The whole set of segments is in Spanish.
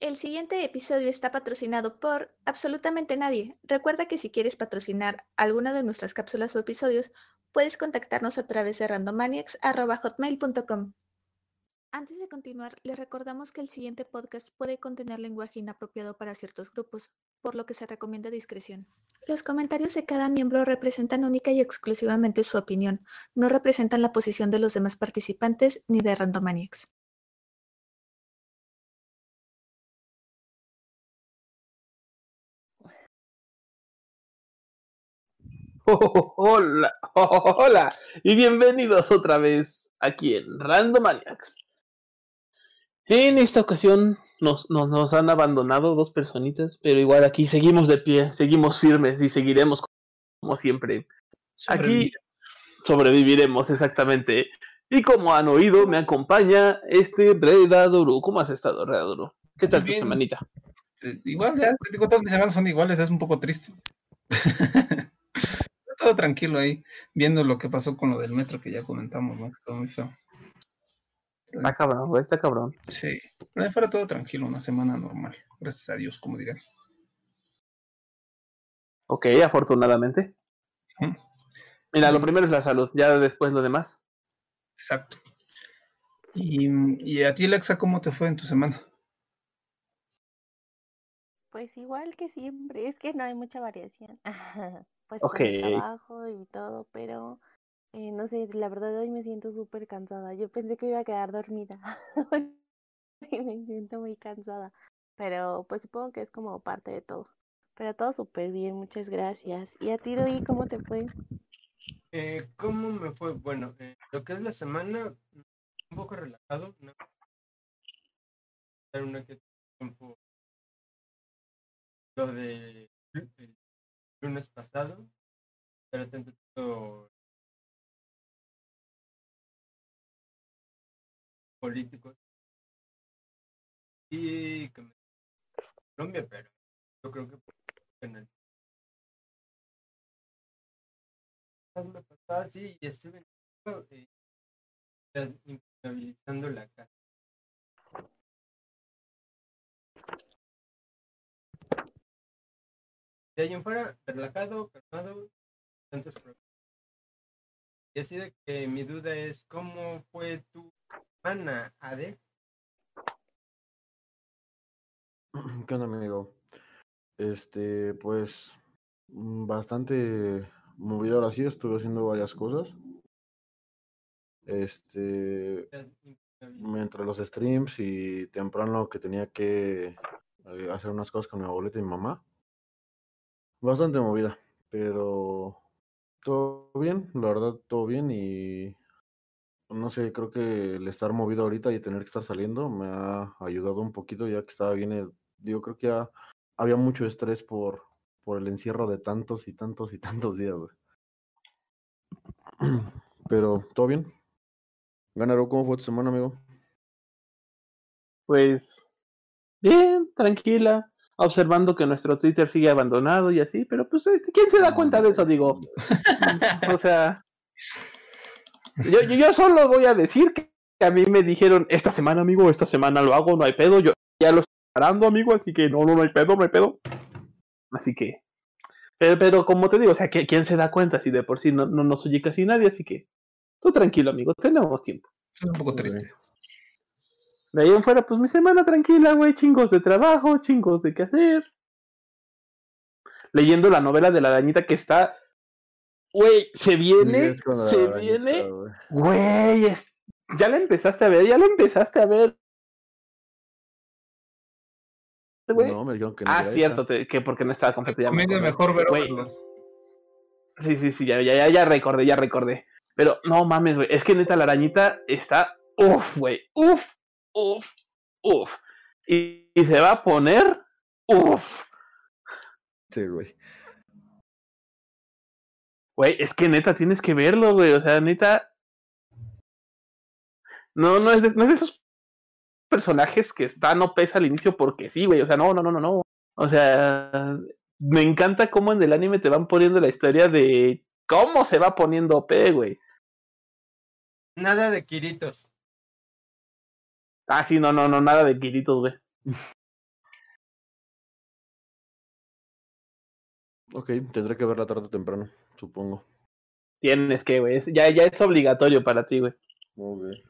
El siguiente episodio está patrocinado por absolutamente nadie. Recuerda que si quieres patrocinar alguna de nuestras cápsulas o episodios, puedes contactarnos a través de randomaniacs.hotmail.com. Antes de continuar, les recordamos que el siguiente podcast puede contener lenguaje inapropiado para ciertos grupos, por lo que se recomienda discreción. Los comentarios de cada miembro representan única y exclusivamente su opinión, no representan la posición de los demás participantes ni de Randomaniacs. Hola, hola y bienvenidos otra vez aquí en Randomaniacs. En esta ocasión nos, nos, han abandonado dos personitas, pero igual aquí seguimos de pie, seguimos firmes y seguiremos como siempre. Aquí sobreviviremos exactamente. Y como han oído, me acompaña este Redadoro. ¿Cómo has estado, Redadoro? ¿Qué tal tu semanita? Eh, igual, ya, te digo, todas mis semanas son iguales, es un poco triste. todo tranquilo ahí, viendo lo que pasó con lo del metro que ya comentamos, ¿no? Que todo muy feo. Está cabrón, güey, está cabrón. Sí, pero ahí fuera todo tranquilo, una semana normal. Gracias a Dios, como dirán. Ok, afortunadamente. Mira, lo primero es la salud, ya después lo demás. Exacto. Y, y a ti, Alexa, ¿cómo te fue en tu semana? Pues igual que siempre, es que no hay mucha variación. pues con el trabajo y todo, pero eh, no sé, la verdad hoy me siento súper cansada. Yo pensé que iba a quedar dormida y me siento muy cansada, pero pues supongo que es como parte de todo. Pero todo súper bien, muchas gracias. ¿Y a ti, Doi, cómo te fue? Eh, ¿Cómo me fue? Bueno, eh, lo que es la semana, un poco relajado. ¿no? Una que tiempo lo de lunes pasado, pero tanto políticos y que me... Colombia, pero yo creo que en el me pasaba así y estuve eh, impermeabilizando la casa. De ahí en fuera, relajado, calmado, tantos problemas. Y así de que mi duda es, ¿cómo fue tu semana, Ade? ¿Qué onda, amigo? Este, pues, mm, bastante movido ahora sí, estuve haciendo varias cosas. Este, mientras los streams y temprano que tenía que eh, hacer unas cosas con mi abuelita y mi mamá. Bastante movida, pero todo bien, la verdad, todo bien y no sé, creo que el estar movido ahorita y tener que estar saliendo me ha ayudado un poquito ya que estaba bien, eh, digo, creo que ya había mucho estrés por, por el encierro de tantos y tantos y tantos días. Pero, ¿todo bien? Ganaro, ¿cómo fue tu semana, amigo? Pues, bien, tranquila observando que nuestro Twitter sigue abandonado y así, pero pues, eh, ¿quién se da cuenta de eso? Digo, o sea, yo, yo, solo voy a decir que a mí me dijeron, esta semana, amigo, esta semana lo hago, no hay pedo, yo ya lo estoy parando, amigo, así que no, no, no hay pedo, no hay pedo. Así que, pero, pero como te digo, o sea, ¿quién se da cuenta si de por sí no, no nos oye casi nadie? Así que, tú tranquilo, amigo, tenemos tiempo. Es un poco triste. De ahí en fuera, pues mi semana tranquila, güey, chingos de trabajo, chingos de qué hacer. Leyendo la novela de la dañita que está. Güey, se viene, se viene. Güey, es... ya la empezaste a ver, ya la empezaste a ver. No, me dijeron que no. Ah, cierto, que porque no estaba completo. Ya mejor ver Sí, sí, sí, ya, ya, ya recordé, ya recordé. Pero no mames, güey, es que neta la arañita está. Uf, güey, uf, uf, uf. Y, se va a poner, uf. Sí, güey. Güey, es que neta tienes que verlo, güey. O sea, neta. No, no es de, no es de esos personajes que está no pesa al inicio porque sí, güey. O sea, no, no, no, no, no. O sea, me encanta cómo en el anime te van poniendo la historia de cómo se va poniendo OP, güey. Nada de Kiritos. Ah, sí, no, no, no, nada de quiritos, güey. Ok, tendré que verla tarde o temprano, supongo. Tienes que, güey. Ya, ya es obligatorio para ti, güey. Muy bien.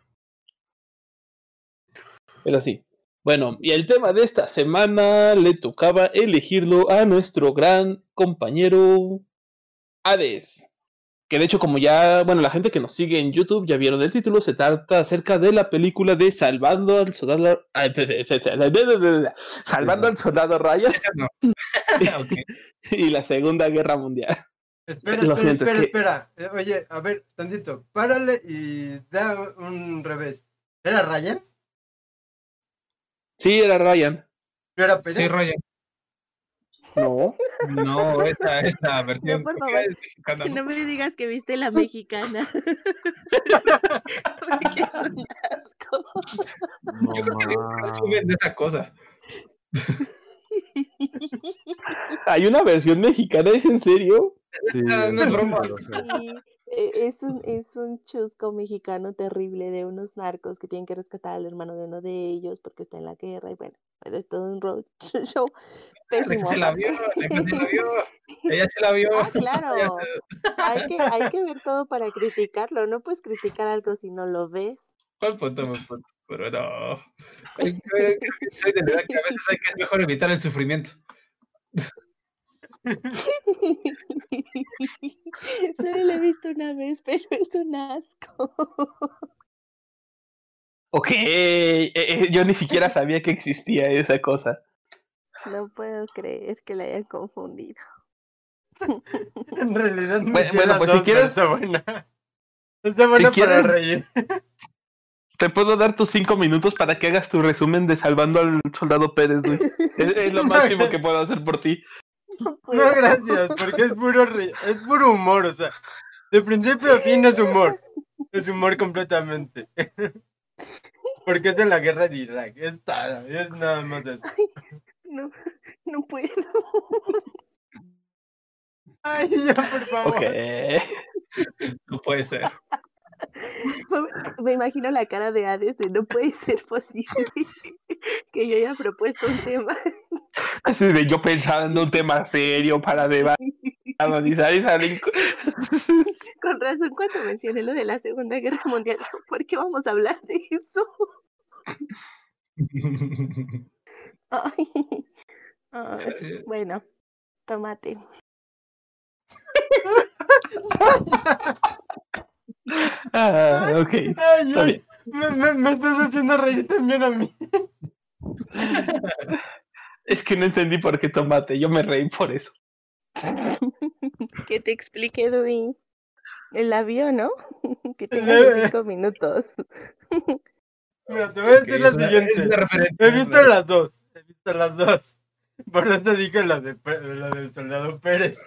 Pero sí. Bueno, y el tema de esta semana le tocaba elegirlo a nuestro gran compañero Hades. Que de hecho, como ya, bueno, la gente que nos sigue en YouTube ya vieron el título, se trata acerca de la película de Salvando al Soldado. Salvando al Soldado Ryan No. Ok. y la Segunda Guerra Mundial. Espera, Lo espera, siento, es espera, que- espera. Eh, Oye, a ver, tantito. Párale y da un revés. ¿Era Ryan? Sí, era Ryan. ¿No era Pérez? Sí, Ryan. No. No, esta, esta versión. por porque favor. es mexicana, ¿no? No me digas que viste la mexicana. Porque es un asco. No Yo creo que ma- suben de esa cosa. Hay una versión mexicana, ¿es en serio? Sí, no es broma. Sí, e- es un, es un chusco mexicano terrible de unos narcos que tienen que rescatar al hermano de uno de ellos porque está en la guerra y bueno, es todo un road show La pésimo. se la vio, la sí la vio. Ella se la vio. Ah, claro. Hay que, hay que ver todo para criticarlo. No puedes criticar algo si no lo ves. ¿Cuál punto? punto? Pero no. Ay, creo que Soy de la edad que a veces hay que es mejor evitar el sufrimiento. Solo lo he visto una vez, pero es un asco. Ok, eh, eh, yo ni siquiera sabía que existía esa cosa. No puedo creer que la hayan confundido. En realidad Bueno, bueno, pues, si quieres- Está buena. Está buena para quieres- reír. Te puedo dar tus cinco minutos para que hagas tu resumen de Salvando al Soldado Pérez, güey. Es, es lo máximo que puedo hacer por ti. No gracias, porque es puro, es puro humor, o sea, de principio a fin es humor. Es humor completamente. Porque es de la guerra de Irak, es es nada más eso. No, no puedo. Ay, ya, por favor. Ok. No puede ser. Me imagino la cara de Hades de no puede ser posible que yo haya propuesto un tema. Así de yo pensando un tema serio para debatir, analizar y salir. co- Con razón, cuando mencioné lo de la Segunda Guerra Mundial, ¿por qué vamos a hablar de eso? Ay, ay, bueno, tomate. Ah, ok. Ay, Está ay, bien. me, me- me estás haciendo reír también a mí. Es que no entendí por qué tomate. Yo me reí por eso. Que te explique, Dui. El avión, ¿no? Que tengas Eh. cinco minutos. Mira, te voy a decir la es una- siguiente. He visto las dos. He visto las dos. Por eso dije la, de, la del soldado Pérez.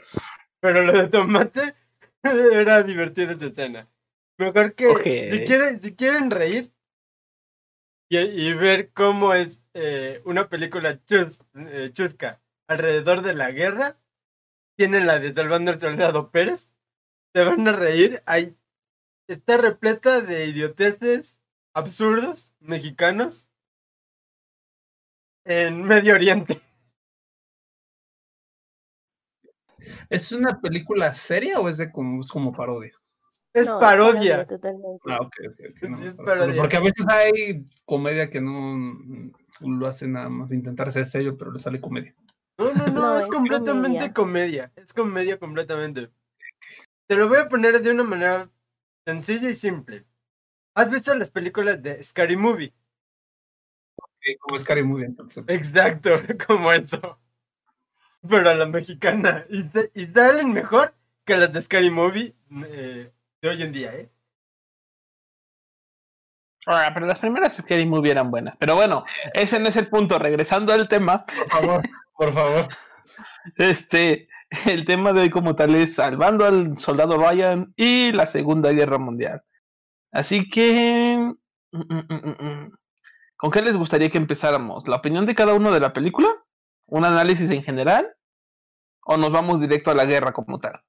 Pero lo de Tomate era divertida esa escena. Mejor que si, quieren, si quieren reír y, y ver cómo es eh, una película chus- eh, chusca alrededor de la guerra, tienen la de Salvando al Soldado Pérez. Te van a reír. Hay, está repleta de idioteces absurdos mexicanos en Medio Oriente. ¿Es una película seria o es de como, es como parodia? Es No, parodia. totalmente. Ah, ok, ok. ok, no, Sí, es pero- parodia. Porque a veces hay comedia que no lo hace nada más intentar ser serio, pero le sale comedia. No, no, no, No, es es completamente comedia. Es comedia completamente. Te lo voy a poner de una manera sencilla y simple. ¿Has visto las películas de Scary Movie? Como Scary Movie, entonces. Exacto, como eso. Pero a la mexicana. Y, y salen mejor que las de Scary Movie eh, de hoy en día, ¿eh? Ah, pero las primeras Scary Movie eran buenas. Pero bueno, ese no es el punto. Regresando al tema, Por favor, por favor. este, el tema de hoy como tal es salvando al soldado Ryan y la Segunda Guerra Mundial. Así que, mm, mm, mm. ¿con qué les gustaría que empezáramos? ¿La opinión de cada uno de la película? ¿Un análisis en general? ¿O nos vamos directo a la guerra como tal?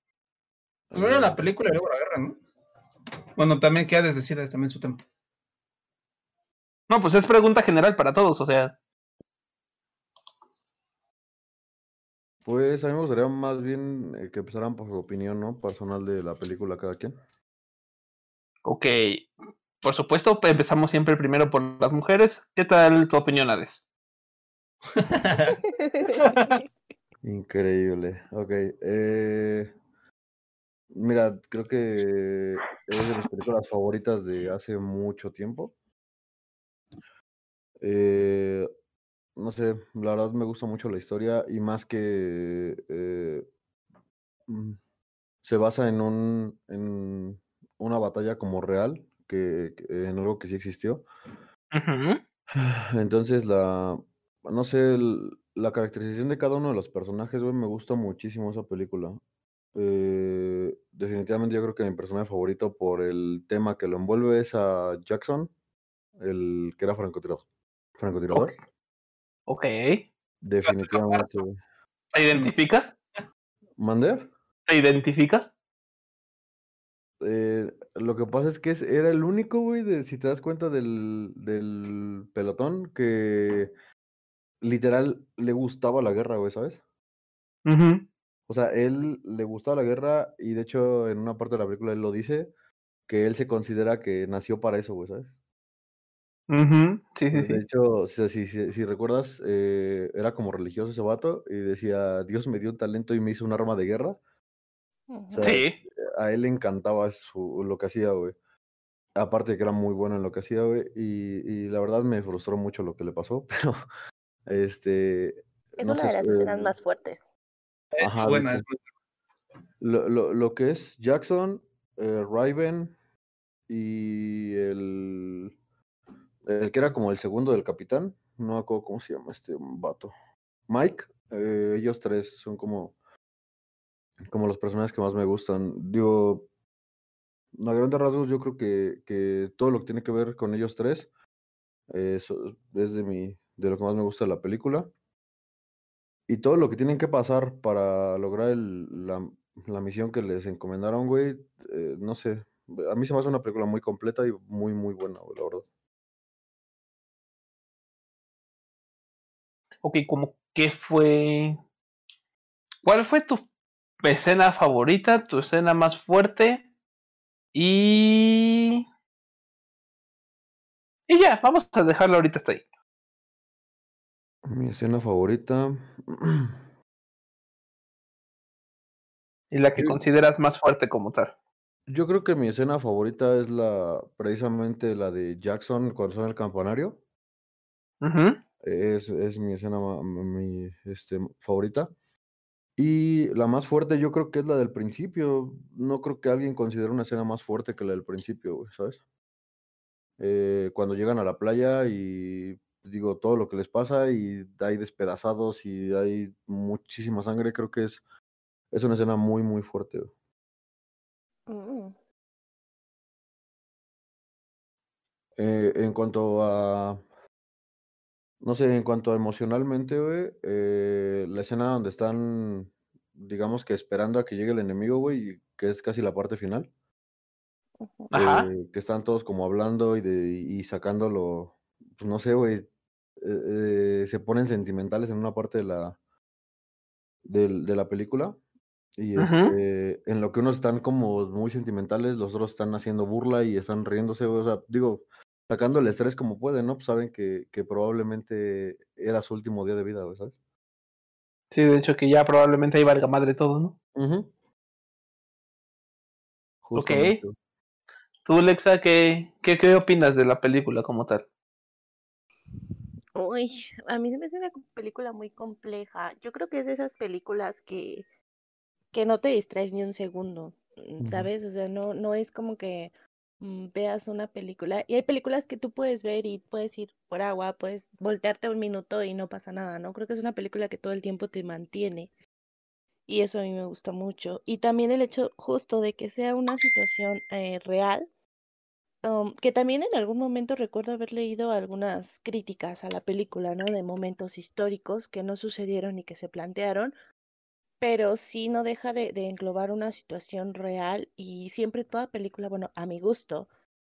Primero la película y luego la guerra, ¿no? Bueno, también queda decida también su tema. No, pues es pregunta general para todos, o sea. Pues a mí me gustaría más bien eh, que empezaran por su opinión, ¿no? Personal de la película cada quien. Ok, por supuesto, empezamos siempre primero por las mujeres. ¿Qué tal tu opinión, Ades? Increíble. Ok. Eh, mira, creo que es de mis películas favoritas de hace mucho tiempo. Eh, no sé, la verdad me gusta mucho la historia y más que eh, mm, se basa en un en una batalla como real, que, que en algo que sí existió. Entonces la no sé, el- la caracterización de cada uno de los personajes, güey, me gusta muchísimo esa película. Eh, definitivamente yo creo que mi personaje favorito por el tema que lo envuelve es a Jackson, el que era francotirador. francotirador. Ok. Definitivamente. güey. ¿Te identificas? ¿Mandé? ¿Te identificas? Eh, lo que pasa es que era el único, güey, de, si te das cuenta del, del pelotón, que literal le gustaba la guerra, güey, ¿sabes? Ujú, O sea, él le gustaba la guerra y de hecho en una parte de la película él lo dice, que él se considera que nació para eso, güey, ¿sabes? Ujú, Sí, sí, De sí. hecho, si, si, si recuerdas, eh, era como religioso ese vato y decía, Dios me dio un talento y me hizo un arma de guerra. O Ujú. sea, Sí. a él le encantaba su, lo que hacía, güey. Aparte de que era muy bueno en lo que hacía, güey. Y, y la verdad me frustró mucho lo que le pasó, pero este. Es no una sé, de las eh, escenas más fuertes. Es Ajá, de es lo, lo, lo que es Jackson, eh, Raven y el. El que era como el segundo del capitán. No me acuerdo cómo se llama este vato. Mike. eh, ellos tres son como. Como los personajes que más me gustan. Digo. A grandes rasgos, yo creo que, que todo lo que tiene que ver con ellos tres eh, es de, mi, de lo que más me gusta de la película. Y todo lo que tienen que pasar para lograr la, la misión que les encomendaron, güey, eh, no sé. A mí se me hace una película muy completa y muy, muy buena, güey, la verdad. Ok, como qué fue. ¿Cuál fue tu escena favorita, tu escena más fuerte? Y. Y ya, vamos a dejarlo ahorita hasta ahí. Mi escena favorita. Y la que Sí. consideras más fuerte como tal. Yo creo que mi escena favorita es la precisamente la de Jackson cuando suena el campanario. Ujú, Es, es mi escena mi, este, favorita. Y la más fuerte yo creo que es la del principio. No creo que alguien considere una escena más fuerte que la del principio, güey, ¿sabes? Eh, cuando llegan a la playa y digo todo lo que les pasa y hay despedazados y hay muchísima sangre, creo que es, es una escena muy, muy fuerte. güey. Mm. Eh, en cuanto a, no sé, en cuanto a emocionalmente, güey, eh, la escena donde están, digamos que esperando a que llegue el enemigo, güey, y que es casi la parte final. Ajá. eh, que están todos como hablando y, de, y sacándolo, pues no sé, güey, eh, eh, se ponen sentimentales en una parte de la, del- de la película. Y este, en lo que unos están como muy sentimentales, los otros están haciendo burla y están riéndose, güey, o sea, digo, sacando el estrés como pueden, ¿no? Pues saben que, que probablemente era su último día de vida, ¿sabes? Sí, de hecho que ya probablemente ahí valga madre todo, ¿no? Ok. Justamente. Tú, Lexa, ¿qué, qué, qué opinas de la película como tal? Uy, a mí se me hace una película muy compleja. Yo creo que es de esas películas que, que no te distraes ni un segundo, mm. ¿sabes? O sea, no, no es como que veas una película. Y hay películas que tú puedes ver y puedes ir por agua, puedes voltearte un minuto y no pasa nada, ¿no? Creo que es una película que todo el tiempo te mantiene. Y eso a mí me gusta mucho. Y también el hecho justo de que sea una situación eh, real Um, que también en algún momento recuerdo haber leído algunas críticas a la película, ¿no? De momentos históricos que no sucedieron y que se plantearon, pero sí no deja de, de englobar una situación real y siempre toda película, bueno, a mi gusto,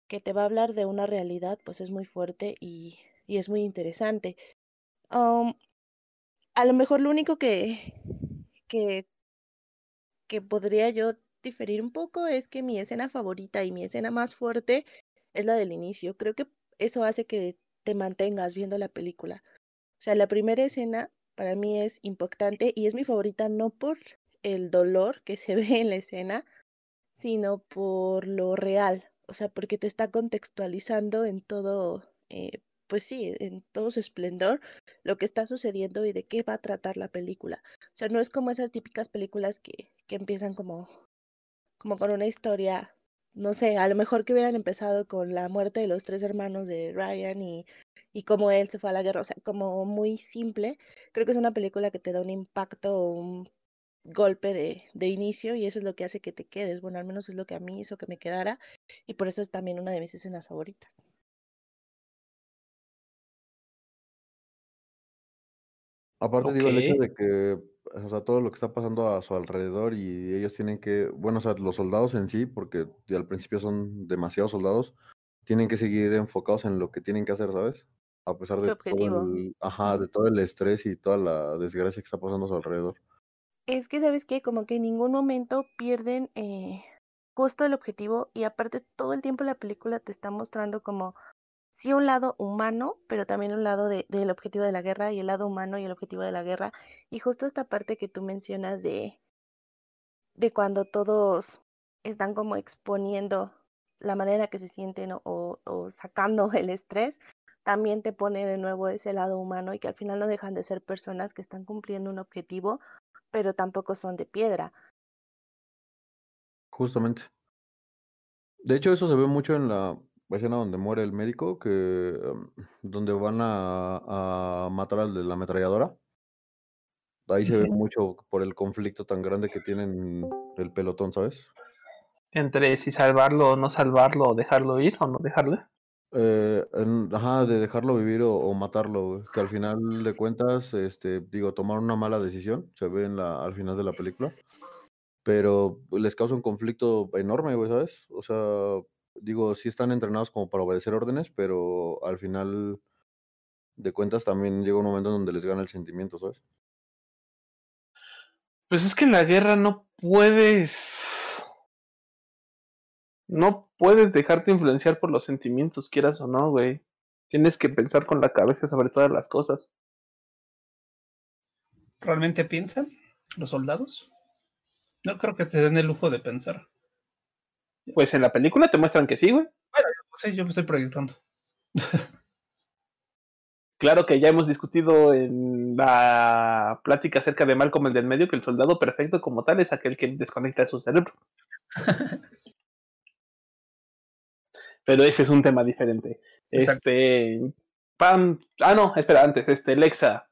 que te va a hablar de una realidad, pues es muy fuerte y, y es muy interesante. Um, a lo mejor lo único que, que, que podría yo diferir un poco es que mi escena favorita y mi escena más fuerte es la del inicio. Creo que eso hace que te mantengas viendo la película. O sea, la primera escena para mí es impactante y es mi favorita no por el dolor que se ve en la escena, sino por lo real. O sea, porque te está contextualizando en todo, eh, pues sí, en todo su esplendor, lo que está sucediendo y de qué va a tratar la película. O sea, no es como esas típicas películas que, que empiezan como, como con una historia, no sé, a lo mejor que hubieran empezado con la muerte de los tres hermanos de Ryan y, y cómo él se fue a la guerra, o sea, como muy simple. Creo que es una película que te da un impacto, un golpe de, de inicio y eso es lo que hace que te quedes. Bueno, al menos es lo que a mí hizo que me quedara y por eso es también una de mis escenas favoritas. Aparte, digo, el hecho de que, o sea, todo lo que está pasando a su alrededor y ellos tienen que, bueno, o sea, los soldados en sí, porque al principio son demasiados soldados, tienen que seguir enfocados en lo que tienen que hacer, ¿sabes? A pesar de todo el, ajá, de todo el estrés y toda la desgracia que está pasando a su alrededor. Es que, ¿sabes qué? Como que en ningún momento pierden eh, justo el objetivo y aparte todo el tiempo la película te está mostrando como sí un lado humano, pero también un lado de, del objetivo de la guerra y el lado humano y el objetivo de la guerra. Y justo esta parte que tú mencionas de, de cuando todos están como exponiendo la manera que se sienten o, o, o sacando el estrés, también te pone de nuevo ese lado humano y que al final no dejan de ser personas que están cumpliendo un objetivo, pero tampoco son de piedra. Justamente. De hecho, eso se ve mucho en la escena donde muere el médico, que em, donde van a, a matar al de la ametralladora. Ahí se ve mucho por el conflicto tan grande que tienen el pelotón, ¿sabes? Entre si salvarlo o no salvarlo, o dejarlo ir o no dejarlo. Eh, ajá, de dejarlo vivir o, matarlo, que al final de cuentas, este, digo, tomaron una mala decisión, se ve en la, al final de la película, pero les causa un conflicto enorme, güey, ¿sabes? O sea, digo, sí están entrenados como para obedecer órdenes, pero al final de cuentas también llega un momento en donde les gana el sentimiento, ¿sabes? Pues es que en la guerra no puedes. No puedes dejarte influenciar por los sentimientos, quieras o no, güey. Tienes que pensar con la cabeza sobre todas las cosas. ¿Realmente piensan los soldados? No creo que te den el lujo de pensar. Pues en la película te muestran que sí, güey. Sí, yo me estoy proyectando. Claro que ya hemos discutido en la plática acerca de Malcolm el del medio que el soldado perfecto como tal es aquel que desconecta su cerebro. Pero ese es un tema diferente. Exacto. Este. Pam. Ah, no, espera, antes, este, Lexa.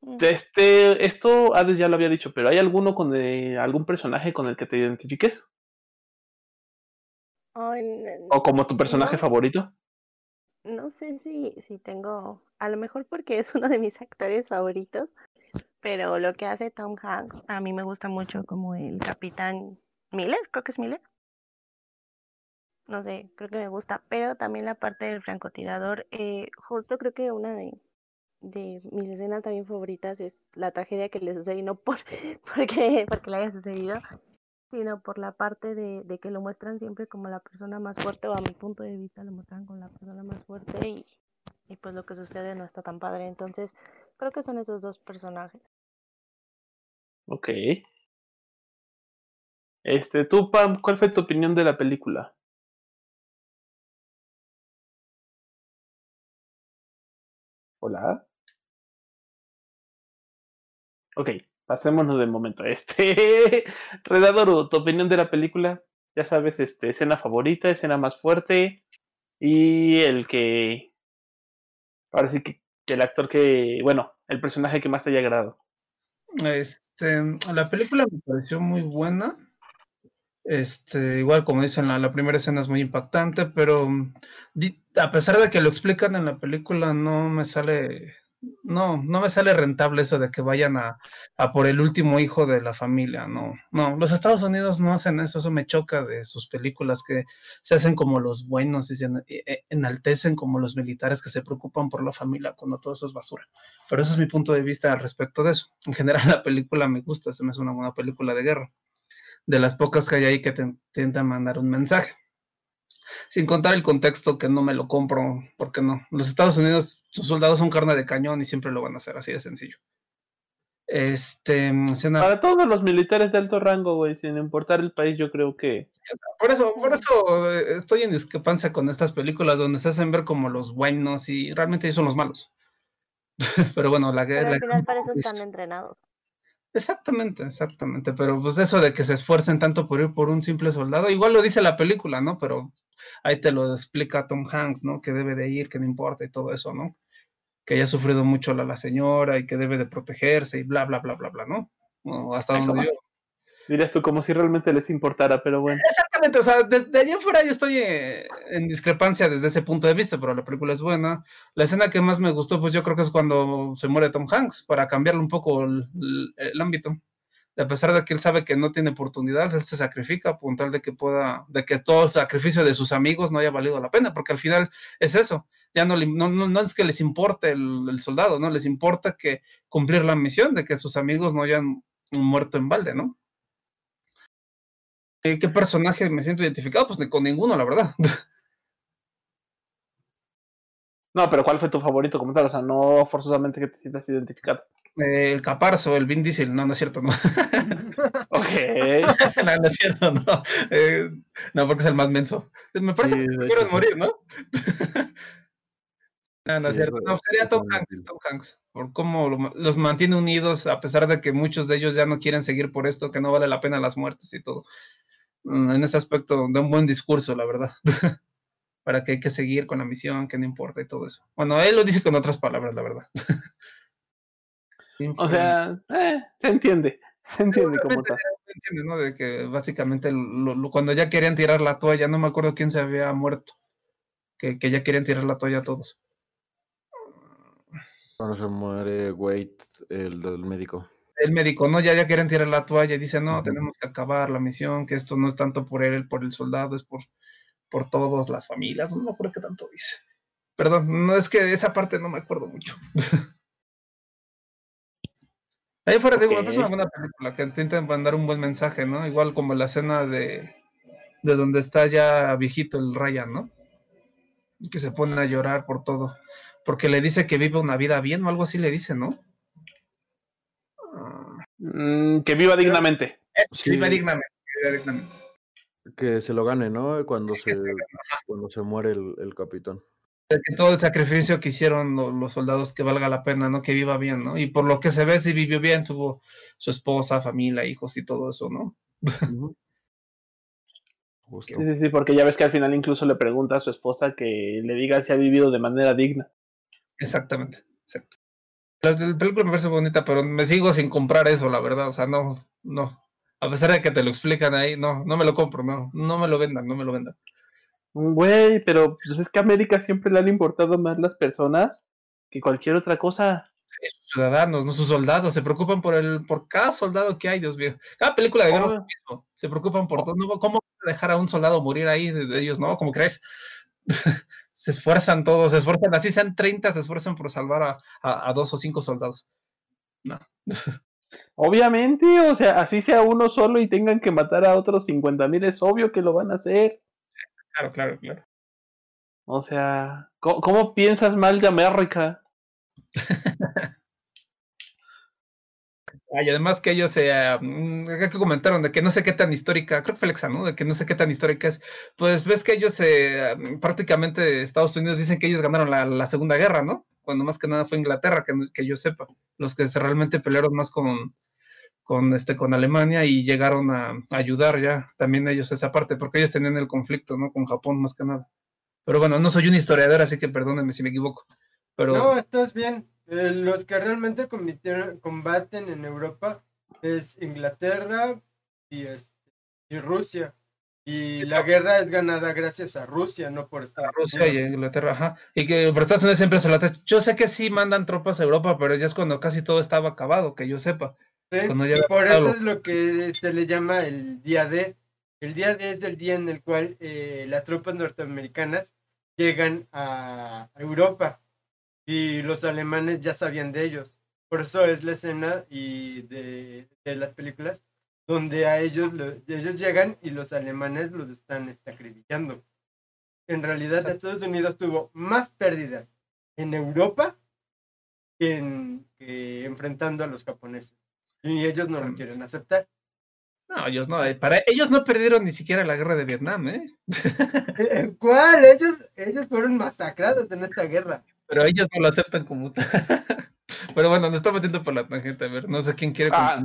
Mm. Este, esto Hades ya lo había dicho, pero ¿hay alguno con algún personaje con el que te identifiques? ¿O como tu personaje no, favorito? no sé si, si tengo, a lo mejor porque es uno de mis actores favoritos, pero lo que hace Tom Hanks a mí me gusta mucho como el capitán Miller, creo que es Miller. No sé, creo que me gusta, pero también la parte del francotirador, eh, justo creo que una de, de mis escenas también favoritas es la tragedia que le sucede y no por porque, porque le haya sucedido, sino por la parte de, de que lo muestran siempre como la persona más fuerte, o a mi punto de vista lo muestran como la persona más fuerte y, y pues lo que sucede no está tan padre. Entonces, creo que son esos dos personajes. Ok. Este, tú, Pam, ¿cuál fue tu opinión de la película? Hola. Ok, pasémonos del momento. Este, Redador, tu opinión de la película, ya sabes, este, escena favorita, escena más fuerte y el que, ahora sí que el actor que, bueno, el personaje que más te haya agradado. Este, la película me pareció muy buena. Este, igual como dicen, la, primera escena es muy impactante, pero di- a pesar de que lo explican en la película, no me sale, no, no me sale rentable eso de que vayan a, por el último hijo de la familia, no, no, los Estados Unidos no hacen eso, eso me choca de sus películas que se hacen como los buenos y se e, e, enaltecen como los militares que se preocupan por la familia cuando todo eso es basura. Pero eso es mi punto de vista al respecto de eso. En general la película me gusta, se me hace una buena película de guerra, de las pocas que hay ahí que te intentan mandar un mensaje sin contar el contexto que no me lo compro, porque no. Los Estados Unidos, sus soldados son carne de cañón y siempre lo van a hacer, así de sencillo. Este, Para todos los militares de alto rango, güey, sin importar el país, yo creo que. Por eso, por eso eh, estoy en discrepancia con estas películas donde se hacen ver como los buenos y realmente ellos son los malos. Pero bueno, la guerra. Al final para eso están entrenados. Exactamente, exactamente. Pero pues eso de que se esfuercen tanto por ir por un simple soldado, igual lo dice la película, ¿no? Pero ahí te lo explica Tom Hanks, ¿no? Que debe de ir, que no importa y todo eso, ¿no? Que haya sufrido mucho la, la señora y que debe de protegerse y bla, bla, bla, bla, bla, ¿no? hasta donde yo... Dirías tú como si realmente les importara, pero bueno. Exactamente, o sea, desde allá afuera yo estoy eh, en discrepancia desde ese punto de vista, pero la película es buena. La escena que más me gustó, pues yo creo que es cuando se muere Tom Hanks, para cambiarle un poco el ámbito a pesar de que él sabe que no tiene oportunidad, él se sacrifica con tal de que pueda, de que todo el sacrificio de sus amigos no haya valido la pena, porque al final es eso, ya no, no, no es que les importe el, soldado, ¿no? Les importa que cumplir la misión de que sus amigos no hayan muerto en balde, ¿no? ¿Qué personaje me siento identificado? Pues ni con ninguno, la verdad. No, pero ¿cuál fue tu favorito como tal? O sea, no forzosamente que te sientas identificado el Caparzo, el Vin Diesel, no, no es cierto, no. ok. no, no es cierto, no. Eh, no, porque es el más menso. Me parece que quieren morir, ¿no? no, no es cierto. No, sería Tom Hanks, Tom Hanks, por cómo los mantiene unidos, a pesar de que muchos de ellos ya no quieren seguir por esto, que no vale la pena las muertes y todo. Mm, en ese aspecto, de un buen discurso, la verdad. Para que hay que seguir con la misión, que no importa y todo eso. Bueno, él lo dice con otras palabras, la verdad. O sea, eh, se entiende. Se entiende cómo está. Se entiende, ¿no? De que básicamente cuando ya querían tirar la toalla, no me acuerdo quién se había muerto. Que, que ya querían tirar la toalla a todos. Cuando se muere Wade, el del médico. El médico, ¿no? Ya, ya quieren tirar la toalla y dice, no, tenemos que acabar la misión, que esto no es tanto por él, por el soldado, es por, por todas las familias. No me acuerdo qué tanto dice. Perdón, no es que esa parte no me acuerdo mucho. Ahí fuera, digo, es una buena película que intenta mandar un buen mensaje, ¿no? Igual como la escena de, de donde está ya viejito el Ryan, ¿no? Y que se pone a llorar por todo. Porque le dice que vive una vida bien o algo así le dice, ¿no? Mm, que viva dignamente. Viva dignamente, que viva dignamente. Que se lo gane, ¿no? Cuando, se, cuando se muere el, el capitán que todo el sacrificio que hicieron los soldados que valga la pena, ¿no? Que viva bien, ¿no? Y por lo que se ve, si vivió bien, tuvo su esposa, familia, hijos y todo eso, ¿no? Sí, sí, sí, porque ya ves que al final incluso le pregunta a su esposa que le diga si ha vivido de manera digna. Exactamente, exacto. La, película me parece bonita, pero me sigo sin comprar eso, la verdad. O sea, no, no. A pesar de que te lo explican ahí, no, no me lo compro, no, no me lo vendan, no me lo vendan. Güey, pero pues es que a América siempre le han importado más las personas que cualquier otra cosa. sus ciudadanos, no sus soldados, se preocupan por el, por cada soldado que hay, Dios mío. Cada película de guerra es lo mismo. Se preocupan por todo. ¿Cómo dejar a un soldado morir ahí de, ellos, no? ¿Cómo crees? se esfuerzan todos, se esfuerzan, así sean 30, se esfuerzan por salvar a, a, dos o cinco soldados. No. Obviamente, o sea, así sea uno solo y tengan que matar a otros 50 mil, es obvio que lo van a hacer. Claro, claro, claro. O sea, ¿cómo, piensas mal de América? y además que ellos se eh, mm, que comentaron de que no sé qué tan histórica, creo que Flexa, ¿no? De que no sé qué tan histórica es. Pues ves que ellos eh, prácticamente Estados Unidos dicen que ellos ganaron la, Segunda Guerra, ¿no? Cuando más que nada fue Inglaterra, que, que yo sepa, los que realmente pelearon más con, con, este, con Alemania y llegaron a, ayudar ya también ellos esa parte, porque ellos tenían el conflicto, ¿no? Con Japón más que nada. Pero bueno, no soy un historiador, así que perdónenme si me equivoco. Pero... No, estás bien. Eh, los que realmente combaten en Europa es Inglaterra y, este, y Rusia. Y la guerra es ganada gracias a Rusia, no por Estados Rusia y Inglaterra, ajá. Y que por Estados Unidos siempre se la Yo sé que sí mandan tropas a Europa, pero ya es cuando casi todo estaba acabado, que yo sepa. por eso es lo que se le llama el día D. El día D es el día en el cual eh, las tropas norteamericanas llegan a Europa y los alemanes ya sabían de ellos. Por eso es la escena y de, de las películas donde a ellos, ellos llegan y los alemanes los están acribillando. En realidad Estados Unidos tuvo más pérdidas en Europa que, en, enfrentando a los japoneses. Y ellos no lo quieren aceptar. No, ellos no, eh, para ellos no perdieron ni siquiera la guerra de Vietnam, ¿eh? ¿Cuál? Ellos, ellos fueron masacrados en esta guerra. Pero ellos no lo aceptan como tal. Pero bueno, nos estamos yendo por la tangente, a ver, no sé quién quiere ah,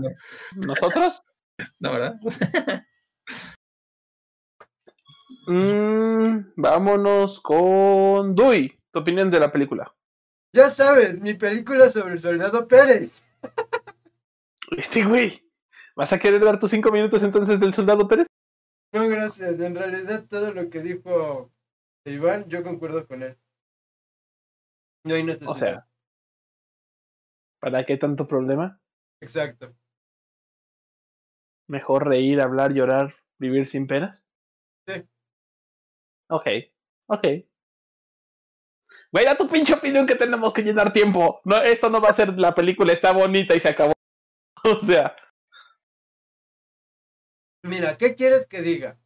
¿Nosotros? No, ¿verdad? Mm, vámonos con Dui, tu opinión de la película. Ya sabes, mi película sobre el soldado Pérez. Este güey, ¿vas a querer dar tus cinco minutos entonces del soldado Pérez? No, gracias. En realidad todo lo que dijo Iván, yo concuerdo con él. No hay necesidad. O sea, ¿para qué tanto problema? Exacto. Mejor reír, hablar, llorar, vivir sin penas. Sí. Ok, ok. Vaya tu pinche opinión que tenemos que llenar tiempo. No, esto no va a ser la película, está bonita y se acabó. o sea. Mira, ¿qué quieres que diga?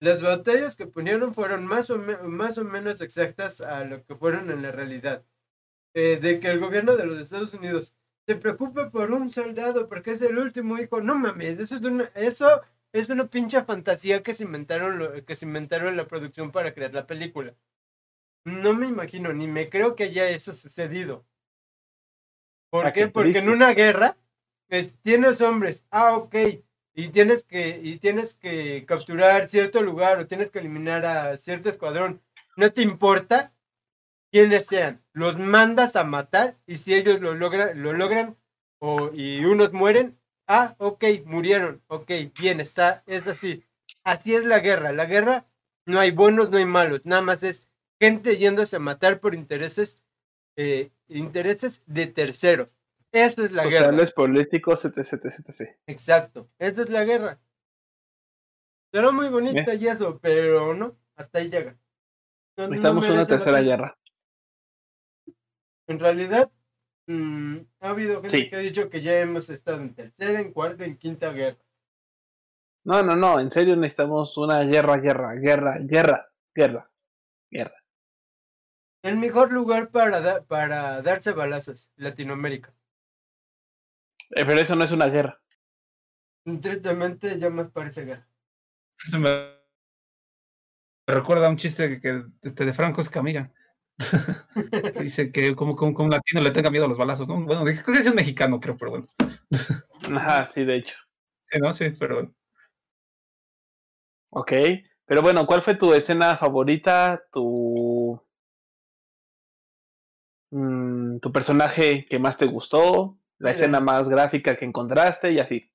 Las batallas que ponieron fueron más o, más o menos exactas a lo que fueron en la realidad. Eh, de que el gobierno de los Estados Unidos se preocupe por un soldado porque es el último hijo. No mames, eso es una, eso es una pinche fantasía que se inventaron que se inventaron en la producción para crear la película. No me imagino, ni me creo que haya eso sucedido. ¿Por ah, qué? Porque en una guerra es, tienes hombres, ah, ok, y tienes que, y tienes que capturar cierto lugar o tienes que eliminar a cierto escuadrón. No te importa quienes sean, los mandas a matar y si ellos lo logran, lo logran o, y unos mueren, ah, ok, murieron, ok, bien, está, es así. Así es la guerra. La guerra no hay buenos, no hay malos, nada más es gente yéndose a matar por intereses, eh, intereses de terceros. Eso es la Sociales, guerra. políticos, etc, etc, Exacto, eso es la guerra. Será muy bonita y eso, pero no, hasta ahí llega. Necesitamos una tercera guerra. En realidad, mm, ha habido gente que ha dicho que ya hemos estado en tercera, en cuarta, en quinta guerra. No, no, no, en serio necesitamos una guerra, guerra, guerra, guerra, guerra, guerra. El mejor lugar para, para darse balazos, Latinoamérica. Eh, pero eso no es una guerra. Tristemente ya más parece guerra. Eso me recuerda a un chiste que, este, de Franco Escamilla. Dice que como, como, un latino le tenga miedo a los balazos, ¿no? Bueno, creo que es un mexicano, creo, pero bueno. Ajá, sí, de hecho. Sí, ¿no? Sí, pero bueno. Ok, pero bueno, ¿cuál fue tu escena favorita? Tu... Mm, tu personaje que más te gustó, la escena más gráfica que encontraste y así.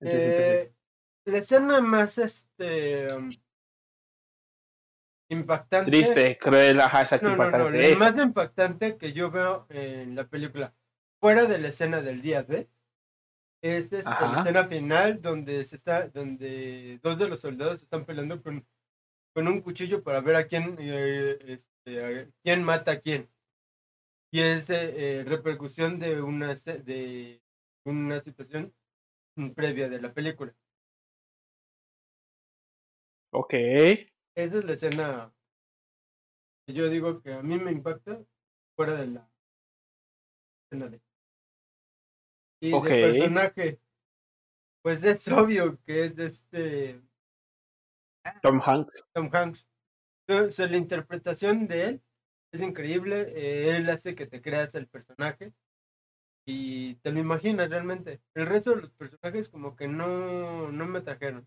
Eh, la escena más este impactante. Triste, cruel, ajá, exacto. No, no, no, lo más impactante que yo veo en la película, fuera de la escena del día D, es este, la escena final donde se está, donde dos de los soldados están peleando con, con un cuchillo para ver a quién, eh, este, quién mata a quién. Y es eh, eh, repercusión de una, de una situación previa de la película. Ok. Esa es la escena que yo digo que a mí me impacta fuera de la escena de. Y el personaje, pues es obvio que es de este. Tom Hanks. Tom Hanks. Entonces, la interpretación de él es increíble. Eh, él hace que te creas el personaje y te lo imaginas realmente. El resto de los personajes como que no, no me trajeron.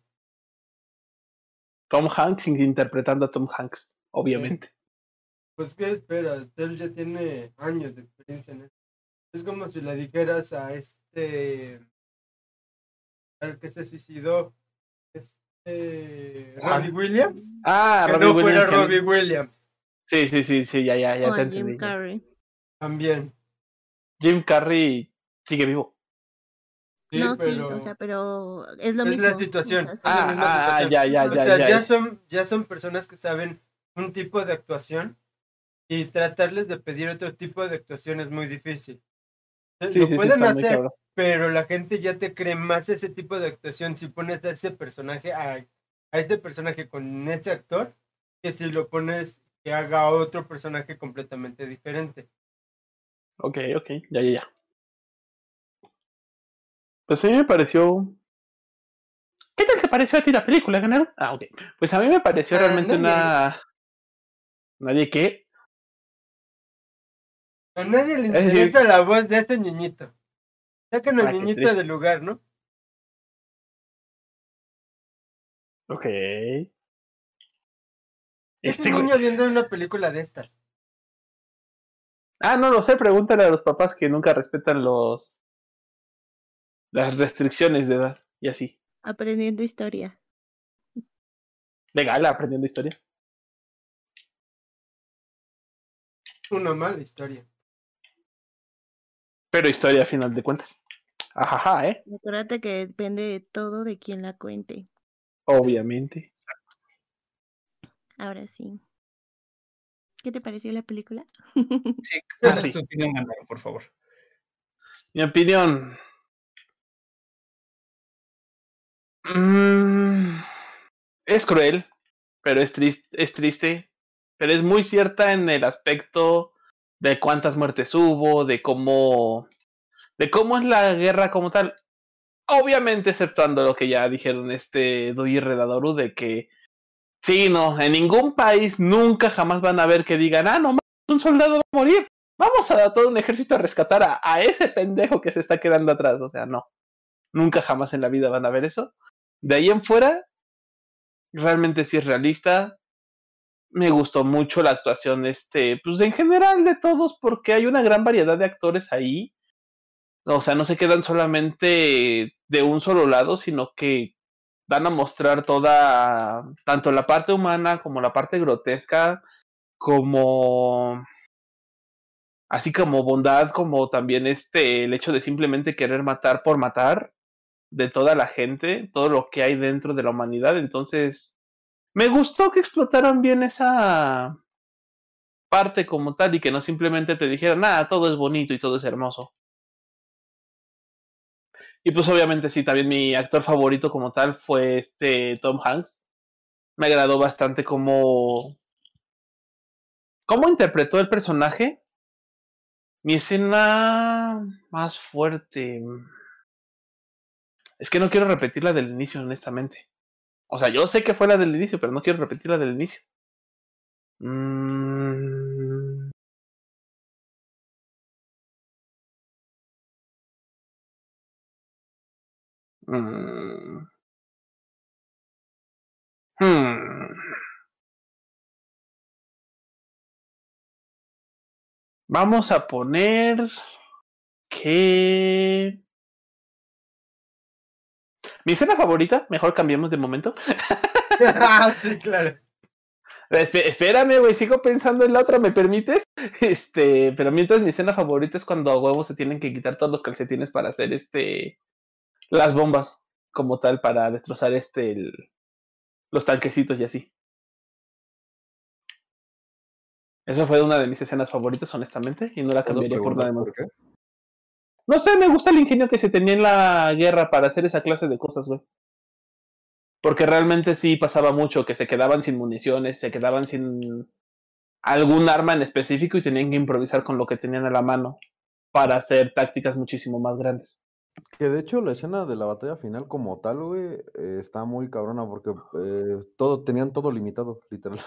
Tom Hanks interpretando a Tom Hanks, obviamente. Pues, ¿qué esperas? Él ya tiene años de experiencia en esto. Es como si le dijeras a este. al que se suicidó, este. eh, Robbie Williams. Ah, Que Robbie no fuera Williams. que- Robbie Williams. Sí, sí, sí, sí, ya, ya, ya O te a entendí. Jim Carrey. También. Jim Carrey sigue vivo. Sí, no, pero... sí, o sea, pero es lo es mismo. la o situación. sea, sí. la Ah, ah, situación. ya, ya, O ya, sea, ya. ya son, ya son personas que saben un tipo de actuación y tratarles de pedir otro tipo de actuación es muy difícil. Eh, Sí, Lo sí, sí, pueden hacer, pero la gente ya te cree más ese tipo de actuación si pones a ese personaje, a, a este personaje con ese actor, que si lo pones que haga otro personaje completamente diferente. Ok, ok, ya, ya, ya. Pues a mí me pareció. ¿Qué tal te pareció a ti la película, Ganero? Ah, ok. Pues a mí me pareció Ah, realmente nadie. una. Nadie que. A nadie le decir- interesa la voz de este niñito. Sacan al Ah, qué niñito del lugar, ¿no? Ok. Es Este un güey- niño viendo una película de estas. Ah, no lo sé, pregúntale a los papás que nunca respetan los. Las restricciones de edad y así. Aprendiendo historia. Legal, aprendiendo historia. Una mala historia. Pero historia a final de cuentas. Ajaja, ¿eh? Acuérdate que depende de todo de quien la cuente. Obviamente. Ahora sí. ¿Qué te pareció la película? Sí, Ah, ¿cuál sí. es tu opinión, Gandaro, por favor? Mi opinión. Mm, es cruel, pero es triste, es triste, pero es muy cierta en el aspecto de cuántas muertes hubo, de cómo, de cómo es la guerra como tal. Obviamente, exceptuando lo que ya dijeron este Dui y Redadoru, de que sí, no, en ningún país nunca jamás van a ver que digan, ah, no, un soldado va a morir vamos a todo un ejército a rescatar a, a, ese pendejo que se está quedando atrás. O sea, no. Nunca jamás en la vida van a ver eso. De ahí en fuera, realmente sí es realista. Me gustó mucho la actuación, este, pues en general de todos, porque hay una gran variedad de actores ahí. O sea, no se quedan solamente de un solo lado, sino que van a mostrar toda, tanto la parte humana como la parte grotesca, como así como bondad, como también este el hecho de simplemente querer matar por matar de toda la gente, todo lo que hay dentro de la humanidad. Entonces, me gustó que explotaran bien esa parte como tal y que no simplemente te dijeran, nada, todo es bonito y todo es hermoso. Y pues obviamente sí, también mi actor favorito como tal fue este Tom Hanks. Me agradó bastante cómo cómo interpretó el personaje mi escena más fuerte. Es que no quiero repetir la del inicio, honestamente. O sea, yo sé que fue la del inicio, pero no quiero repetir la del inicio. Mm... Mm... Hmm. Vamos a poner que... Mi escena favorita, mejor cambiemos de momento. sí, claro. Esp- espérame, güey, sigo pensando en la otra, ¿me permites? Este, pero mientras mi escena favorita es cuando a huevos se tienen que quitar todos los calcetines para hacer este las bombas como tal para destrozar este el- los tanquecitos y así. Eso fue una de mis escenas favoritas, honestamente, y no la ¿Puedo cambiaría por nada más. por qué? No sé, me gusta el ingenio que se tenía en la guerra para hacer esa clase de cosas, güey. Porque realmente sí pasaba mucho, que se quedaban sin municiones, se quedaban sin algún arma en específico y tenían que improvisar con lo que tenían a la mano para hacer tácticas muchísimo más grandes. Que de hecho la escena de la batalla final como tal, güey, eh, está muy cabrona porque eh, todo, tenían todo limitado, literal.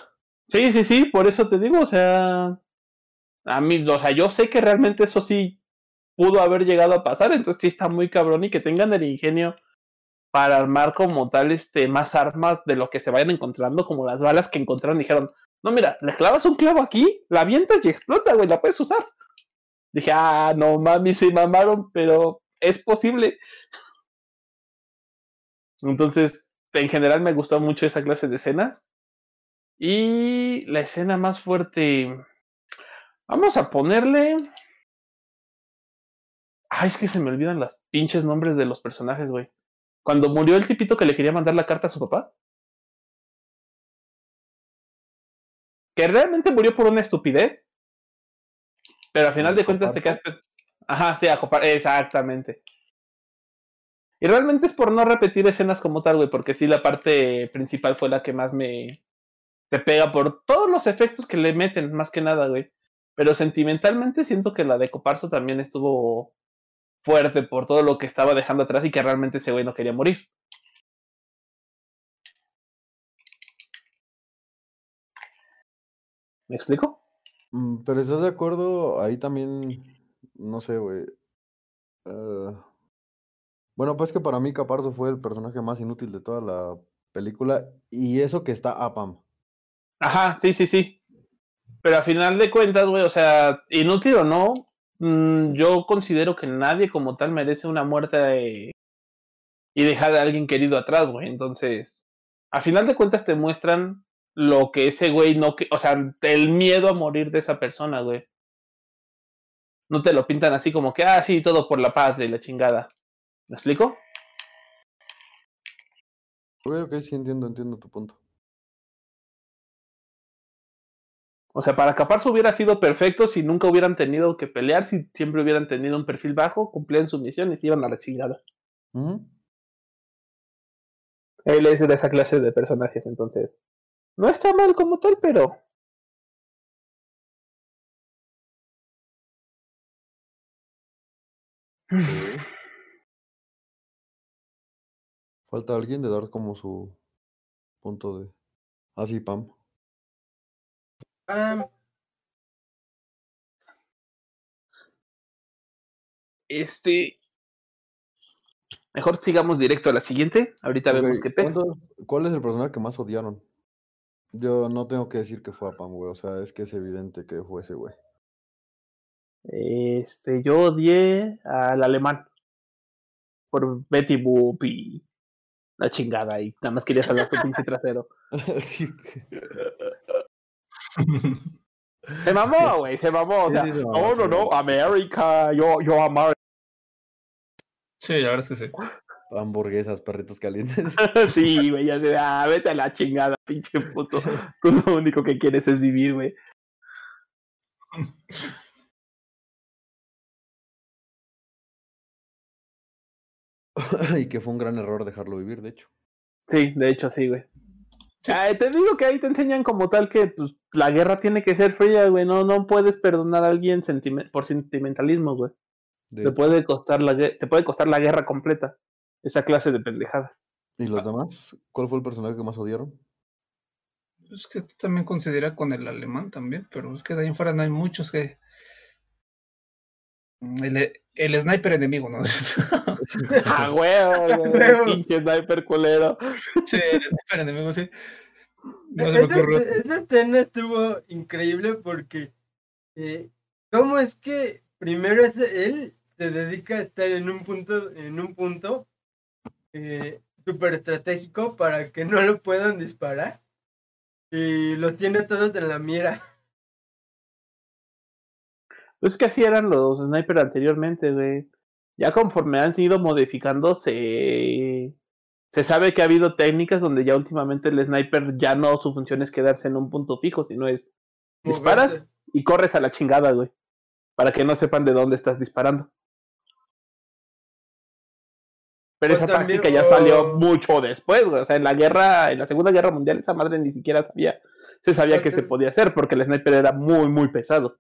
Sí, sí, sí, por eso te digo, o sea, a mí, o sea, yo sé que realmente eso sí pudo haber llegado a pasar, entonces sí está muy cabrón y que tengan el ingenio para armar como tal este más armas de lo que se vayan encontrando, como las balas que encontraron, dijeron, no, mira, le clavas un clavo aquí, la avientas y explota, güey, la puedes usar. Dije, ah, no mami, se mamaron, pero es posible. Entonces, en general me gustó mucho esa clase de escenas. Y la escena más fuerte. Vamos a ponerle. Ay, es que se me olvidan las pinches nombres de los personajes, güey. Cuando murió el tipito que le quería mandar la carta a su papá. Que realmente murió por una estupidez. Pero al final de cuentas te quedas. Ajá, sí, a copar. Exactamente. Y realmente es por no repetir escenas como tal, güey, porque sí la parte principal fue la que más me te pega por todos los efectos que le meten, más que nada, güey. Pero sentimentalmente siento que la de Coparso también estuvo fuerte por todo lo que estaba dejando atrás y que realmente ese güey no quería morir. ¿Me explico? Mm, pero estás de acuerdo, ahí también, no sé, güey. Ah, bueno, pues que para mí Caparzo fue el personaje más inútil de toda la película y eso que está Apam. Ajá, sí, sí, sí. Pero a final de cuentas, güey, o sea, inútil o no, mm, yo considero que nadie como tal merece una muerte y dejar a alguien querido atrás, güey. Entonces, a final de cuentas te muestran lo que ese güey no, que, o sea, el miedo a morir de esa persona, güey. No te lo pintan así como que, ah, sí, todo por la patria y la chingada. ¿Me explico? Ok, ok, sí entiendo, entiendo tu punto. O sea, para Caparzo hubiera sido perfecto si nunca hubieran tenido que pelear, si siempre hubieran tenido un perfil bajo, cumplían su misión y se iban a la chingada. Él es de esa clase de personajes, entonces. No está mal como tal, pero. Falta alguien de dar como su punto de. Ah, sí, Este. Mejor sigamos directo a la siguiente. Ahorita vemos qué pasa. ¿Cuál es el personaje que más odiaron? Yo no tengo que decir que fue a Pam, güey. O sea, es que es evidente que fue ese, güey. Este, yo odié al alemán. Por Betty Boop y la chingada y nada más quería salvar tu pinche trasero. se mamó, güey, se mamó. O sea, no, no, no, América, yo, yo América. Sí, la verdad es que sí. Hamburguesas, perritos calientes. sí, güey, ya sé, ah, vete a la chingada, pinche puto. Tú lo único que quieres es vivir, güey. y que fue un gran error dejarlo vivir, de hecho. Sí, de hecho sí, güey. te digo que ahí te enseñan como tal que pues, la guerra tiene que ser fría, güey. No, no puedes perdonar a alguien por sentimentalismo, güey. Te puede, costar la, te puede costar la guerra completa. Esa clase de pendejadas. ¿Y los demás? ¿Cuál fue el personaje que más odiaron? Es que también considera con el alemán también, pero es que de ahí en fuera no hay muchos que. El, el sniper enemigo, ¿no? ¡Ah, huevo! Pinche sniper culero. Sí, el sniper enemigo, sí. No se me ocurrió. Esa escena estuvo increíble porque. Eh, ¿Cómo es que primero es él se dedica a estar en un punto, en un punto eh, súper estratégico para que no lo puedan disparar? Y los tiene todos en la mira. Pues que así eran los snipers anteriormente, güey. Ya conforme han sido modificando, se, se sabe que ha habido técnicas donde ya últimamente el sniper ya no su función es quedarse en un punto fijo, sino es disparas y corres a la chingada, güey. Para que no sepan de dónde estás disparando. Pero pues esa táctica ya salió mucho después, güey. O sea, en la guerra, en la Segunda Guerra Mundial, esa madre ni siquiera sabía, se sabía que se podía hacer, porque el sniper era muy, muy pesado.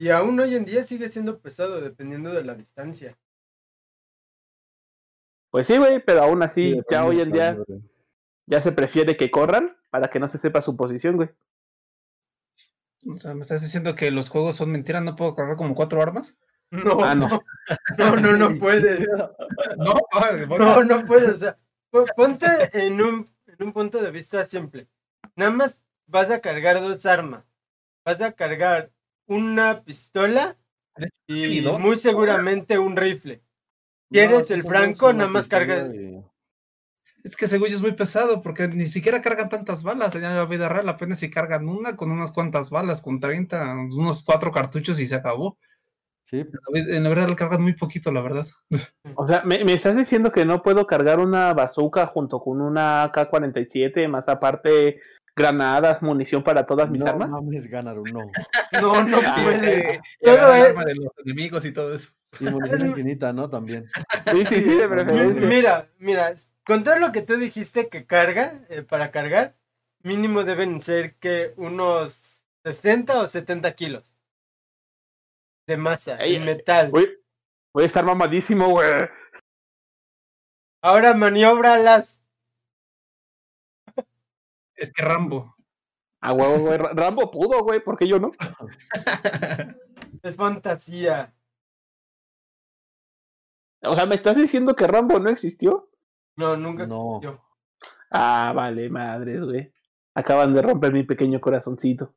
Y aún hoy en día sigue siendo pesado dependiendo de la distancia. Pues sí, güey, pero aún así, ya hoy en día ya se prefiere que corran para que no se sepa su posición, güey. O sea, ¿me estás diciendo que los juegos son mentiras? ¿No puedo cargar como cuatro armas? No, ah, no. no, no, no puedes. No, no, no puedes. O sea, ponte en un, en un punto de vista simple. Nada más vas a cargar dos armas. Vas a cargar una pistola y muy seguramente un rifle. Si eres el franco, nada más carga. Es que según yo es muy pesado porque ni siquiera cargan tantas balas en la vida real, apenas si cargan una con unas cuantas balas, con 30, unos cuatro cartuchos y se acabó. Sí, En la verdad cargan muy poquito, la verdad. O sea, ¿me, me estás diciendo que no puedo cargar una bazooka junto con una AK-47, más aparte granadas, munición para todas mis no armas? mames, no. No, no Ah, puede. Todo es- arma de los enemigos y todo eso. Y munición infinita, ¿no? También. Sí, sí, sí, de preferencia. Mira, mira, con todo lo que tú dijiste que carga, eh, para cargar, mínimo deben ser que unos 60 o 70 kilos de masa, Ey, en metal. Voy, voy a estar mamadísimo, güey. Ahora manióbralas. Es que Rambo. A huevo, güey. Ra- Rambo pudo, güey, ¿por qué yo no? Es fantasía. O sea, ¿me estás diciendo que Rambo no existió? No, nunca No. existió. Ah, vale, madres, güey. Acaban de romper mi pequeño corazoncito.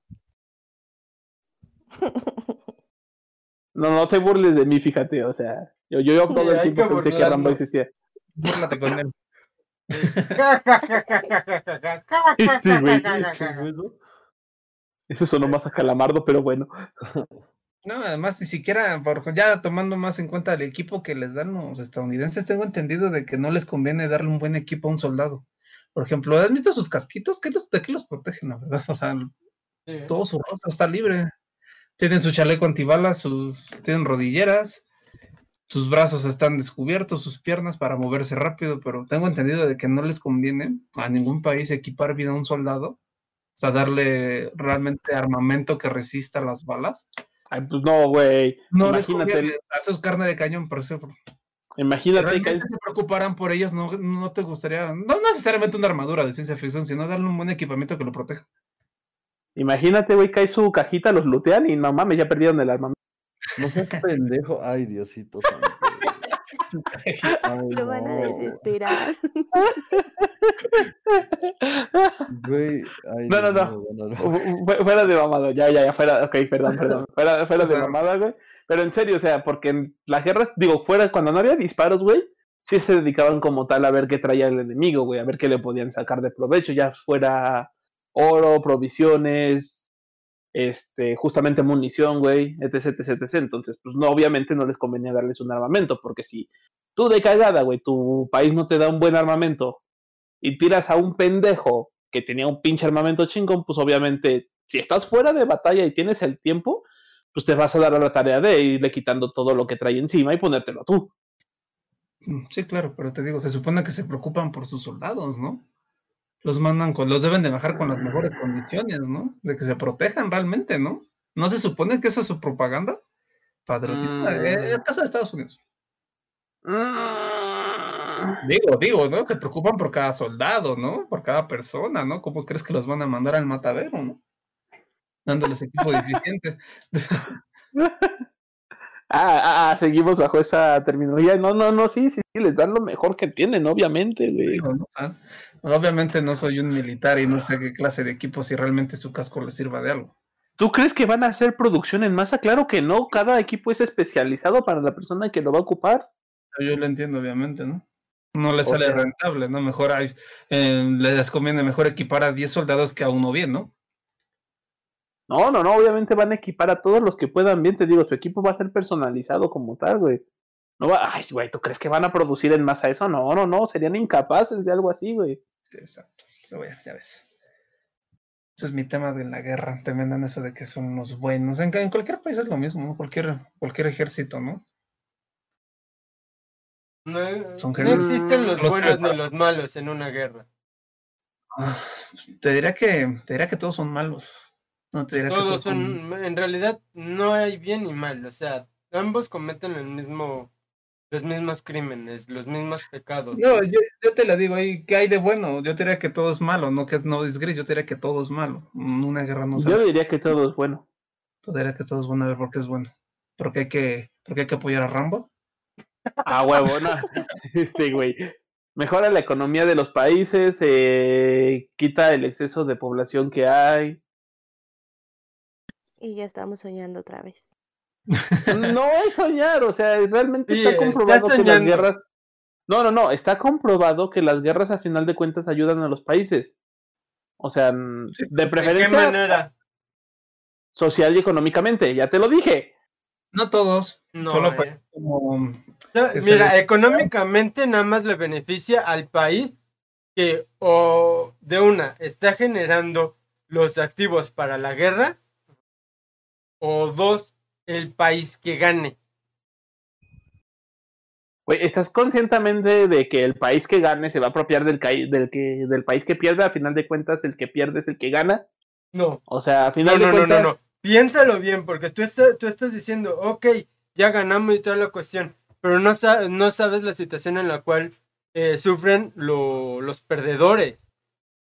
No, no te burles de mí, fíjate, o sea, yo, yo todo Sí, el tiempo que pensé que Rambo existía. Búrlate con él. Sí, güey. ¿Qué fue eso? Eso sonó más a calamardo, pero bueno. No, además ni siquiera, por, ya tomando más en cuenta el equipo que les dan los estadounidenses, tengo entendido de que no les conviene darle un buen equipo a un soldado. Por ejemplo, ¿has visto sus casquitos? ¿Qué los, ¿De qué los protegen, la verdad? O sea, Sí. todo su rostro está libre. Tienen su chaleco antibalas, sus, tienen rodilleras, sus brazos están descubiertos, sus piernas para moverse rápido, pero tengo entendido de que no les conviene a ningún país equipar bien a un soldado, o sea, darle realmente armamento que resista las balas. Ay, pues no, güey. No les Imagínate, conviene, eso es carne de cañón, por eso. imagínate que Realmente se preocuparan por ellos, no, no te gustaría, no necesariamente una armadura de ciencia ficción, sino darle un buen equipamiento que lo proteja. imagínate, güey, cae su cajita, los lootean y no mames, ya perdieron el armamento. No seas pendejo. Ay, Diosito santo. Lo van a no, desesperar. Güey, ay, No, no, no. Ganaru. Fu- fu- fuera de mamado, ya, ya, ya, fuera, ok, perdón, perdón, fuera, fuera de mamada, güey. Pero en serio, o sea, porque en las guerras, digo, fuera, cuando no había disparos, güey, sí se dedicaban como tal a ver qué traía el enemigo, güey, a ver qué le podían sacar de provecho, ya fuera oro, provisiones, este, justamente munición, güey, etc, etc, etc. Entonces, pues no, obviamente no les convenía darles un armamento, porque si tú de cagada, güey, tu país no te da un buen armamento y tiras a un pendejo que tenía un pinche armamento chingón, pues obviamente, si estás fuera de batalla y tienes el tiempo, pues te vas a dar a la tarea de irle quitando todo lo que trae encima y ponértelo tú. Mm, Sí, claro, pero te digo, se supone que se preocupan por sus soldados, ¿no? Los mandan con, los deben de bajar con las mejores condiciones, ¿no? De que se protejan realmente, ¿no? ¿No se supone que eso es su propaganda? Patriotista. Mm. Eh, el caso de Estados Unidos. Mm. Digo, digo, ¿no? Se preocupan por cada soldado, ¿no? Por cada persona, ¿no? ¿Cómo crees que los van a mandar al matadero, no? Dándoles equipo deficiente. Ah, ah, ah, seguimos bajo esa terminología. No, no, no, sí, sí, sí, les dan lo mejor que tienen, obviamente, güey. Digo, ¿no? Ah, obviamente no soy un militar y no sé qué clase de equipo si realmente su casco le sirva de algo. ¿Tú crees que van a hacer producción en masa? Claro que no, cada equipo es especializado para la persona que lo va a ocupar. Yo lo entiendo, obviamente, ¿no? No les O sale sea- rentable, ¿no? Mejor hay, eh, les conviene mejor equipar a 10 soldados que a uno bien, ¿no? No, no, no, obviamente van a equipar a todos los que puedan bien, te digo, su equipo va a ser personalizado como tal, güey. No va, ay, güey, ¿tú crees que van a producir en masa eso? No, no, no, serían incapaces de algo así, güey. Sí, exacto. Pero bueno, ya ves. Eso es mi tema de la guerra. Te vendan eso de que son los buenos. En, cualquier país es lo mismo, ¿no? Cualquier, cualquier ejército, ¿no? No, Son no existen los los buenos ni los malos en una guerra. Ah, te diría que, te diría que todos son malos. No te diría que Todos todos son... son, en realidad no hay bien ni mal, o sea, ambos cometen el mismo, los mismos crímenes, los mismos pecados. No, yo, yo te la digo ahí, ¿qué hay de bueno? Yo te diría que todo es malo, no que es- no es gris, yo te diría que todo es malo. En Una guerra no se Yo diría que todo es bueno. Yo diría que todo es bueno, a ver por qué es bueno. Porque hay que, porque hay que apoyar a Rambo. Ah, huevona. este, güey. Mejora la economía de los países, eh, quita el exceso de población que hay. Y ya estamos soñando otra vez. No es soñar, o sea, realmente Sí, está comprobado que las guerras, No, no, no, está comprobado que las guerras a final de cuentas ayudan a los países. O sea, de preferencia. ¿De qué manera? Social y económicamente, ya te lo dije. No todos. No, solo eh. como No, Mira, económicamente nada más le beneficia al país que o de una está generando los activos para la guerra o dos el país que gane. Güey, ¿estás conscientemente de que el país que gane se va a apropiar del, que, del país que pierde? A final de cuentas, el que pierde es el que gana. No, O sea, a final no, de no, no, cuentas. no. Piénsalo bien, porque tú, está- tú estás diciendo, ok, ya ganamos y toda la cuestión, pero no, sa- no sabes la situación en la cual eh, sufren lo- los perdedores.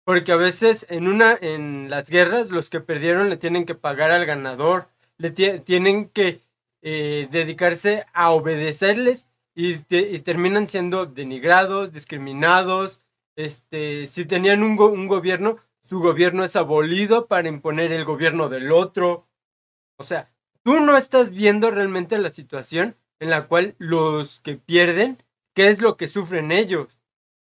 Porque a veces en una en las guerras los que perdieron le tienen que pagar al ganador, tienen que eh, dedicarse a obedecerles y terminan siendo denigrados, discriminados. Este, si tenían un, go- un gobierno, su gobierno es abolido para imponer el gobierno del otro. O sea, tú no estás viendo realmente la situación en la cual los que pierden, qué es lo que sufren ellos.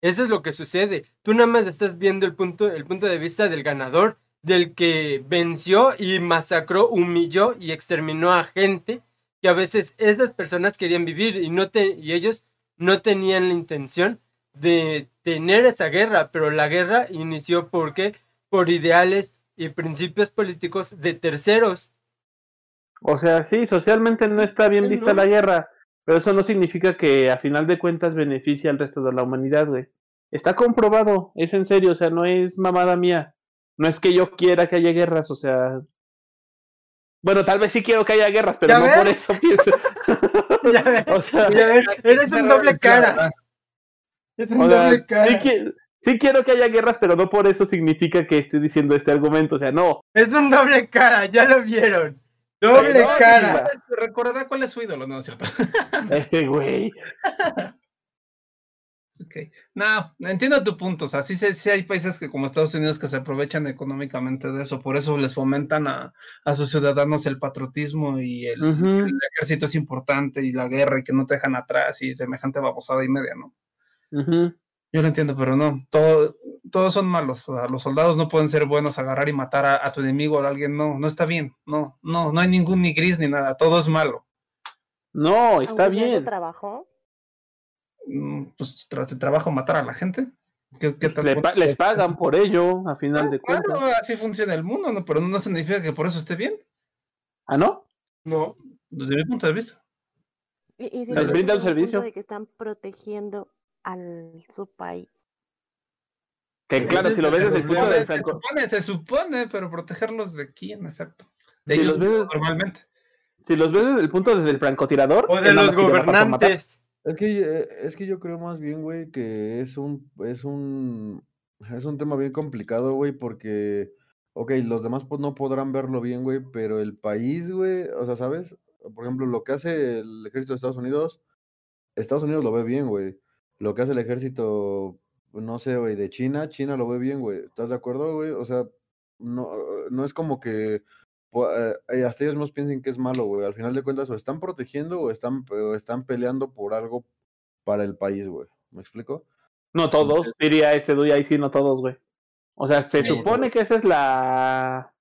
Eso es lo que sucede. Tú nada más estás viendo el punto, el punto de vista del ganador, del que venció y masacró, humilló y exterminó a gente que a veces esas personas querían vivir y, no te, y ellos no tenían la intención de tener esa guerra, pero la guerra inició porque por ideales y principios políticos de terceros. O sea, sí, socialmente no está bien No. vista la guerra, pero eso no significa que a final de cuentas beneficie al resto de la humanidad, güey. Está comprobado, es en serio, o sea, no es mamada mía. No es que yo quiera que haya guerras, o sea. Bueno, tal vez sí quiero que haya guerras, pero ¿Ya no ves? por eso pienso. Ya ves, o sea, ya ves, eres un doble cara. Es un o sea, doble cara. sí, qui- sí quiero que haya guerras, pero no por eso significa que estoy diciendo este argumento, o sea, no. Es un doble cara, ya lo vieron. Doble no, cara. Recuerda cuál es su ídolo, ¿no es cierto? Este güey. Ok. No, entiendo tu punto. O sea, sí, sí hay países que como Estados Unidos que se aprovechan económicamente de eso. Por eso les fomentan a, a sus ciudadanos el patriotismo y el, ejército es importante y la guerra y que no te dejan atrás y semejante babosada y media, ¿no? Yo lo entiendo, pero no. Todo, todos son malos. O sea, los soldados no pueden ser buenos, agarrar y matar a, a tu enemigo o a alguien. No, no está bien. No, no, no hay ningún ni gris ni nada. Todo es malo. No, está bien. trabajo. Mm, Pues tra- se trabajo matar a la gente. ¿Qué, qué tal? Le pa- les pagan por ello, a final de Claro, cuentas. así funciona el mundo, ¿no? Pero no significa que por eso esté bien, ¿Ah, no? No, desde mi punto de vista. Y, y si Les brinda un servicio. de que están protegiendo al su país. Que claro, Ese si lo es ves desde el punto de Se Franco. supone, se supone, pero protegerlos de quién, exacto. De Si ellos los ves- normalmente. Si los ves desde el punto desde el francotirador. o de los gobernantes. Es que, eh, es que yo creo más bien, güey, que es un, es un, es un tema bien complicado, güey, porque, ok, los demás pues no podrán verlo bien, güey, pero el país, güey, o sea, ¿sabes? Por ejemplo, lo que hace el ejército de Estados Unidos, Estados Unidos lo ve bien, güey. Lo que hace el ejército, no sé, güey, de China, China lo ve bien, güey. ¿Estás de acuerdo, güey? O sea, no, no es como que hasta ellos mismos piensen que es malo, güey. Al final de cuentas, o están protegiendo o están, o están peleando por algo para el país, güey. ¿Me explico? No todos, diría este Duy, ahí sí, no todos, güey. O sea, se Sí, supone que esa es la.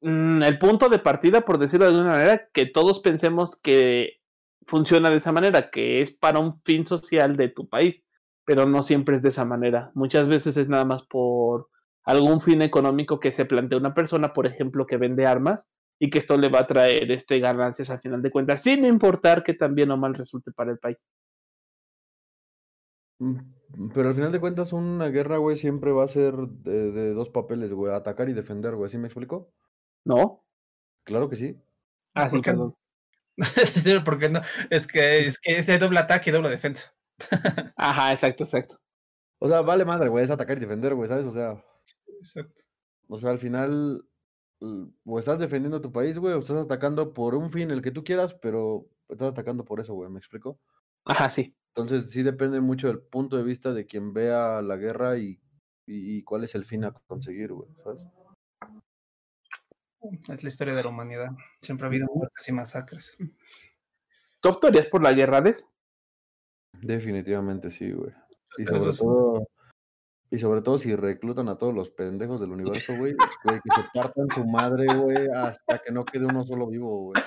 Mm, el punto de partida, por decirlo de alguna manera, que todos pensemos que funciona de esa manera, que es para un fin social de tu país, pero no siempre es de esa manera. Muchas veces es nada más por algún fin económico que se plantea una persona, por ejemplo, que vende armas y que esto le va a traer este ganancias a final de cuentas, sin importar que también o mal resulte para el país. Mm, Pero al final de cuentas, una guerra, güey, siempre va a ser de, de dos papeles, güey. Atacar y defender, güey. ¿Sí me explico? ¿No? Claro que sí. Ah, sí, ¿Por qué? perdón. Sí, ¿Por qué no? Es que es que es doble ataque y doble defensa. Ajá, exacto, exacto. O sea, vale madre, güey. Es atacar y defender, güey, ¿sabes? O sea, Exacto. o sea, al final, o estás defendiendo tu país, güey, o estás atacando por un fin, el que tú quieras, pero estás atacando por eso, güey. ¿Me explico? Ajá, sí. Entonces, sí depende mucho del punto de vista de quien vea la guerra y, y, y cuál es el fin a conseguir, güey, ¿sabes? Es la historia de la humanidad. Siempre ha habido muertes y masacres. ¿Tú optarías por la guerra, Des? Definitivamente sí, güey. Y sobre todo, y sobre todo si reclutan a todos los pendejos del universo, güey, güey, que se partan su madre, güey, hasta que no quede uno solo vivo, güey.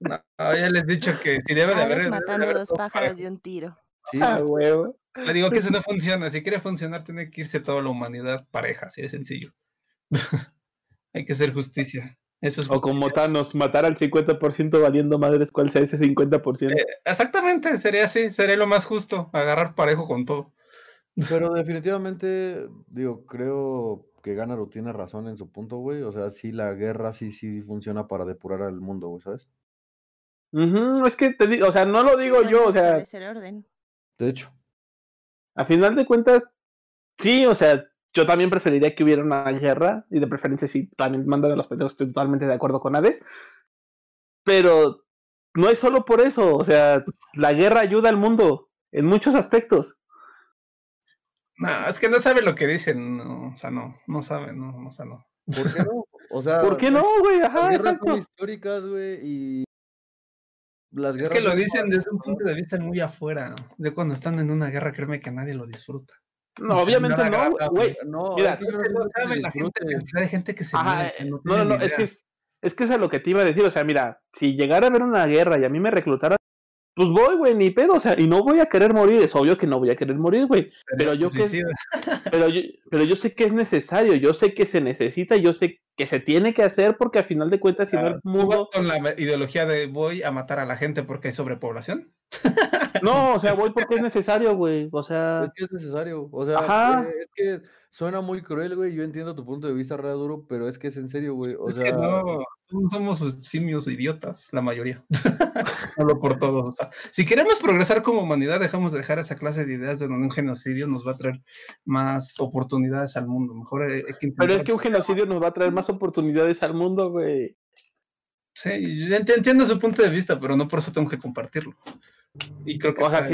No, ya les he dicho que si debe de haber. Debe matando dos pájaros de un tiro. Sí, Ah, güey. huevo. Le digo que eso no funciona. Si quiere funcionar, tiene que irse toda la humanidad pareja, así de sencillo. Hay que hacer justicia. Eso es O como Thanos, matar al 50% valiendo madres, ¿cuál sea ese 50%? Eh, exactamente, sería así, sería lo más justo, agarrar parejo con todo. Pero definitivamente, digo, creo que Ganaru tiene razón en su punto, güey. O sea, sí, la guerra sí, sí funciona para depurar al mundo, güey, ¿sabes? Ujú, es que te digo, o sea, no lo digo yo, o sea, establecer orden. De hecho, a final de cuentas, sí, o sea, yo también preferiría que hubiera una guerra, y de preferencia sí, también manda de los pendejos, estoy totalmente de acuerdo con Hades, pero no es solo por eso, o sea, la guerra ayuda al mundo en muchos aspectos. No, es que no sabe lo que dicen, no, o sea, no, no sabe, no, no, o sea, no. ¿por qué no? O sea, ¿Por qué no, güey? Las Ajá, guerras exacto. son históricas, güey, y las Es guerras que lo dicen desde un punto de vista muy afuera. De cuando están en una guerra, créeme que nadie lo disfruta. No, obviamente no güey. No, Mira, es que no Es que no siento que sabe la gente, de gente que se Ajá, muere, que no, no, no, es que es, es que eso es lo que te iba a decir, o sea, mira, si llegara a haber una guerra y a mí me reclutaran, pues voy, güey, ni pedo, o sea, y no voy a querer morir, es obvio que no voy a querer morir, güey, pero yo que, pero yo, pero yo sé que es necesario, yo sé que se necesita, yo sé que se tiene que hacer porque a final de cuentas, si no el mundo, con la ideología de voy a matar a la gente porque hay sobrepoblación. no, o sea, voy porque es necesario, güey, o sea, Es que es necesario. O sea, Ajá. eh, es que suena muy cruel, güey. Yo entiendo tu punto de vista, re duro, pero es que es en serio, güey. O es sea, que no, somos- somos simios idiotas, la mayoría. Solo por todos. O sea, si queremos progresar como humanidad, dejamos de dejar esa clase de ideas de donde un genocidio nos va a traer más oportunidades al mundo. Mejor hay, hay que intentar. pero es que un genocidio nos va a traer más oportunidades al mundo, güey. Sí, yo ent- entiendo su punto de vista, pero no por eso tengo que compartirlo. Y creo que O sea, está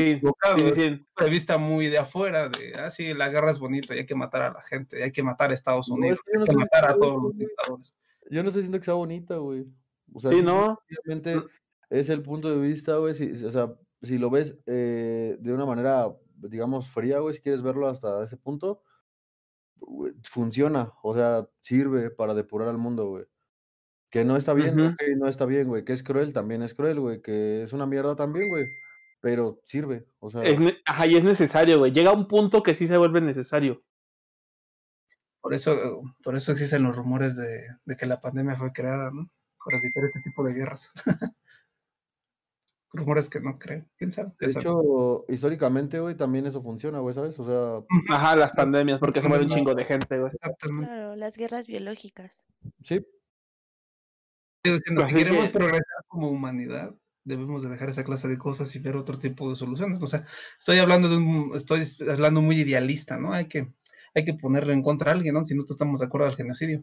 sí, de vista muy de afuera, de, ah, sí, la guerra es bonito y hay que matar a la gente, y hay que matar a Estados No, es Unidos, que yo no hay que estoy matar a diciendo todos los dictadores. yo no estoy diciendo que sea bonita, güey. O sea, sí, no, obviamente es el punto de vista, güey. Si, o sea, si lo ves eh, de una manera, digamos, fría, güey, si quieres verlo hasta ese punto, funciona. O sea, sirve para depurar al mundo, güey. Que no está bien, ok, no está bien, güey. Que es cruel, también es cruel, güey. Que es una mierda también, güey. Pero sirve, o sea. es, ajá, y es necesario, güey, llega un punto que sí se vuelve necesario. Por eso, por eso existen los rumores de, de que la pandemia fue creada, ¿no? Para evitar este tipo de guerras. rumores que no creo, quién sabe. De sabe. hecho, históricamente, güey, también eso funciona, güey, ¿sabes? O sea, Ajá, las pandemias, porque se muere un chingo de gente, güey. Exactamente. Claro, las guerras biológicas. sí, si Así queremos que- progresar como humanidad, debemos de dejar esa clase de cosas y ver otro tipo de soluciones. O sea, estoy hablando de un, estoy hablando muy idealista, ¿no? Hay que, hay que ponerle en contra a alguien, ¿no? Si no estamos de acuerdo al genocidio.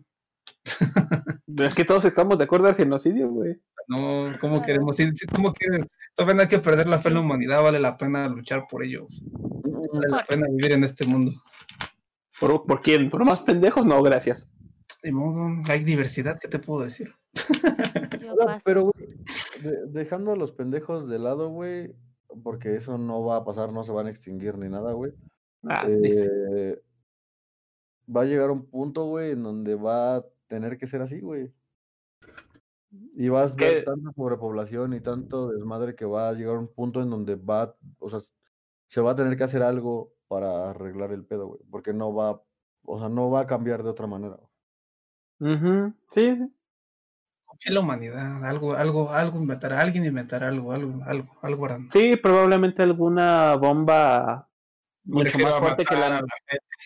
Pero es que todos estamos de acuerdo al genocidio, güey. No, ¿cómo queremos? Si, si- ¿Cómo quieres? Todavía no hay que perder la fe en la humanidad, vale la pena luchar por ellos. Vale la pena vivir en este mundo. ¿Por, ¿Por quién? ¿Por más pendejos? No, gracias. De modo, hay diversidad, ¿qué te puedo decir? Yo O sea, paso. pero, güey, de- dejando a los pendejos de lado, güey, porque eso no va a pasar, no se van a extinguir ni nada, güey. Ah, eh, va a llegar un punto, güey, en donde va a tener que ser así, güey. Y vas a ver tanta sobrepoblación y tanto desmadre que va a llegar un punto en donde va, o sea, se va a tener que hacer algo para arreglar el pedo, güey, porque no va, o sea, no va a cambiar de otra manera. Sí, sí. Confía en la humanidad, algo, algo, algo inventará, alguien inventará algo, algo, algo, algo harán. Sí, probablemente alguna bomba mucho más fuerte que la...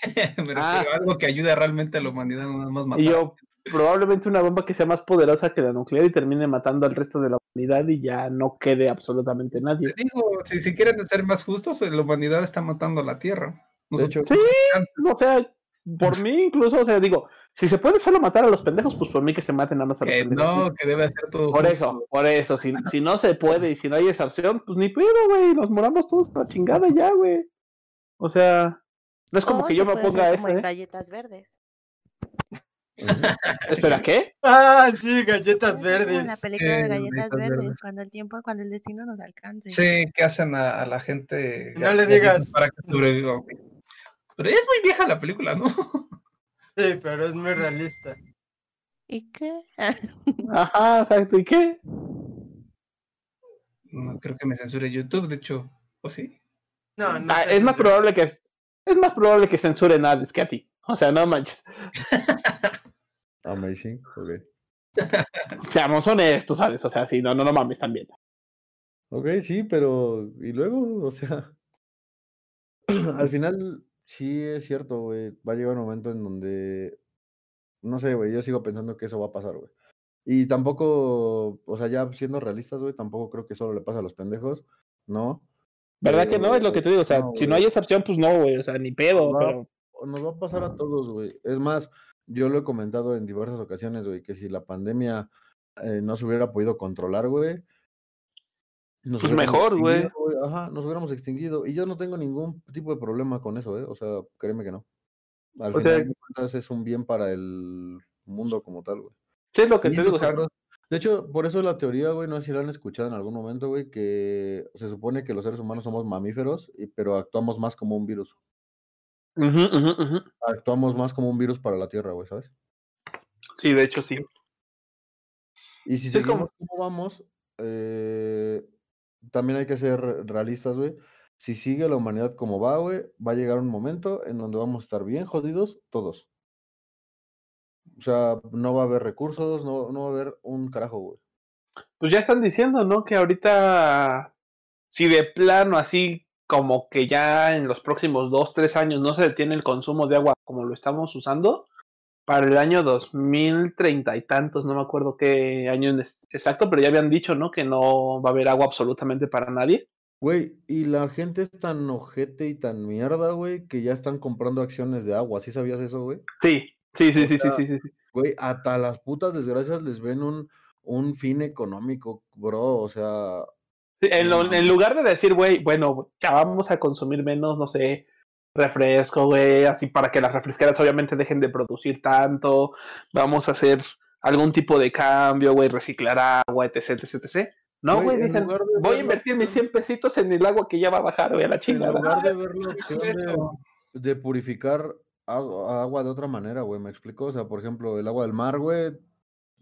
Me Ah. algo que ayude realmente a la humanidad, no nada más matar. Y yo, probablemente una bomba que sea más poderosa que la nuclear y termine matando al resto de la humanidad y ya no quede absolutamente nadie. Te digo, si, si quieren ser más justos, la humanidad está matando a la Tierra. De Nosotros- hecho, Sí, o sea, por mí incluso, o sea, digo, si se puede solo matar a los pendejos, pues por mí que se maten nada más a los que pendejos. no, que debe hacer todo Por justo. eso, por eso, si, si no se puede y si no hay esa opción, pues ni pedo, güey, nos moramos todos para chingada ya, güey. O sea, no es como O que yo me ponga como eso, en ¿eh? galletas verdes. Espera, ¿qué? Ah, sí, galletas Es como la verdes. película de Sí, galletas verdes, verdes. cuando el tiempo, cuando el destino nos alcance. Sí, que hacen a, a la gente. No le digas. Para que sobreviva, güey. Pero es muy vieja la película, ¿no? Sí, pero es muy realista. ¿Y qué? Ajá, exacto. ¿Y qué? No creo que me censure YouTube, de hecho. ¿O sí? No, no. Ah, es más probable que es más probable que censuren a Alex que a ti. O sea, no manches. Amazing, ok. Seamos honestos, ¿sabes? O sea, sí, no, no, no mames también. Ok, sí, pero. ¿Y luego? O sea. Al final, sí es cierto, güey. Va a llegar un momento en donde. No sé, güey. Yo sigo pensando que eso va a pasar, güey. Y tampoco. O sea, ya siendo realistas, güey, tampoco creo que solo le pasa a los pendejos. No. ¿Verdad que no? Es lo que te digo. O sea, No, si no hay esa opción, pues no, güey. O sea, ni pedo, No. pero. Nos va a pasar a todos, güey. Es más, yo lo he comentado en diversas ocasiones, güey, que si la pandemia eh, no se hubiera podido controlar, güey. Nos Pues mejor, güey. Ajá, nos hubiéramos extinguido. Y yo no tengo ningún tipo de problema con eso, ¿eh? O sea, créeme que no. Al O final sea- es un bien para el mundo como tal, güey. Sí, es lo que te digo. De hecho, por eso la teoría, güey, no sé si la han escuchado en algún momento, güey, que se supone que los seres humanos somos mamíferos, y, pero actuamos más como un virus. ujú, ujú, ujú. Actuamos más como un virus para la Tierra, güey, ¿sabes? Sí, de hecho, sí. Y si Sí, seguimos como- como vamos, eh, también hay que ser realistas, güey. Si sigue la humanidad como va, güey, va a llegar un momento en donde vamos a estar bien jodidos todos. O sea, no va a haber recursos, no, no va a haber un carajo, güey. Pues ya están diciendo, ¿no? Que ahorita, si de plano así como que ya en los próximos dos, tres años no se detiene el consumo de agua como lo estamos usando, para el año 2030 y tantos, no me acuerdo qué año exacto, pero ya habían dicho, ¿no? Que no va a haber agua absolutamente para nadie. Güey, y la gente es tan ojete y tan mierda, güey, que ya están comprando acciones de agua. ¿Sí sabías eso, güey? Sí, sí, sí, O sí, sí, sí, sí, sí. Güey, hasta las putas desgracias les ven un, un fin económico, bro. O sea, Sí, en, lo- en lugar de decir, güey, bueno, ya vamos a consumir menos, no sé, refresco, güey, así para que las refresqueras obviamente dejen de producir tanto, vamos a hacer algún tipo de cambio, güey, reciclar agua, etc, etc, etc. No, Güey, güey, en dicen, voy a invertir mis opción- 100 pesitos en el agua que ya va a bajar, güey, a la en chingada. lugar de ver la opción de, Eso. de purificar agua, agua de otra manera, güey, ¿me explico? O sea, por ejemplo, el agua del mar, güey,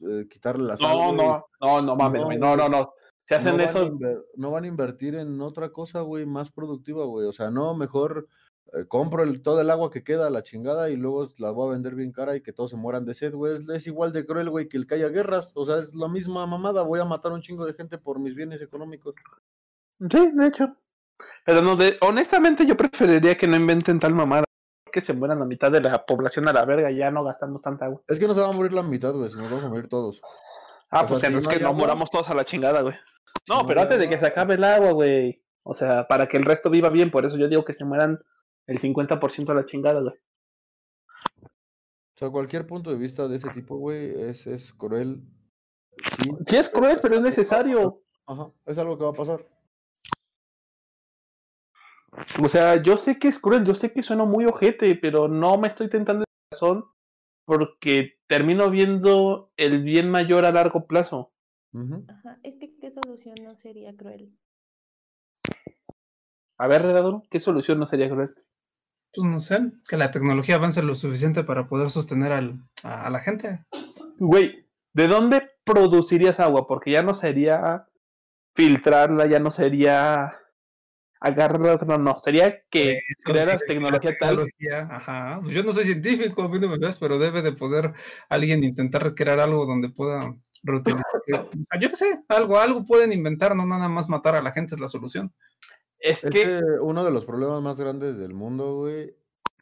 eh, quitarle la sal, No, no, no, no mames, No, güey, no, no. Se hacen no van, a eso, inver- no van a invertir en otra cosa, güey, más productiva, güey. O sea, no, mejor eh, compro el, todo el agua que queda a la chingada y luego la voy a vender bien cara y que todos se mueran de sed, güey. Es, es igual de cruel, güey, que el que haya guerras. O sea, es la misma mamada. Voy a matar un chingo de gente por mis bienes económicos. Sí, de hecho. Pero no, de, honestamente yo preferiría que no inventen tal mamada. Que se mueran la mitad de la población a la verga, ya no gastamos tanta agua. Es que no se va a morir la mitad, güey, si nos vamos a morir todos. Ah, O pues sea, si entonces no que nos agua- moramos todos a la chingada, güey. No, no pero antes de que se acabe el agua, güey. O sea, para que el resto viva bien, por eso yo digo que se mueran el 50% a la chingada, güey. O sea, cualquier punto de vista de ese tipo, güey, es, es cruel. Sí, Sí es cruel, pero es necesario. Ajá, es algo que va a pasar. O sea, yo sé que es cruel, yo sé que suena muy ojete, pero no me estoy tentando el corazón porque termino viendo el bien mayor a largo plazo. Ajá, es que qué solución no sería cruel. A ver, Redador, ¿qué solución no sería cruel? Pues no sé, que la tecnología avance lo suficiente para poder sostener al, a, a la gente. Güey, ¿de dónde producirías agua? Porque ya no sería filtrarla, ya no sería agarrarla, no, no, sería que crearas la tecnología tal. tecnología, Ajá. Pues yo no soy científico, a mí no me ves, pero debe de poder alguien intentar recrear algo donde pueda reutilizar. yo qué sé, algo, algo pueden inventar, no nada más matar a la gente es la solución. Es Es que, que uno de los problemas más grandes del mundo, güey,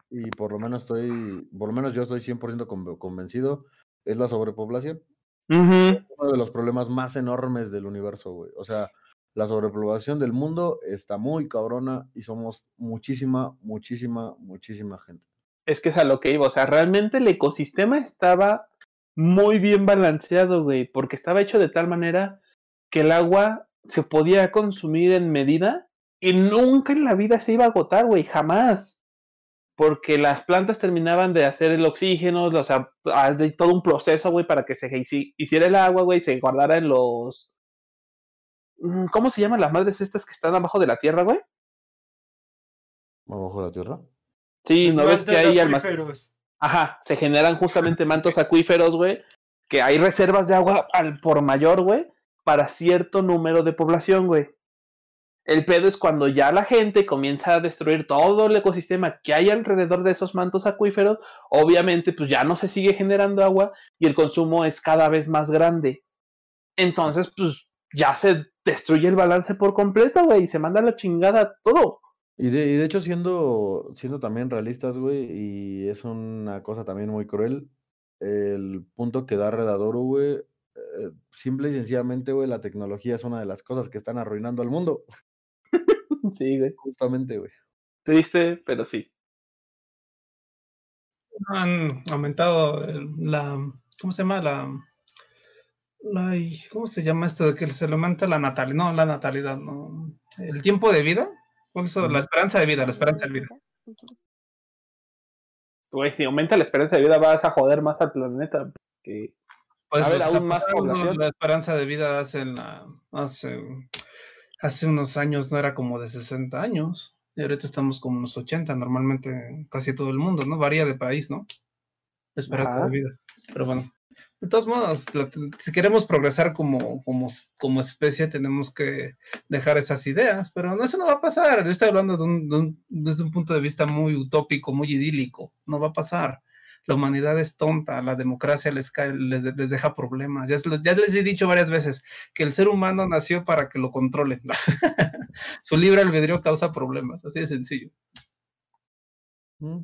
y por lo menos estoy, por lo menos yo estoy 100% conve- convencido, es la sobrepoblación. Uno de los problemas más enormes del universo, güey. O sea, la sobrepoblación del mundo está muy cabrona y somos muchísima, muchísima, muchísima gente. es que es a lo que iba. O sea, realmente el ecosistema estaba muy bien balanceado, güey, porque estaba hecho de tal manera que el agua se podía consumir en medida y nunca en la vida se iba a agotar, güey, jamás. porque las plantas terminaban de hacer el oxígeno, o sea, hay todo un proceso, güey, para que se hiciera el agua, güey, se guardara en los... Mm, ¿Cómo se llaman las madres estas que están abajo de la tierra, güey? ¿Abajo de la tierra? Sí, ¿no ves que hay acuíferos. Ajá, se generan justamente mantos acuíferos, güey, que hay reservas de agua al por mayor, güey, para cierto número de población, güey. El pedo es cuando ya la gente comienza a destruir todo el ecosistema que hay alrededor de esos mantos acuíferos, obviamente pues ya no se sigue generando agua y el consumo es cada vez más grande. Entonces pues ya se destruye el balance por completo, güey, y se manda la chingada todo. Y de, y de hecho siendo, siendo también realistas, güey, y es una cosa también muy cruel, el punto que da Redadoro, güey, eh, simple y sencillamente, güey, la tecnología es una de las cosas que están arruinando al mundo. Sí, güey. Justamente, güey. Triste, pero sí. Han aumentado la. ¿Cómo se llama? La. ¿Cómo se llama esto de que se le aumenta la natalidad? No, la natalidad, no. El tiempo de vida. ¿Cuál es La esperanza de vida, la esperanza de vida. Güey, si aumenta la esperanza de vida, vas a joder más al planeta. Que... Pues, a ver, aún más población. La esperanza de vida hace, la, hace hace unos años no era como de 60 años y ahorita estamos como unos 80, normalmente casi todo el mundo, ¿no? Varía de país, ¿no? Esperanza de vida. Pero bueno, de todos modos, si queremos progresar como, como, como especie, tenemos que dejar esas ideas, pero no, eso no va a pasar. Yo estoy hablando desde un punto de vista muy utópico, muy idílico. No va a pasar la humanidad es tonta, la democracia les, les, les deja problemas. Ya, ya, les he dicho varias veces que el ser humano nació para que lo controlen. Su libre albedrío causa problemas, así de sencillo. Mm.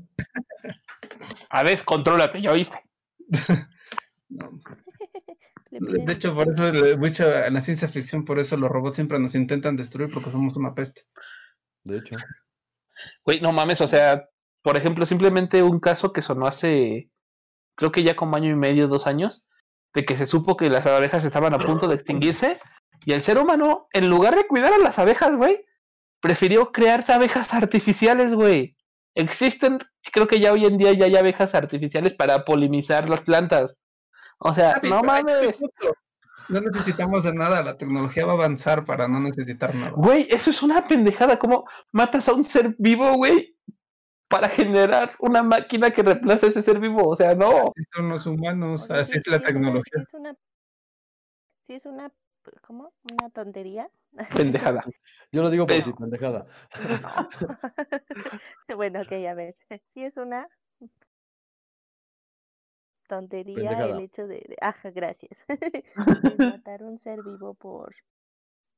A ver, contrólate, ya oíste. De hecho, por eso, mucho, en la ciencia ficción, por eso los robots siempre nos intentan destruir porque somos una peste. De hecho. Güey, no mames, o sea, por ejemplo, simplemente un caso que sonó hace, creo que ya como año y medio, dos años, de que se supo que las abejas estaban a punto de extinguirse y el ser humano, en lugar de cuidar a las abejas, güey, prefirió crear abejas artificiales, güey. Existen, creo que ya hoy en día ya hay abejas artificiales para polinizar las plantas. O sea, no mames. No necesitamos de nada, la tecnología va a avanzar para no necesitar nada. Güey, eso es una pendejada. ¿Cómo matas a un ser vivo, güey? Para generar una máquina que reemplace ese ser vivo. O sea, no. son los humanos, así es la tecnología. Si es una, si es una, ¿cómo? Una tontería. Pendejada. Yo lo digo por si pendejada. bueno, ok, a ver. Si es una tontería el hecho de, de, ajá, gracias. matar un ser vivo por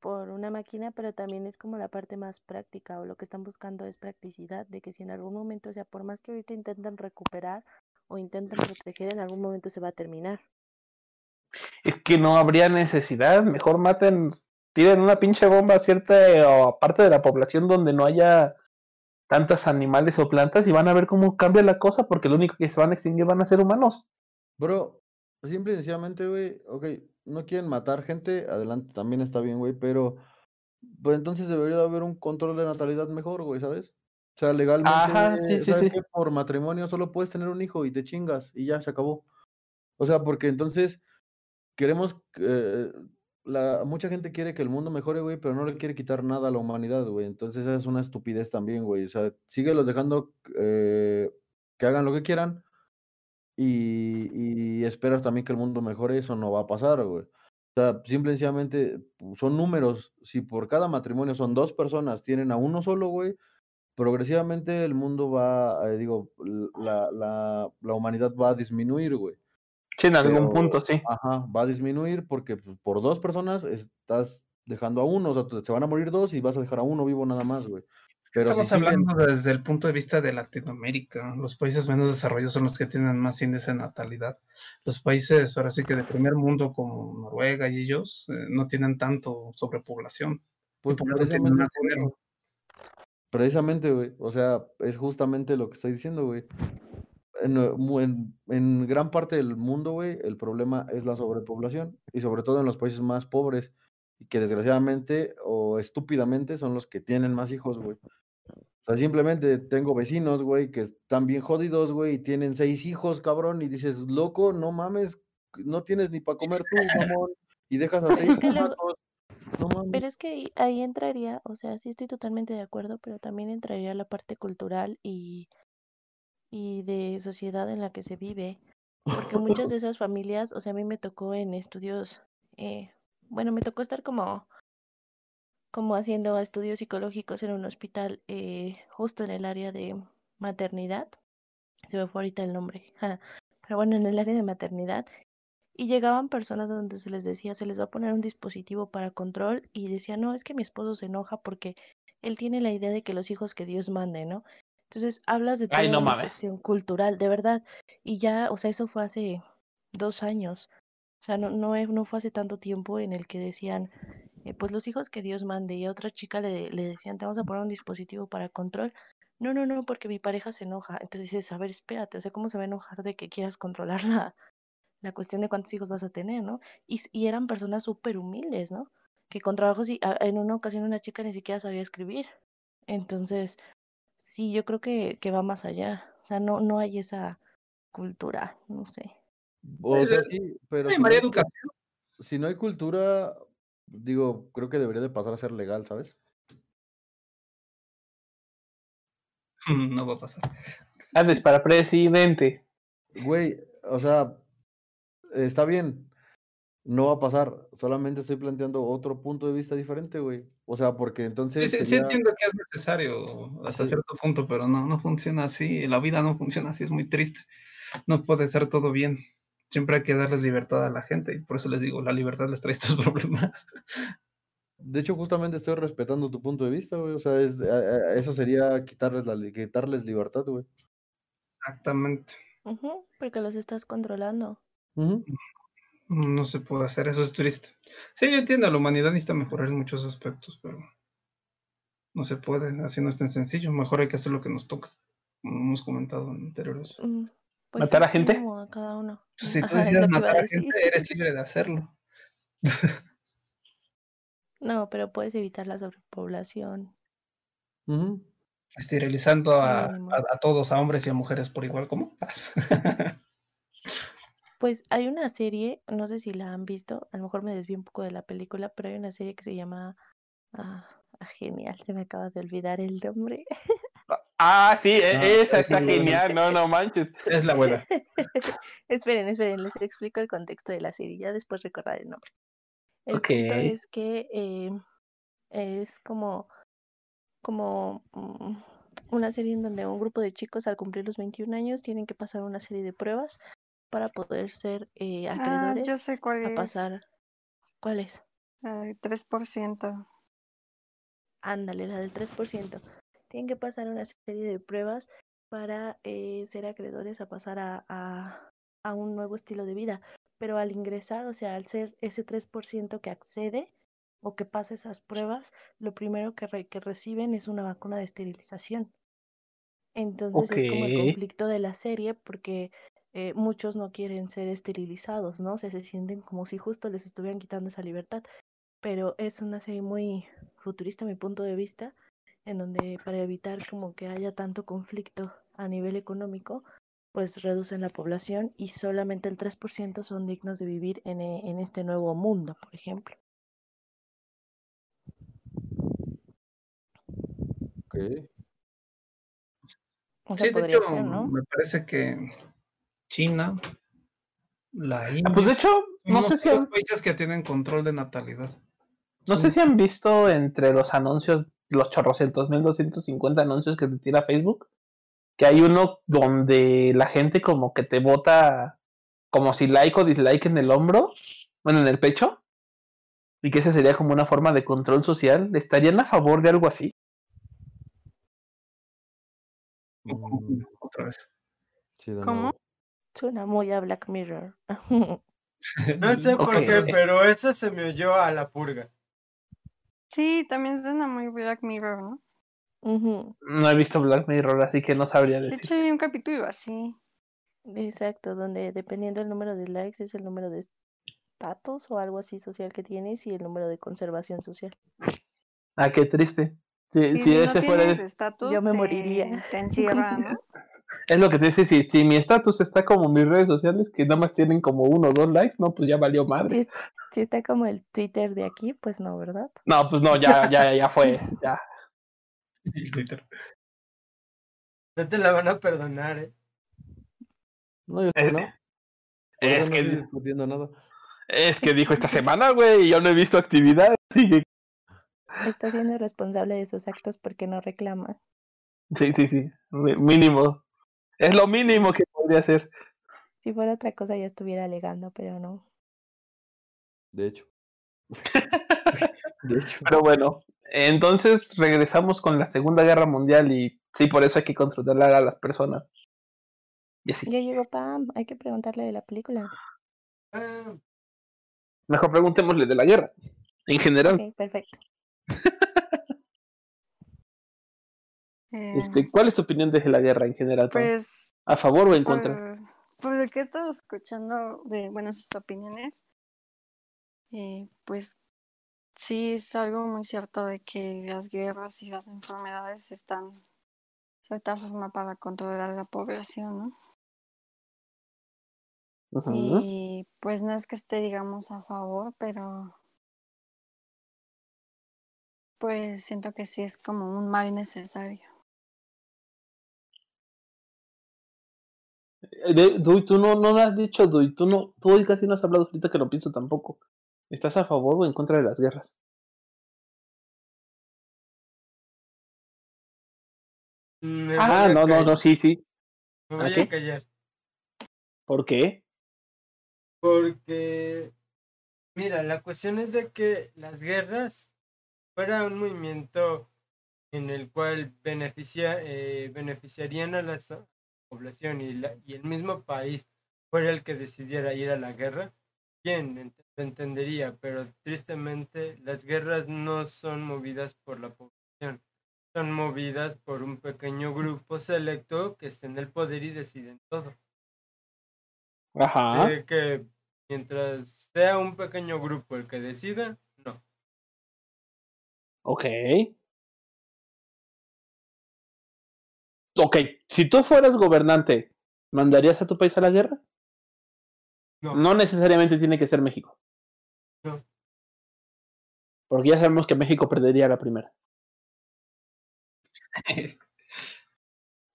por una máquina, pero también es como la parte más práctica o lo que están buscando es practicidad, de que si en algún momento, o sea, por más que ahorita intenten recuperar o intenten proteger, en algún momento se va a terminar. Es que no habría necesidad, mejor maten, tiren una pinche bomba a cierta parte de la población donde no haya tantos animales o plantas y van a ver cómo cambia la cosa, porque lo único que se van a extinguir van a ser humanos. Bro, simple y sencillamente, güey, ok, no quieren matar gente, adelante, también está bien, güey, pero pues entonces debería haber un control de natalidad mejor, güey, ¿sabes? O sea, legalmente, ¿sabes que por matrimonio solo puedes tener un hijo y te chingas y ya se acabó? O sea, porque entonces queremos, eh, la, mucha gente quiere que el mundo mejore, güey, pero no le quiere quitar nada a la humanidad, güey. Entonces es una estupidez también, güey. O sea, síguelos dejando eh, que hagan lo que quieran, y, y esperas también que el mundo mejore, eso no va a pasar, güey. O sea, simplemente son números. Si por cada matrimonio son dos personas, tienen a uno solo, güey, progresivamente el mundo va, eh, digo, la, la, la, humanidad va a disminuir, güey. Sí, en algún punto, sí. Ajá, va a disminuir porque pues, por dos personas estás dejando a uno, o sea, se van a morir dos y vas a dejar a uno vivo nada más, güey. Estamos hablando desde el punto de vista de Latinoamérica. Los países menos desarrollados son los que tienen más índice de natalidad. Los países, ahora sí que de primer mundo, como Noruega y ellos, eh, no tienen tanto sobrepoblación. Pues precisamente, precisamente, güey. O sea, es justamente lo que estoy diciendo, güey. En, en, gran parte del mundo, güey, el problema es la sobrepoblación. Y sobre todo en los países más pobres. Y que desgraciadamente o estúpidamente son los que tienen más hijos, güey. O sea, simplemente tengo vecinos, güey, que están bien jodidos, güey, y tienen seis hijos, cabrón, y dices, loco, no mames, no tienes ni para comer tú, mamón, y dejas a seis. No mames. Pero es que ahí- ahí entraría, o sea, sí estoy totalmente de acuerdo, pero también entraría la parte cultural y, y de sociedad en la que se vive, porque muchas de esas familias, o sea, a mí me tocó en estudios, eh, bueno, me tocó estar como, como haciendo estudios psicológicos en un hospital, eh, justo en el área de maternidad, se me fue ahorita el nombre, pero bueno, en el área de maternidad, y llegaban personas donde se les decía, se les va a poner un dispositivo para control y decían, no, es que mi esposo se enoja porque él tiene la idea de que los hijos que Dios mande, ¿no? Entonces hablas de Ay, toda no una mames. cuestión cultural, de verdad. Y ya, o sea, eso fue hace dos años. O sea, no, no, fue hace tanto tiempo en el que decían, eh, pues los hijos que Dios mande. Y a otra chica le, le decían, te vamos a poner un dispositivo para control. No, no, no, porque mi pareja se enoja. Entonces dices, a ver, espérate, o sea, ¿cómo se va a enojar de que quieras controlar la, la cuestión de cuántos hijos vas a tener, ¿no? Y, y eran personas súper humildes, ¿no? Que con trabajos, y a- en una ocasión una chica ni siquiera sabía escribir. Entonces, sí, yo creo que, que va más allá. O sea, no, no hay esa cultura, no sé. O sea, sí, pero si no María hay, cul- Educación. si no hay cultura, digo, creo que debería de pasar a ser legal, ¿sabes? No va a pasar. Andes para presidente. Güey, o sea, está bien, no va a pasar, solamente estoy planteando otro punto de vista diferente, güey. O sea, porque entonces sí, sí sería- entiendo que es necesario hasta Sí. cierto punto, pero no, no funciona así. La vida no funciona así, es muy triste. No puede ser todo bien. Siempre hay que darles libertad a la gente y por eso les digo, la libertad les trae estos problemas. De hecho, justamente estoy respetando tu punto de vista, güey. O sea, es, a- a- eso sería quitarles, la, quitarles libertad, güey. Exactamente. Porque los estás controlando. No se puede hacer, eso es triste. Sí, yo entiendo, la humanidad necesita mejorar en muchos aspectos, pero no se puede, así no es tan sencillo. Mejor hay que hacer lo que nos toca, como hemos comentado en anteriores. Mm, pues ¿Matar sí, a gente? a cada uno. Si tú Ajá, decides a matar a gente, eres libre de hacerlo. No, pero puedes evitar la sobrepoblación. Ujú. Esterilizando a- a todos, a hombres y a mujeres por igual, ¿cómo? Pues hay una serie, no sé si la han visto, a lo mejor me desvío un poco de la película, pero hay una serie que se llama ah, ah, genial, se me acaba de olvidar el nombre. Ah, sí, e- Ah, esa está genial, no, no manches. es la abuela. esperen, esperen, les explico el contexto de la serie, ya después recordar el nombre. El Ok. punto es que eh, es como, como mm, una serie en donde un grupo de chicos al cumplir los 21 años tienen que pasar una serie de pruebas para poder ser eh, Ah, acreedores yo sé cuál a es. pasar. ¿Cuál es? Ay, 3%. Ándale, la del 3%. Tienen que pasar una serie de pruebas para eh, ser acreedores a pasar a, a, a un nuevo estilo de vida. Pero al ingresar, o sea, al ser ese 3% que accede o que pasa esas pruebas, lo primero que, re- que reciben es una vacuna de esterilización. Entonces es como el conflicto de la serie porque eh, muchos no quieren ser esterilizados, ¿no? O sea, se sienten como si justo les estuvieran quitando esa libertad. Pero es una serie muy futurista a mi punto de vista, en donde para evitar como que haya tanto conflicto a nivel económico, pues reducen la población y solamente el 3% son dignos de vivir en, e- en este nuevo mundo, por ejemplo. Ok. O sea, Sí, de hecho, ser, ¿no? me parece que China, la Ah, India, Pues de hecho, no sé si han, países que tienen control de natalidad. no sé si han visto entre los anuncios, los chorrocientos mil doscientos cincuenta anuncios que te tira Facebook, que hay uno donde la gente como que te vota como si like o dislike en el hombro, bueno, en el pecho, y que esa sería como una forma de control social. ¿Estarían a favor de algo así? Mm, Otra vez. ¿Cómo? Suena muy a Black Mirror. No sé por qué, pero eso se me oyó a la purga. Sí, también suena muy Black Mirror, ¿no? No he visto Black Mirror, así que no sabría De decir. hecho, hay un capítulo así. Exacto, donde dependiendo del número de likes es el número de estatus o algo así social que tienes y el número de conservación social. Ah, qué triste. Si, Sí, si si no ese fuera tienes el- estatus, Yo me te- moriría. Te encierra, ¿no? Es lo que te dice, si, si mi estatus está como mis redes sociales, que nada más tienen como uno o dos likes, no, pues ya valió madre. Si, es- si está como el Twitter de aquí, pues no, ¿verdad? No, pues no, ya, ya, ya fue, ya. El Twitter. No te la van a perdonar, ¿eh? No, yo Eh, no. Es eso no estoy que, discutiendo nada. es que dijo esta semana, güey, y yo no he visto actividad, así que Está siendo responsable de sus actos porque no reclama. sí, sí, sí, mínimo. Es lo mínimo que podría hacer. Si fuera otra cosa ya estuviera alegando, pero no. De hecho. De hecho. Pero bueno, entonces regresamos con la Segunda Guerra Mundial y sí, por eso hay que controlar a las personas. Y así. Ya llegó Pam, hay que preguntarle de la película. Mejor preguntémosle de la guerra, en general. Ok, perfecto. Eh, Este, ¿Cuál es tu opinión de la guerra en general? Pues, ¿A favor o en contra? por, por lo que he estado escuchando de, bueno, sus opiniones, eh, pues sí es algo muy cierto de que las guerras y las enfermedades están de cierta forma para controlar la población, ¿no? Y pues no es que esté, digamos, a favor, pero pues siento que sí es como un mal necesario. Dui, tú no, no has dicho, Dui, tú no, tú hoy casi no has hablado ahorita que lo pienso tampoco. ¿Estás a favor o en contra de las guerras? me Ah, no, no, no, sí, sí. Me ¿A voy a callar. ¿Por qué? Porque, mira, la cuestión es de que las guerras fuera un movimiento en el cual beneficia, eh, beneficiarían a la so- población y, la- y el mismo país fuera el que decidiera ir a la guerra, bien, ent- lo entendería, pero tristemente las guerras no son movidas por la población, son movidas por un pequeño grupo selecto que está en el poder y deciden todo. Ajá. Así que mientras sea un pequeño grupo el que decida, no. Ok. Ok, si tú fueras gobernante, ¿mandarías a tu país a la guerra? No. No necesariamente tiene que ser México. No. Porque ya sabemos que México perdería la primera.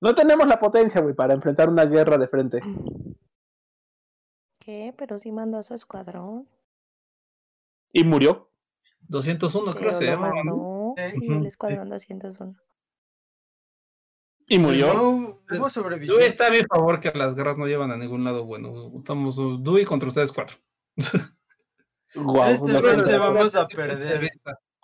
No tenemos la potencia, güey, para enfrentar una guerra de frente. ¿Qué? Pero sí mandó a su escuadrón. Y murió. 201 creo Pero se llama, ¿no? Sí. El escuadrón 201. Y murió. No, Dewey sobrevivientes. está a mi favor que las guerras no llevan a ningún lado bueno. Estamos Dewey contra ustedes cuatro. Guau, Este vamos a de perder.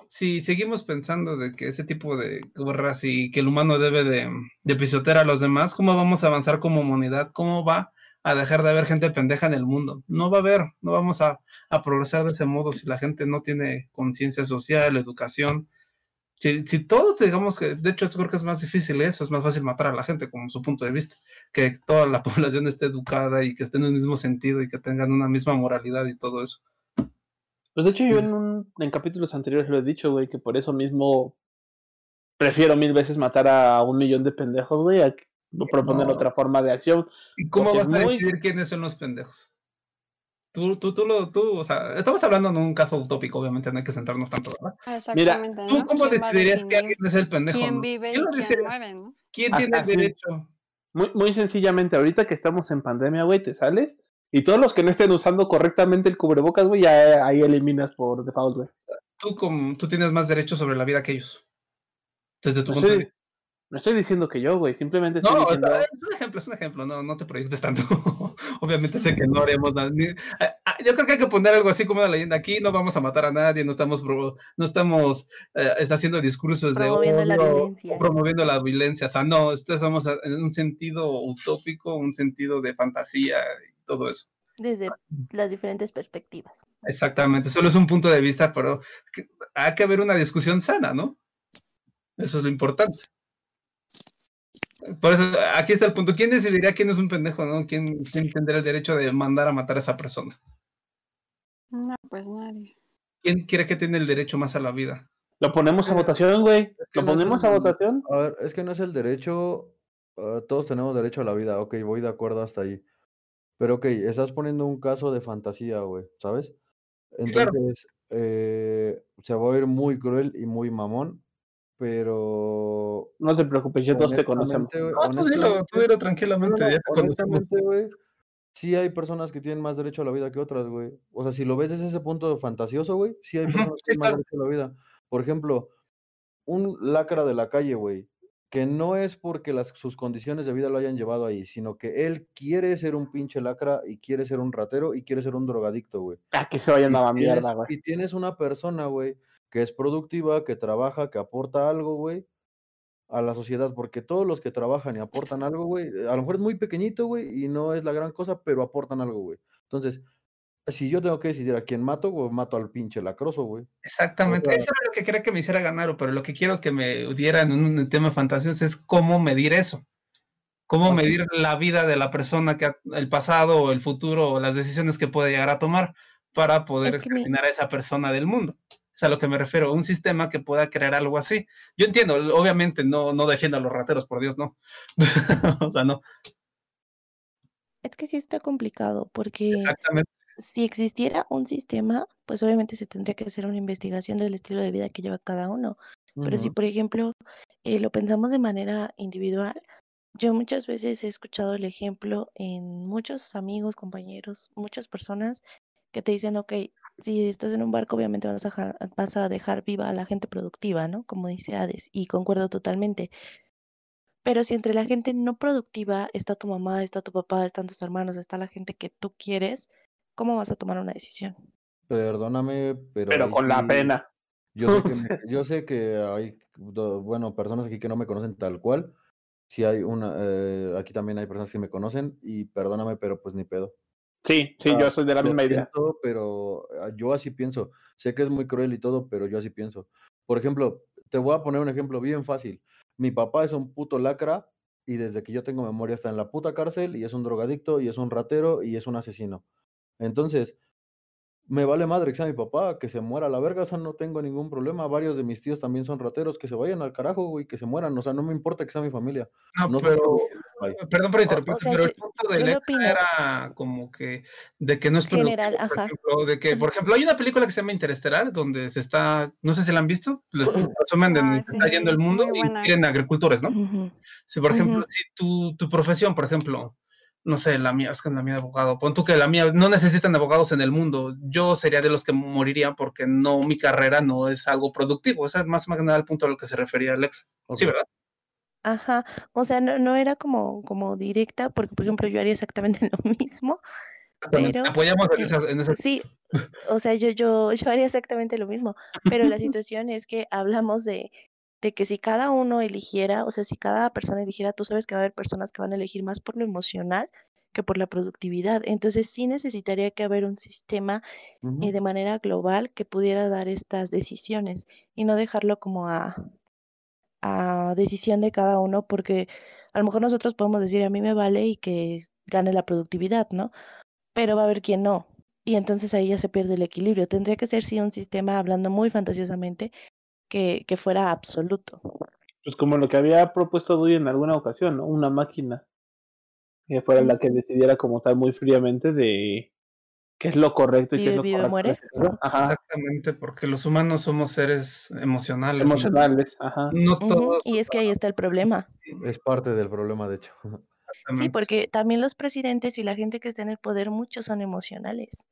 Si seguimos pensando de que ese tipo de guerras y que el humano debe de, de pisotear a los demás, ¿cómo vamos a avanzar como humanidad? ¿Cómo va a dejar de haber gente pendeja en el mundo? No va a haber, no vamos a, a progresar de ese modo si la gente no tiene conciencia social, educación. Si, si todos digamos que, de hecho, yo creo que es más difícil eso, es más fácil matar a la gente, como su punto de vista, que toda la población esté educada y que esté en el mismo sentido y que tengan una misma moralidad y todo eso. Pues de hecho yo en, un, en capítulos anteriores lo he dicho, güey, que por eso mismo prefiero mil veces matar a un millón de pendejos, güey, a proponer No. otra forma de acción. ¿Y cómo vas a muy- decidir quiénes son los pendejos? Tú, tú, tú, lo, tú, o sea, estamos hablando en un caso utópico, obviamente no hay que centrarnos tanto, ¿verdad? Exactamente, ¿Tú ¿no? cómo ¿Quién va a decidirías que alguien es el pendejo? quién no? vive y ¿Quién lo quién ¿no? ¿Quién tiene el derecho? Muy, muy sencillamente, ahorita que estamos en pandemia, güey, te sales y todos los que no estén usando correctamente el cubrebocas, güey, ya ahí eliminas por default, güey. Tú, como, tú tienes más derecho sobre la vida que ellos. Desde tu punto de vista. No estoy diciendo que yo, güey, simplemente estoy No, diciendo... es un ejemplo, es un ejemplo, no, no te proyectes tanto. Obviamente sé que no haremos nada. ni- ah, ah, yo creo que hay que poner algo así como una leyenda. Aquí no vamos a matar a nadie, no estamos, provo- no estamos eh, está haciendo discursos Promoviendo de la odio violencia. o promoviendo la violencia. O sea, no, esto somos en un sentido utópico, un sentido de fantasía y todo eso. Desde las diferentes perspectivas. Exactamente, solo es un punto de vista, pero hay que haber una discusión sana, ¿no? Eso es lo importante. Por eso, aquí está el punto. ¿Quién decidirá quién es un pendejo, no? ¿Quién, quién tendrá el derecho de mandar a matar a esa persona? No, pues nadie. ¿Quién cree que tiene el derecho más a la vida? Lo ponemos a votación, güey. Lo ponemos a votación. A ver, es que no es el derecho. Ah, todos tenemos derecho a la vida. Ok, voy de acuerdo hasta ahí. Pero ok, estás poniendo un caso de fantasía, güey, ¿sabes? Entonces, eh, se va a ir muy cruel y muy mamón, pero... No te preocupes, ya todos te conocemos. No, tú dilo, tú dilo tranquilamente, ya te conocemos. güey, sí hay personas que tienen más derecho a la vida que otras, güey. O sea, si lo ves desde ese punto fantasioso, güey, sí hay personas que tienen más derecho a la vida. Por ejemplo, un lacra de la calle, güey, que no es porque las, sus condiciones de vida lo hayan llevado ahí, sino que él quiere ser un pinche lacra y quiere ser un ratero y quiere ser un drogadicto, güey. Ah, que se vayan a la mierda, güey. Y tienes una persona, güey, que es productiva, que trabaja, que aporta algo, güey, a la sociedad, porque todos los que trabajan y aportan algo, güey, a lo mejor es muy pequeñito, güey, y no es la gran cosa, pero aportan algo, güey. Entonces, si yo tengo que decidir a quién mato, o mato al pinche lacroso, güey. Exactamente, eso es lo que quería que me hiciera ganar, pero lo que quiero que me dieran en un tema fantasioso es cómo medir eso. Cómo medir la vida de la persona, que el pasado o el futuro o las decisiones que puede llegar a tomar para poder examinar a esa persona del mundo. Es a lo que me refiero, un sistema que pueda crear algo así. Yo entiendo, obviamente no, no defiendo a los rateros, por Dios, no. o sea, no. Es que sí está complicado porque Exactamente si existiera un sistema, pues obviamente se tendría que hacer una investigación del estilo de vida que lleva cada uno. Pero si, por ejemplo, eh, lo pensamos de manera individual, yo muchas veces he escuchado el ejemplo en muchos amigos, compañeros, muchas personas que te dicen, ok, si estás en un barco, obviamente vas a, dejar, vas a dejar viva a la gente productiva, ¿no? Como dice Hades, y concuerdo totalmente. Pero si entre la gente no productiva está tu mamá, está tu papá, están tus hermanos, está la gente que tú quieres, ¿cómo vas a tomar una decisión? Perdóname, pero... Pero con la pena. Yo sé, que, yo sé que hay, bueno, personas aquí que no me conocen tal cual. Si hay una, eh, aquí también hay personas que me conocen y perdóname, pero pues ni pedo. Sí, sí, yo soy de la misma idea. pero ah, yo así pienso. Sé que es muy cruel y todo, pero yo así pienso. Por ejemplo, te voy a poner un ejemplo bien fácil. Mi papá es un puto lacra y desde que yo tengo memoria está en la puta cárcel y es un drogadicto y es un ratero y es un asesino. Entonces, me vale madre que sea mi papá, que se muera a la verga, o sea, no tengo ningún problema. Varios de mis tíos también son rateros, que se vayan al carajo, güey, que se mueran, o sea, no me importa que sea mi familia. No, pero, perdón por interrumpir, pero el punto de Lex era como que, de que no es general, ajá. Ejemplo, de que, por ejemplo, hay una película que se llama Interestelar, donde se está, no sé si la han visto, les resumen de ah, está yendo el mundo y quieren agricultores, ¿no? Si, por ejemplo, si tu, tu profesión, por ejemplo, no sé, la mía, es que la mía de abogado, pon tú que la mía, no necesitan abogados en el mundo, yo sería de los que morirían porque no, mi carrera no es algo productivo, ese es más, más nada el punto a lo que se refería Alex. Sí, ¿verdad? Ajá, o sea, no, no era como, como directa, porque por ejemplo yo haría exactamente lo mismo, pero... Apoyamos en esa, en esa... Sí, o sea, yo, yo, yo haría exactamente lo mismo, pero la situación es que hablamos de, de que si cada uno eligiera, o sea, si cada persona eligiera, tú sabes que va a haber personas que van a elegir más por lo emocional que por la productividad. Entonces sí necesitaría que haber un sistema eh, de manera global que pudiera dar estas decisiones y no dejarlo como a, a decisión de cada uno, porque a lo mejor nosotros podemos decir a mí me vale y que gane la productividad, ¿no? Pero va a haber quien no. Y entonces ahí ya se pierde el equilibrio. Tendría que ser sí un sistema, hablando muy fantasiosamente, que, fuera absoluto. Pues como lo que había propuesto Dewey en alguna ocasión, ¿no? Una máquina que fuera la que decidiera como tal muy fríamente de qué es lo correcto y qué es lo correcto. Muere. Exactamente, porque los humanos somos seres emocionales. Emocionales, ajá. No todos. Y es que ahí está el problema. Es parte del problema, de hecho. Sí, porque también los presidentes y la gente que está en el poder, muchos son emocionales.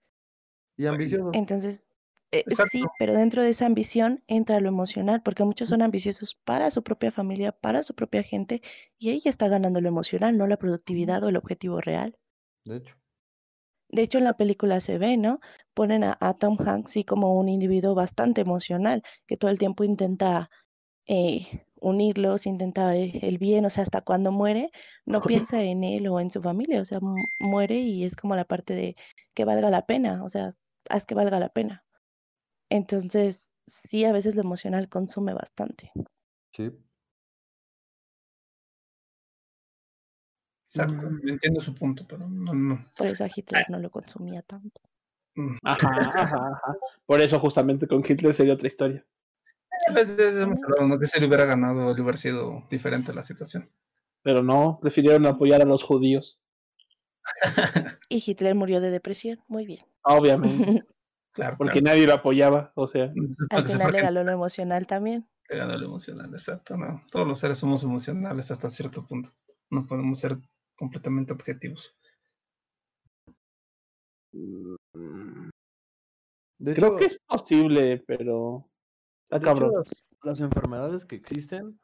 Y ambiciosos. Entonces, eh, sí, pero dentro de esa ambición entra lo emocional, porque muchos son ambiciosos para su propia familia, para su propia gente, y ella está ganando lo emocional, no la productividad o el objetivo real. De hecho. De hecho, en la película se ve, ¿no? Ponen a, Tom Hanks sí como un individuo bastante emocional, que todo el tiempo intenta eh, unirlos, intenta el bien, o sea, hasta cuando muere, no piensa en él o en su familia, o sea, muere y es como la parte de que valga la pena, o sea, haz que valga la pena. Entonces, sí, a veces lo emocional consume bastante. Sí. Exacto, entiendo su punto, pero no, no. Por eso a Hitler no lo consumía tanto. Mm. Ajá, ajá, ajá. Por eso justamente con Hitler sería otra historia. hemos hablado, ¿no? Que si le hubiera ganado, le hubiera sido diferente la situación. Pero no, prefirieron apoyar a los judíos. y Hitler murió de depresión, muy bien. Obviamente. claro. Porque nadie lo apoyaba, o sea. Al final le ganó lo emocional también. Le ganó lo emocional, exacto, no. Todos los seres somos emocionales hasta cierto punto. No podemos ser completamente objetivos. Mm. Creo que es posible, pero cabrón. las, enfermedades que existen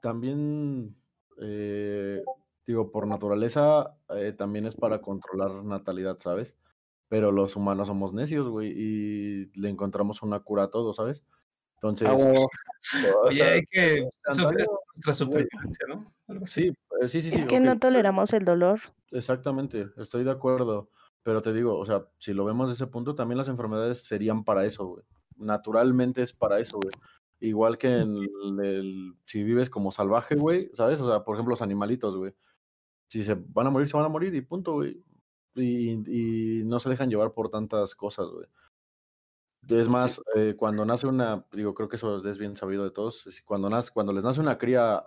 también, eh, digo, por naturaleza eh, también es para controlar natalidad, ¿sabes? Pero los humanos somos necios, güey, y le encontramos una cura a todo, ¿sabes? Entonces, Oye, hay que nuestra supervivencia, ¿no? Sí, eh, sí, sí, Es que no toleramos el dolor. Exactamente, estoy de acuerdo. Pero te digo, o sea, si lo vemos de ese punto, también las enfermedades serían para eso, güey. Naturalmente es para eso, güey. Igual que en el, si vives como salvaje, güey, ¿sabes? O sea, por ejemplo, los animalitos, güey. Si se van a morir, se van a morir y punto, güey. Y, y no se dejan llevar por tantas cosas, güey. Es más, eh, cuando nace una, digo, creo que eso es bien sabido de todos, cuando, nace, cuando les nace una cría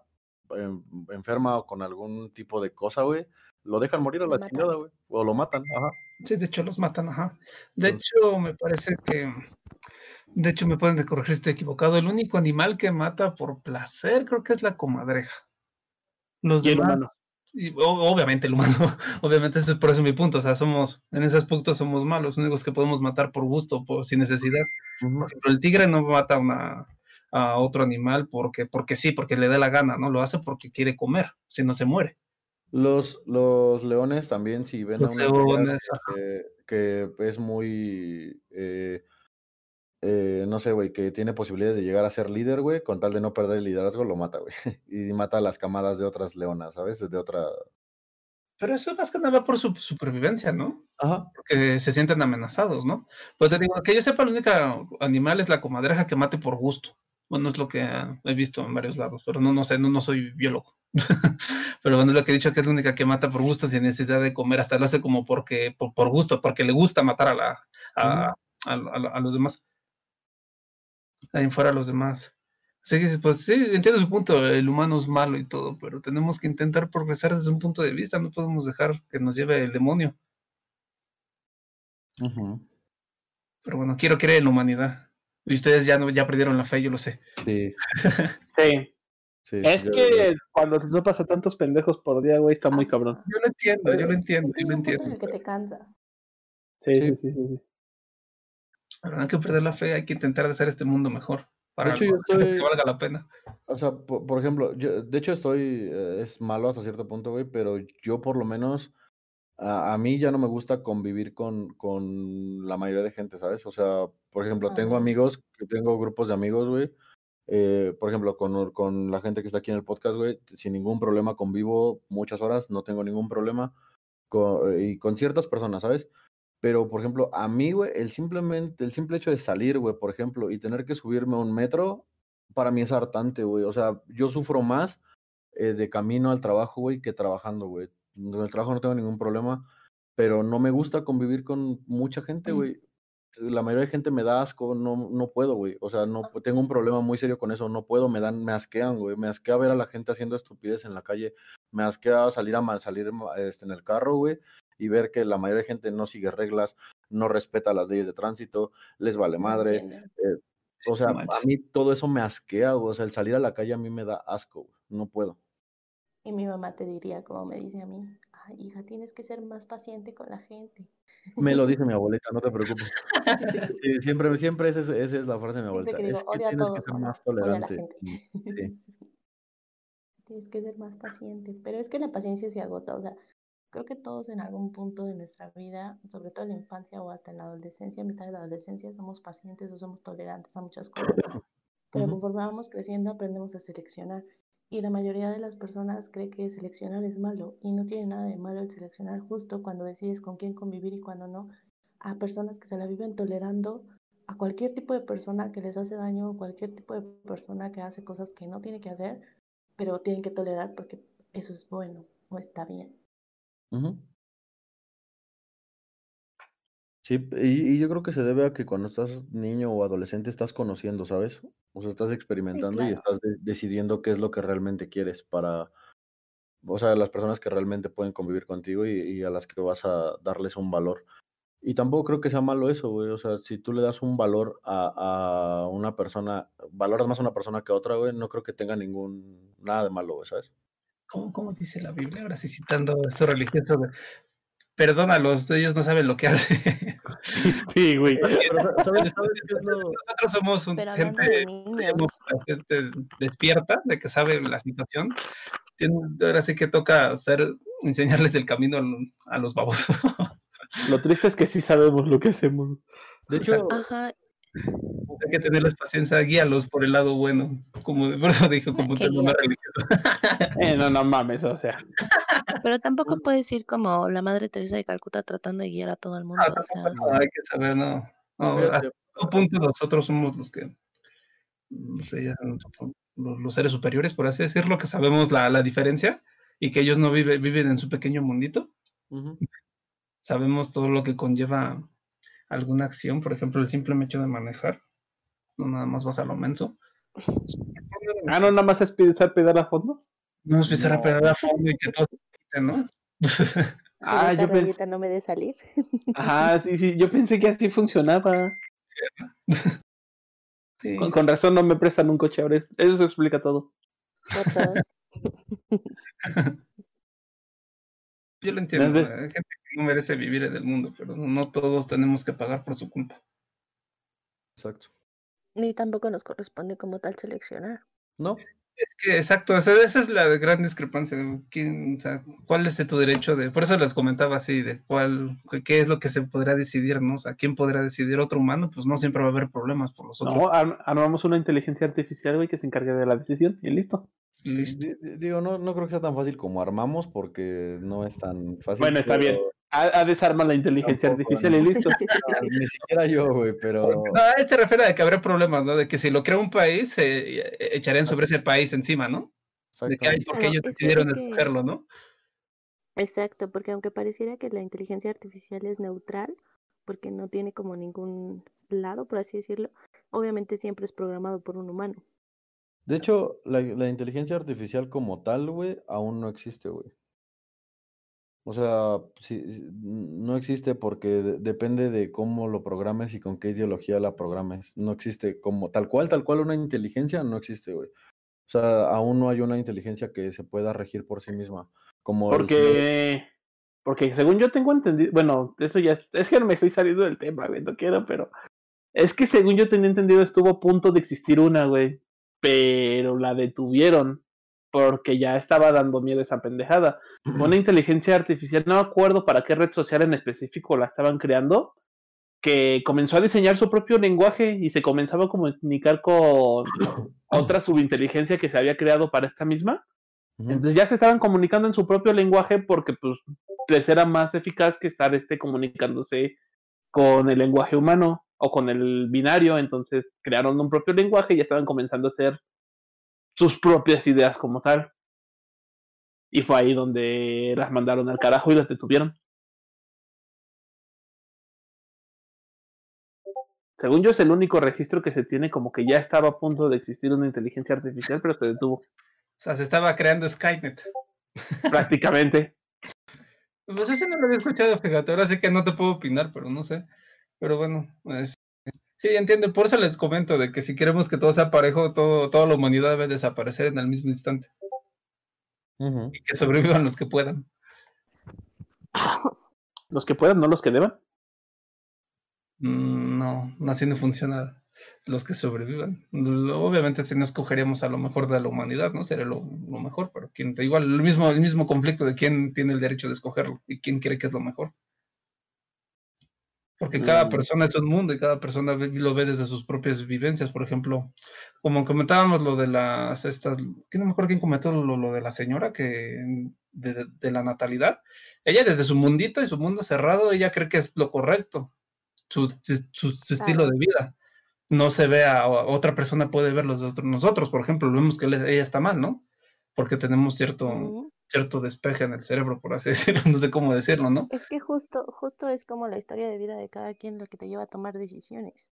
enferma o con algún tipo de cosa, güey, lo dejan morir a la chingada, güey. O lo matan, ajá. Sí, de hecho los matan, ajá. De hecho, me parece que. De hecho, me pueden corregir si estoy equivocado. El único animal que mata por placer creo que es la comadreja. Los y el humano. Obviamente el humano, obviamente eso es por eso mi punto, o sea, somos, en ese aspecto somos malos, únicos que podemos matar por gusto, por, sin necesidad. Por ejemplo, el tigre no mata una, a otro animal porque, porque sí, porque le da la gana, ¿no? Lo hace porque quiere comer, si no se muere. Los, los leones también, si ven a una que, es muy, eh, eh, no sé, güey, que tiene posibilidades de llegar a ser líder, güey, con tal de no perder el liderazgo, lo mata, güey. Y mata a las camadas de otras leonas, ¿sabes? De otra... Pero eso más que nada va por su supervivencia, ¿no? Ajá. Porque se sienten amenazados, ¿no? Pues te digo, que yo sepa, el único animal es la comadreja que mate por gusto. Bueno, es lo que he visto en varios lados, pero no, no sé, no, no soy biólogo. pero bueno, es lo que he dicho que es la única que mata por gusto sin necesidad de comer, hasta lo hace como porque, por, gusto, porque le gusta matar a, la, a, a, los demás. Ahí fuera a los demás. Sí, pues sí, entiendo su punto, el humano es malo y todo, pero tenemos que intentar progresar desde un punto de vista, no podemos dejar que nos lleve el demonio. Pero bueno, quiero creer en la humanidad. Y ustedes ya, no, ya perdieron la fe, yo lo sé. Sí. sí. es que cuando te pasa tantos pendejos por día, güey, está muy cabrón. Yo lo entiendo, yo lo entiendo, yo lo entiendo. En el que te cansas. Sí, sí, sí, sí. Pero no hay que perder la fe, hay que intentar hacer este mundo mejor. Para de hecho, yo estoy... que valga la pena. O sea, por, ejemplo, yo, de hecho estoy, eh, es malo hasta cierto punto, güey, pero yo por lo menos, a, a, mí ya no me gusta convivir con, con la mayoría de gente, ¿sabes? O sea, por ejemplo, tengo amigos, tengo grupos de amigos, güey, eh, por ejemplo, con, con, la gente que está aquí en el podcast, güey, sin ningún problema convivo muchas horas, no tengo ningún problema con, y con ciertas personas, ¿sabes? Pero, por ejemplo, a mí, güey, el, simplemente, el simple hecho de salir, güey, por ejemplo, y tener que subirme a un metro, para mí es hartante, güey. O sea, yo sufro más eh, de camino al trabajo, güey, que trabajando, güey. En el trabajo no tengo ningún problema, pero no me gusta convivir con mucha gente, güey la mayoría de gente me da asco, no, no puedo, güey. O sea, no tengo un problema muy serio con eso, no puedo, me dan, me asquean, güey. Me asquea ver a la gente haciendo estupidez en la calle, me asquea salir a salir este, en el carro, güey, y ver que la mayoría de gente no sigue reglas, no respeta las leyes de tránsito, les vale madre. Eh, o sea, a mí todo eso me asquea. O sea, el salir a la calle a mí me da asco. No puedo. Y mi mamá te diría, como me dice a mí, Ay, hija, tienes que ser más paciente con la gente. Me lo dice mi abuelita, no te preocupes. siempre, siempre esa es, la frase de mi abuelita. es que tienes que ser más tolerante. Tienes que ser más paciente. Pero es que la paciencia se agota. O sea, creo que todos en algún punto de nuestra vida, sobre todo en la infancia o hasta en la adolescencia, a mitad de la adolescencia, somos pacientes o somos tolerantes a muchas cosas. Pero conforme vamos creciendo, aprendemos a seleccionar. Y la mayoría de las personas cree que seleccionar es malo y no tiene nada de malo el seleccionar justo cuando decides con quién convivir y cuando no. A personas que se la viven tolerando a cualquier tipo de persona que les hace daño, cualquier tipo de persona que hace cosas que no tiene que hacer, pero tienen que tolerar porque eso es bueno o está bien. Sí, y, y yo creo que se debe a que cuando estás niño o adolescente estás conociendo, ¿sabes? O sea, estás experimentando y claro. estás de- decidiendo qué es lo que realmente quieres para, o sea, las personas que realmente pueden convivir contigo y, y a las que vas a darles un valor. Y tampoco creo que sea malo eso, güey. O sea, si tú le das un valor a, a una persona, valoras más a una persona que a otra, güey, no creo que tenga ningún, nada de malo, güey, ¿sabes? ¿Cómo, cómo dice la Biblia? Ahora sí citando esto religioso de perdónalos, ellos no saben lo que hacen. Sí, güey. Pero, ¿sabes, ¿sabes qué es lo...? Nosotros somos un, gente, somos despierta, de que sabe la situación. Ahora sí que toca hacer, enseñarles el camino a, a los babos. Lo triste es que sí sabemos lo que hacemos. De hecho, Ajá, Hay que tenerles paciencia, guíalos por el lado bueno. Como de por eso dijo, como un tema guías. religioso. Eh, no, no mames, o sea. pero tampoco puedes ir como la Madre Teresa de Calcuta tratando de guiar a todo el mundo. Ah, o sea, tampoco hay que saber, no. no hasta cierto punto nosotros somos los que, no sé, ya son los, seres superiores, por así decirlo, que sabemos la, la diferencia y que ellos no vive, viven en su pequeño mundito. Sabemos todo lo que conlleva alguna acción, por ejemplo, el simple hecho de manejar. No nada más vas a lo menso. Ah, no, nada más es pisar pedal a fondo. No nos empezar a No. pedar a fondo y que todo se quite, ¿no? Ah, yo pensé. no me de salir. Ajá, sí, sí, yo pensé que así funcionaba. Sí. Con, con razón no me prestan un coche ahora. Eso se explica todo. Yo lo entiendo. Hay gente que no merece vivir en el mundo, pero no todos tenemos que pagar por su culpa. Exacto. Ni tampoco nos corresponde como tal seleccionar. No, Es que, exacto, o sea, esa es la gran discrepancia. de ¿Quién, o sea, ¿Cuál es tu derecho de.? Por eso les comentaba así, de cuál, qué es lo que se podrá decidir, ¿no? O sea, ¿quién podrá decidir otro humano? Pues no siempre va a haber problemas por los otros. No, armamos una inteligencia artificial, güey, que se encargue de la decisión y listo. Digo, no, no creo que sea tan fácil como armamos porque no es tan fácil. Bueno, está bien. A, a desarma la inteligencia artificial y listo. Ah, Ni siquiera yo, güey, pero... No, él se refiere a que habrá problemas, ¿no? De que si lo crea un país, se eh, echarían sobre ese país encima, ¿no? De que, porque ellos es que- decidieron es que- escogerlo, ¿no? Exacto, porque aunque pareciera que la inteligencia artificial es neutral, porque no tiene como ningún lado, por así decirlo, obviamente siempre es programado por un humano. De hecho, la, la inteligencia artificial como tal, güey, aún no existe, güey. O sea, no existe porque de- depende de cómo lo programes y con qué ideología la programes. No existe como tal cual, tal cual una inteligencia, no existe, güey. O sea, aún no hay una inteligencia que se pueda regir por sí misma. Como Porque, porque según yo tengo entendido, bueno, eso ya es, es que no me estoy saliendo del tema, güey, no quiero, pero es que según yo tenía entendido estuvo a punto de existir una, güey, pero la detuvieron porque ya estaba dando miedo esa pendejada. Una inteligencia artificial, no me acuerdo para qué red social en específico la estaban creando, que comenzó a diseñar su propio lenguaje y se comenzaba a comunicar con otra subinteligencia que se había creado para esta misma. Entonces ya se estaban comunicando en su propio lenguaje porque pues les era más eficaz que estar este comunicándose con el lenguaje humano o con el binario, entonces crearon un propio lenguaje y ya estaban comenzando a hacer sus propias ideas como tal. Y fue ahí donde las mandaron al carajo y las detuvieron. Según yo es el único registro que se tiene como que ya estaba a punto de existir una inteligencia artificial, pero se detuvo O sea, se estaba creando Skynet. prácticamente. Pues ese no lo había escuchado, fíjate. Ahora sí que no te puedo opinar, pero no sé. Pero bueno, es- sí, entiendo. Por eso les comento de que si queremos que todo sea parejo, todo, toda la humanidad debe desaparecer en el mismo instante. Y que sobrevivan los que puedan. Los que puedan, no los que deban. Mm, No, no así no funciona. Los que sobrevivan. Obviamente, si no escogeríamos a lo mejor de la humanidad, ¿no? Sería lo, lo mejor, pero quién, igual el mismo, el mismo conflicto de quién tiene el derecho de escogerlo y quién cree que es lo mejor. Porque cada persona es un mundo y cada persona lo ve desde sus propias vivencias. Por ejemplo, como comentábamos lo de las estas, que no me acuerdo quién comentó lo, lo de la señora que de, de- la natalidad. Ella desde su mundito y su mundo cerrado, ella cree que es lo correcto, su, su, su- su estilo de vida. No se ve a, a otra persona puede verlos de otro- nosotros, por ejemplo, vemos que ella está mal, ¿no? Porque tenemos cierto. Cierto despeje en el cerebro, por así decirlo, no sé cómo decirlo, ¿no? Es que justo, justo es como la historia de vida de cada quien lo que te lleva a tomar decisiones.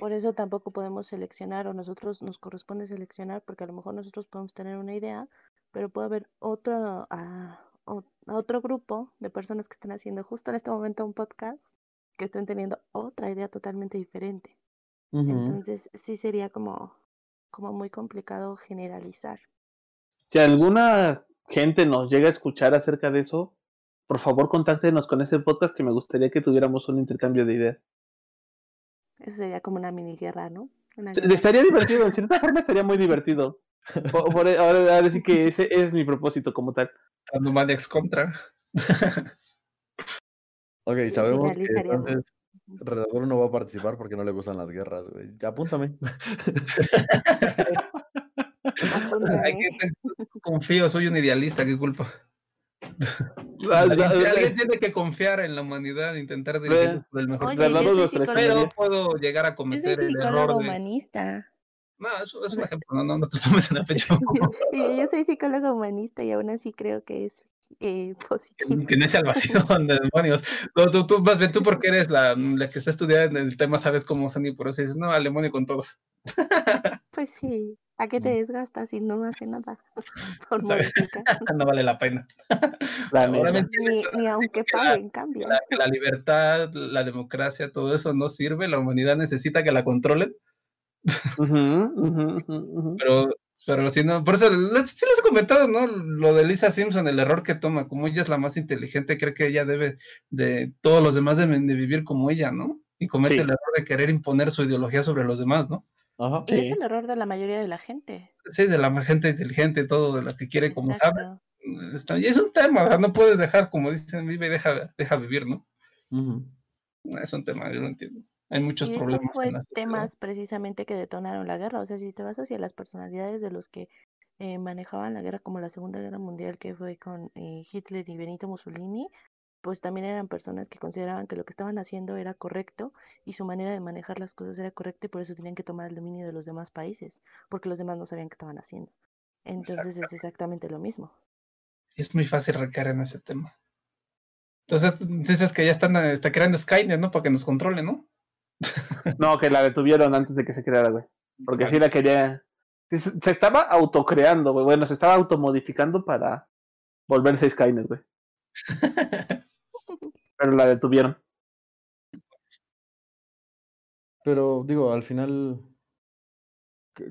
Por eso tampoco podemos seleccionar o nosotros nos corresponde seleccionar porque a lo mejor nosotros podemos tener una idea, pero puede haber otro, ah, o- otro grupo de personas que estén haciendo justo en este momento un podcast que estén teniendo otra idea totalmente diferente. Entonces sí sería como, como muy complicado generalizar. Si alguna gente nos llega a escuchar acerca de eso, por favor contáctenos con ese podcast que me gustaría que tuviéramos un intercambio de ideas. Eso sería como una mini guerra, ¿no? Una Se- guerra. Estaría divertido, en cierta forma estaría muy divertido. Por- por- ahora, ahora sí que ese es mi propósito como tal. Animaniacs contra. Ok, sabemos que entonces Redador no va a participar porque no le gustan las guerras, güey. Ya apúntame. Apúntame. Ay, que confío, soy un idealista, qué culpa. Ah, Alguien, ah, alguien tiene que confiar en la humanidad, intentar dirigirnos por el mejor Oye. Pero puedo llegar a Yo soy cometer el error de. humanista. No, eso es un ejemplo, no, no, no te tomes en el pecho. Yo soy psicóloga humanista y aún así creo que es eh, positivo. es salvación de demonios. No, tú, tú, más bien tú porque eres la, la que está estudiando en el tema, sabes cómo son y por eso dices, no, al demonio con todos. Pues sí, ¿a qué te desgastas si no hace nada no vale la pena. La Ni, ni aunque paguen, cambia. la, la libertad, la democracia, todo eso no sirve, la humanidad necesita que la controlen, pero, pero si no, por eso les- sí les he comentado, ¿no? Lo de Lisa Simpson, el error que toma, como ella es la más inteligente, cree que ella debe de, todos los demás deben de vivir como ella, ¿no? Y comete Sí. el error de querer imponer su ideología sobre los demás, ¿no? Ajá. Y es el error de la mayoría de la gente. Sí, de la gente inteligente, todo, de las que quiere, como sabe. Está, y es un tema, no puedes dejar, como dicen, vive y deja, deja vivir, ¿no? Es un tema, yo lo entiendo. Hay muchos Y problemas. fue en la sociedad. temas precisamente que detonaron la guerra. O sea, si te vas hacia las personalidades de los que eh, manejaban la guerra, como la Segunda Guerra Mundial, que fue con eh, Hitler y Benito Mussolini, pues también eran personas que consideraban que lo que estaban haciendo era correcto y su manera de manejar las cosas era correcta y por eso tenían que tomar el dominio de los demás países, porque los demás no sabían qué estaban haciendo. Entonces es exactamente lo mismo. Es muy fácil recaer en ese tema. Entonces dices que ya están está creando Skynet, ¿no? Para que nos controle, ¿no? No, que la detuvieron antes de que se creara, güey. Porque sí la quería. sí, se estaba autocreando, güey. Bueno, se estaba automodificando para volverse Skynet, güey. Pero la detuvieron. Pero digo, al final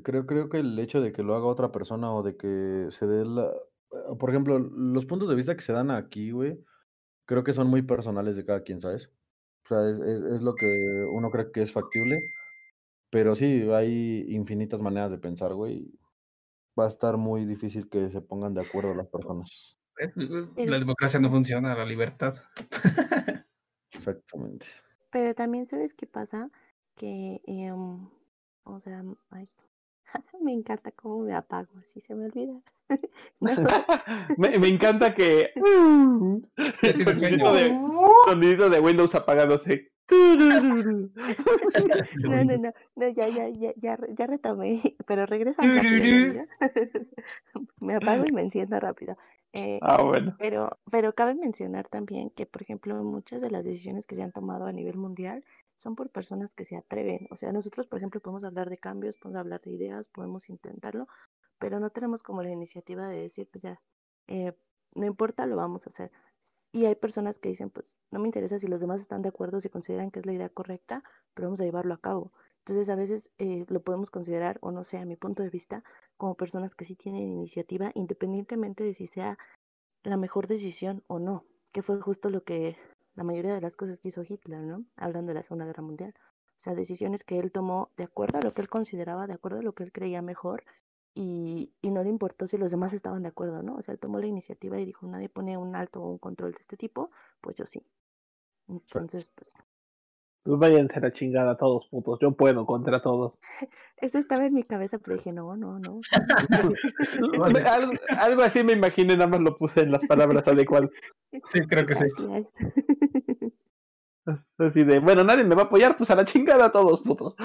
creo, creo que el hecho de que lo haga otra persona o de que se dé la... Por ejemplo, los puntos de vista que se dan aquí, güey, creo que son muy personales de cada quien, ¿sabes? O sea, es, es, es lo que uno cree que es factible, pero sí, hay infinitas maneras de pensar, güey. Va a estar muy difícil que se pongan de acuerdo las personas. Eh, La democracia no funciona, la libertad. Exactamente. Pero también, ¿sabes qué pasa? Que, em, o sea, ay, me encanta cómo me apago, así se me olvida. No, me, me encanta que. Tienes Sonidito de, sonidito de Windows apagándose. No, no, no, no, ya, ya, ya, ya, ya retomé, pero regresa. Me apago y me enciendo rápido. Eh, Ah, bueno. Pero, pero cabe mencionar también que, por ejemplo, muchas de las decisiones que se han tomado a nivel mundial son por personas que se atreven. O sea, nosotros, por ejemplo, podemos hablar de cambios, podemos hablar de ideas, podemos intentarlo, pero no tenemos como la iniciativa de decir, pues ya, eh, no importa, lo vamos a hacer. Y hay personas que dicen, pues no me interesa si los demás están de acuerdo, si consideran que es la idea correcta, pero vamos a llevarlo a cabo. Entonces, a veces eh, lo podemos considerar, o no sé, a mi punto de vista, como personas que sí tienen iniciativa, independientemente de si sea la mejor decisión o no, que fue justo lo que la mayoría de las cosas que hizo Hitler, ¿no? Hablando de la Segunda Guerra Mundial. O sea, decisiones que él tomó de acuerdo a lo que él consideraba, de acuerdo a lo que él creía mejor, y, y no le importó si los demás estaban de acuerdo, ¿no? O sea, él tomó la iniciativa y dijo, nadie pone un alto o un control de este tipo, pues yo sí. Entonces, pues, Pues váyanse a la chingada todos, putos. Yo puedo contra todos. eso estaba en mi cabeza, pero dije, no, no, no. algo, algo así me imaginé, nada más lo puse en las palabras adecuadas. Sí, creo que sí. Así de, bueno, nadie me va a apoyar, pues a la chingada todos, putos.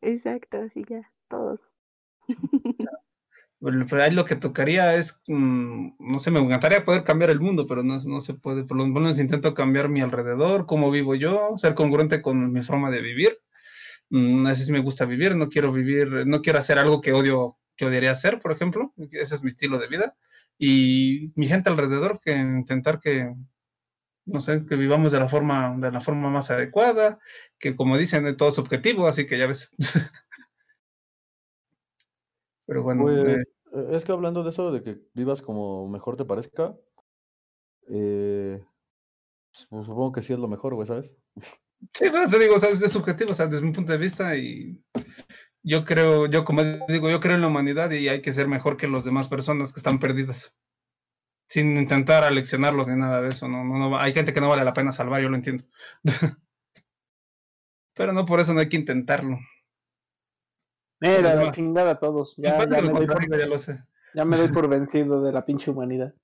Exacto, así ya, todos. Pero ahí lo que tocaría es, mm, no sé, me encantaría poder cambiar el mundo, pero no, no se puede. Por lo menos intento cambiar mi alrededor, cómo vivo yo, ser congruente con mi forma de vivir. Mm, no sé si me gusta vivir, no quiero vivir, no quiero hacer algo que odio, que odiaría hacer, por ejemplo. Ese es mi estilo de vida. Y mi gente alrededor, que intentar que, no sé, que vivamos de la forma, de la forma más adecuada, que como dicen, todo es subjetivo, así que ya ves. Pero bueno. Pues, eh, eh, es que hablando de eso, de que vivas como mejor te parezca, eh, pues, supongo que sí es lo mejor, güey, ¿sabes? Sí, pero te digo, o sea, es, es subjetivo, o sea, desde mi punto de vista y yo creo, yo como digo, yo creo en la humanidad y hay que ser mejor que las demás personas que están perdidas. Sin intentar aleccionarlos ni nada de eso, no, no, no, hay gente que no vale la pena salvar, yo lo entiendo. Pero no por eso no hay que intentarlo. Mira, la chingada a todos. Ya, me doy por, contrario, ya lo sé. ya me doy por vencido de la pinche humanidad.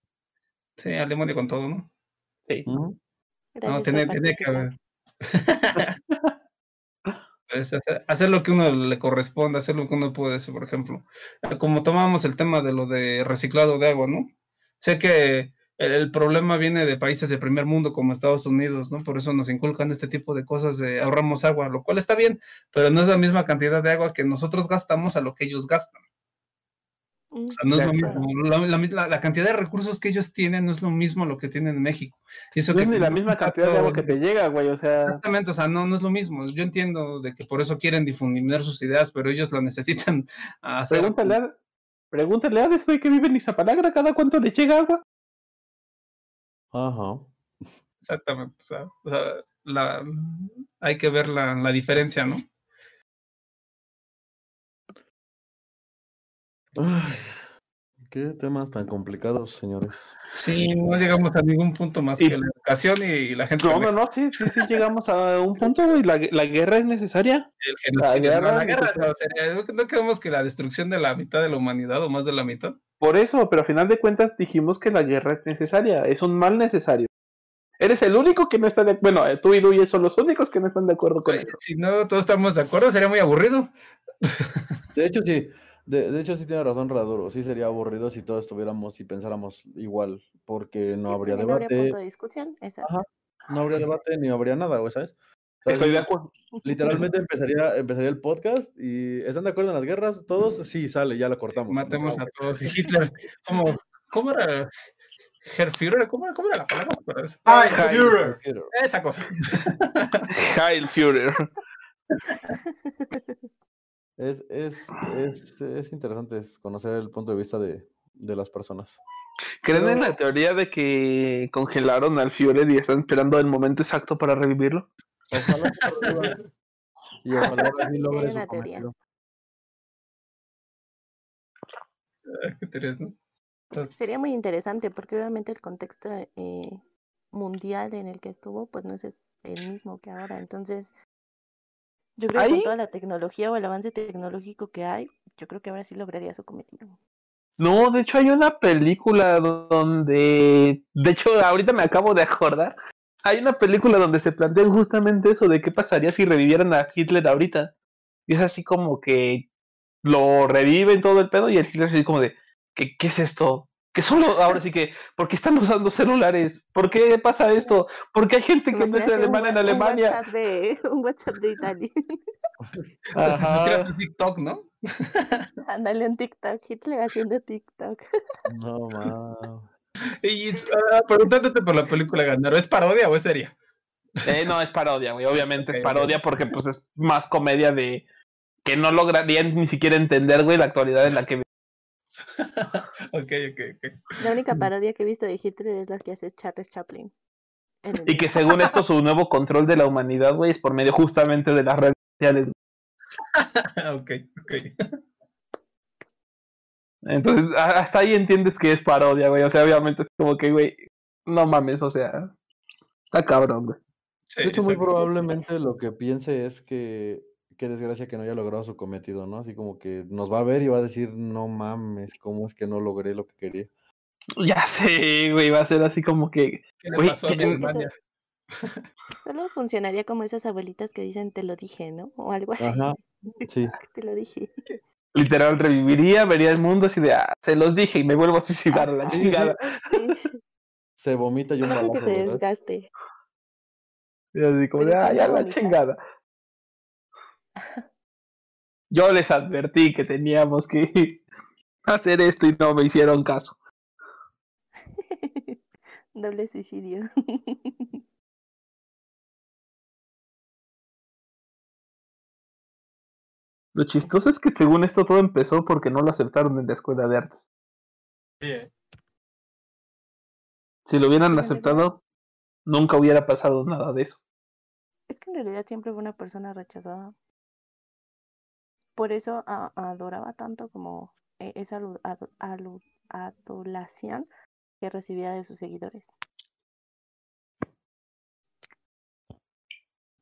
Sí, al demonio con todo, ¿no? Sí. No, tiene, tiene que haber. Pues, hacer, hacer lo que uno le corresponde, hacer lo que uno puede hacer, por ejemplo. Como tomamos el tema de lo de reciclado de agua, ¿no? Sé que el, el problema viene de países de primer mundo como Estados Unidos, ¿no? Por eso nos inculcan este tipo de cosas de ahorramos agua, lo cual está bien, pero no es la misma cantidad de agua que nosotros gastamos a lo que ellos gastan. Mm, O sea, no es lo mismo. La, la- la- cantidad de recursos que ellos tienen no es lo mismo lo que tienen en México. Y eso No que es ni la misma cantidad de agua que te llega, güey. O sea, Exactamente, o sea, no, no es lo mismo. Yo entiendo de que por eso quieren difundir sus ideas, pero ellos lo necesitan hacer. pregúntale a, pregúntale a Ades, güey, que vive en Izapalagra, ¿cada cuánto le llega agua? Ajá. Exactamente, o sea, o sea, la, hay que ver la, la diferencia, ¿no? Ay, qué temas tan complicados, señores. Sí, no llegamos a ningún punto más Y- que la educación y, y la gente. No, no, no, sí, sí, sí, llegamos a un punto, güey. La, la guerra es necesaria. el la genocidio, no, guerra la guerra no, sería- ¿no- no queremos que la destrucción de la mitad de la humanidad o más de la mitad. Por eso, pero a final de cuentas dijimos que la guerra es necesaria. Es un mal necesario. Eres el único que no está de Bueno, eh, tú y Duye son los únicos que no están de acuerdo con Güey, eso. Si no todos estamos de acuerdo, sería muy aburrido. De hecho, sí. De, de hecho, sí tiene razón Raduro. Sí sería aburrido si todos estuviéramos y pensáramos igual, porque no Sí, habría porque no habría debate, punto de discusión. Exacto. Ajá. no habría debate ni habría nada, güey, ¿sabes? Estoy de acuerdo. Literalmente empezaría, empezaría el podcast y ¿están de acuerdo en las guerras? Todos, sí, sale, ya lo cortamos. Matemos a todos. Y Hitler, ¿cómo, cómo era? Herr Führer, ¿cómo, cómo era la palabra? ¡Ay, Ay, Führer! Esa cosa. Heil Führer. Es, es, es, es interesante conocer el punto de vista de, de las personas. ¿Creen en la teoría de que congelaron al Führer y están esperando el momento exacto para revivirlo? Ojalá que y ojalá que sí logre su cometido. Sería muy interesante porque obviamente el contexto eh, mundial en el que estuvo pues no es el mismo que ahora. Entonces, yo creo que con toda la tecnología o el avance tecnológico que hay, yo creo que ahora sí lograría su cometido. No, de hecho hay una película donde, de hecho ahorita me acabo de acordar, hay una película donde se plantea justamente eso de qué pasaría si revivieran a Hitler ahorita. Y es así como que lo reviven todo el pedo y el Hitler así como de, ¿qué, qué es esto? Que solo, ahora sí que, ¿por qué están usando celulares? ¿Por qué pasa esto? ¿Por qué hay gente que no es alemana en un Alemania? WhatsApp de, un WhatsApp de Italia. Ajá. creas un TikTok, ¿no? Ándale un TikTok, Hitler haciendo TikTok. No, ma. Y ah, preguntándote por la película Ganaro, ¿es parodia o es seria? Eh, no, es parodia, güey. Obviamente es parodia porque pues es más comedia de que no lograrían ni siquiera entender, güey, la actualidad en la que ok, ok, ok. La única parodia que he visto de Hitler es la que hace Charles Chaplin. el Y que según esto su nuevo control de la humanidad, güey, es por medio justamente de las redes sociales. ok, ok. Entonces, hasta ahí entiendes que es parodia, güey. O sea, obviamente es como que, güey, no mames, o sea, está cabrón, güey. Sí, De hecho, muy probablemente lo que piense es que qué desgracia que no haya logrado su cometido, ¿no? Así como que nos va a ver y va a decir, no mames, ¿cómo es que no logré lo que quería? Ya sé, güey, va a ser así como que. ¿Qué le Güey, pasó a mi que- Alemania? Solo funcionaría como esas abuelitas que dicen te lo dije, ¿no? O algo así. Ajá, sí. Te lo dije. Literal, reviviría, vería el mundo así de, ah, se los dije y me vuelvo a suicidar a la chingada. Se vomita y un Deja que balazo. se ¿verdad? desgaste. Y así como de, ah, ¿tú ya la chingada. Yo les advertí que teníamos que hacer esto y no me hicieron caso. Doble suicidio. Lo chistoso es que según esto todo empezó porque no lo aceptaron en la escuela de artes. Sí, ¿eh? Si lo hubieran aceptado, nunca hubiera pasado nada de eso. Es que en realidad siempre fue una persona rechazada. Por eso a- adoraba tanto como eh, esa adulación que recibía de sus seguidores.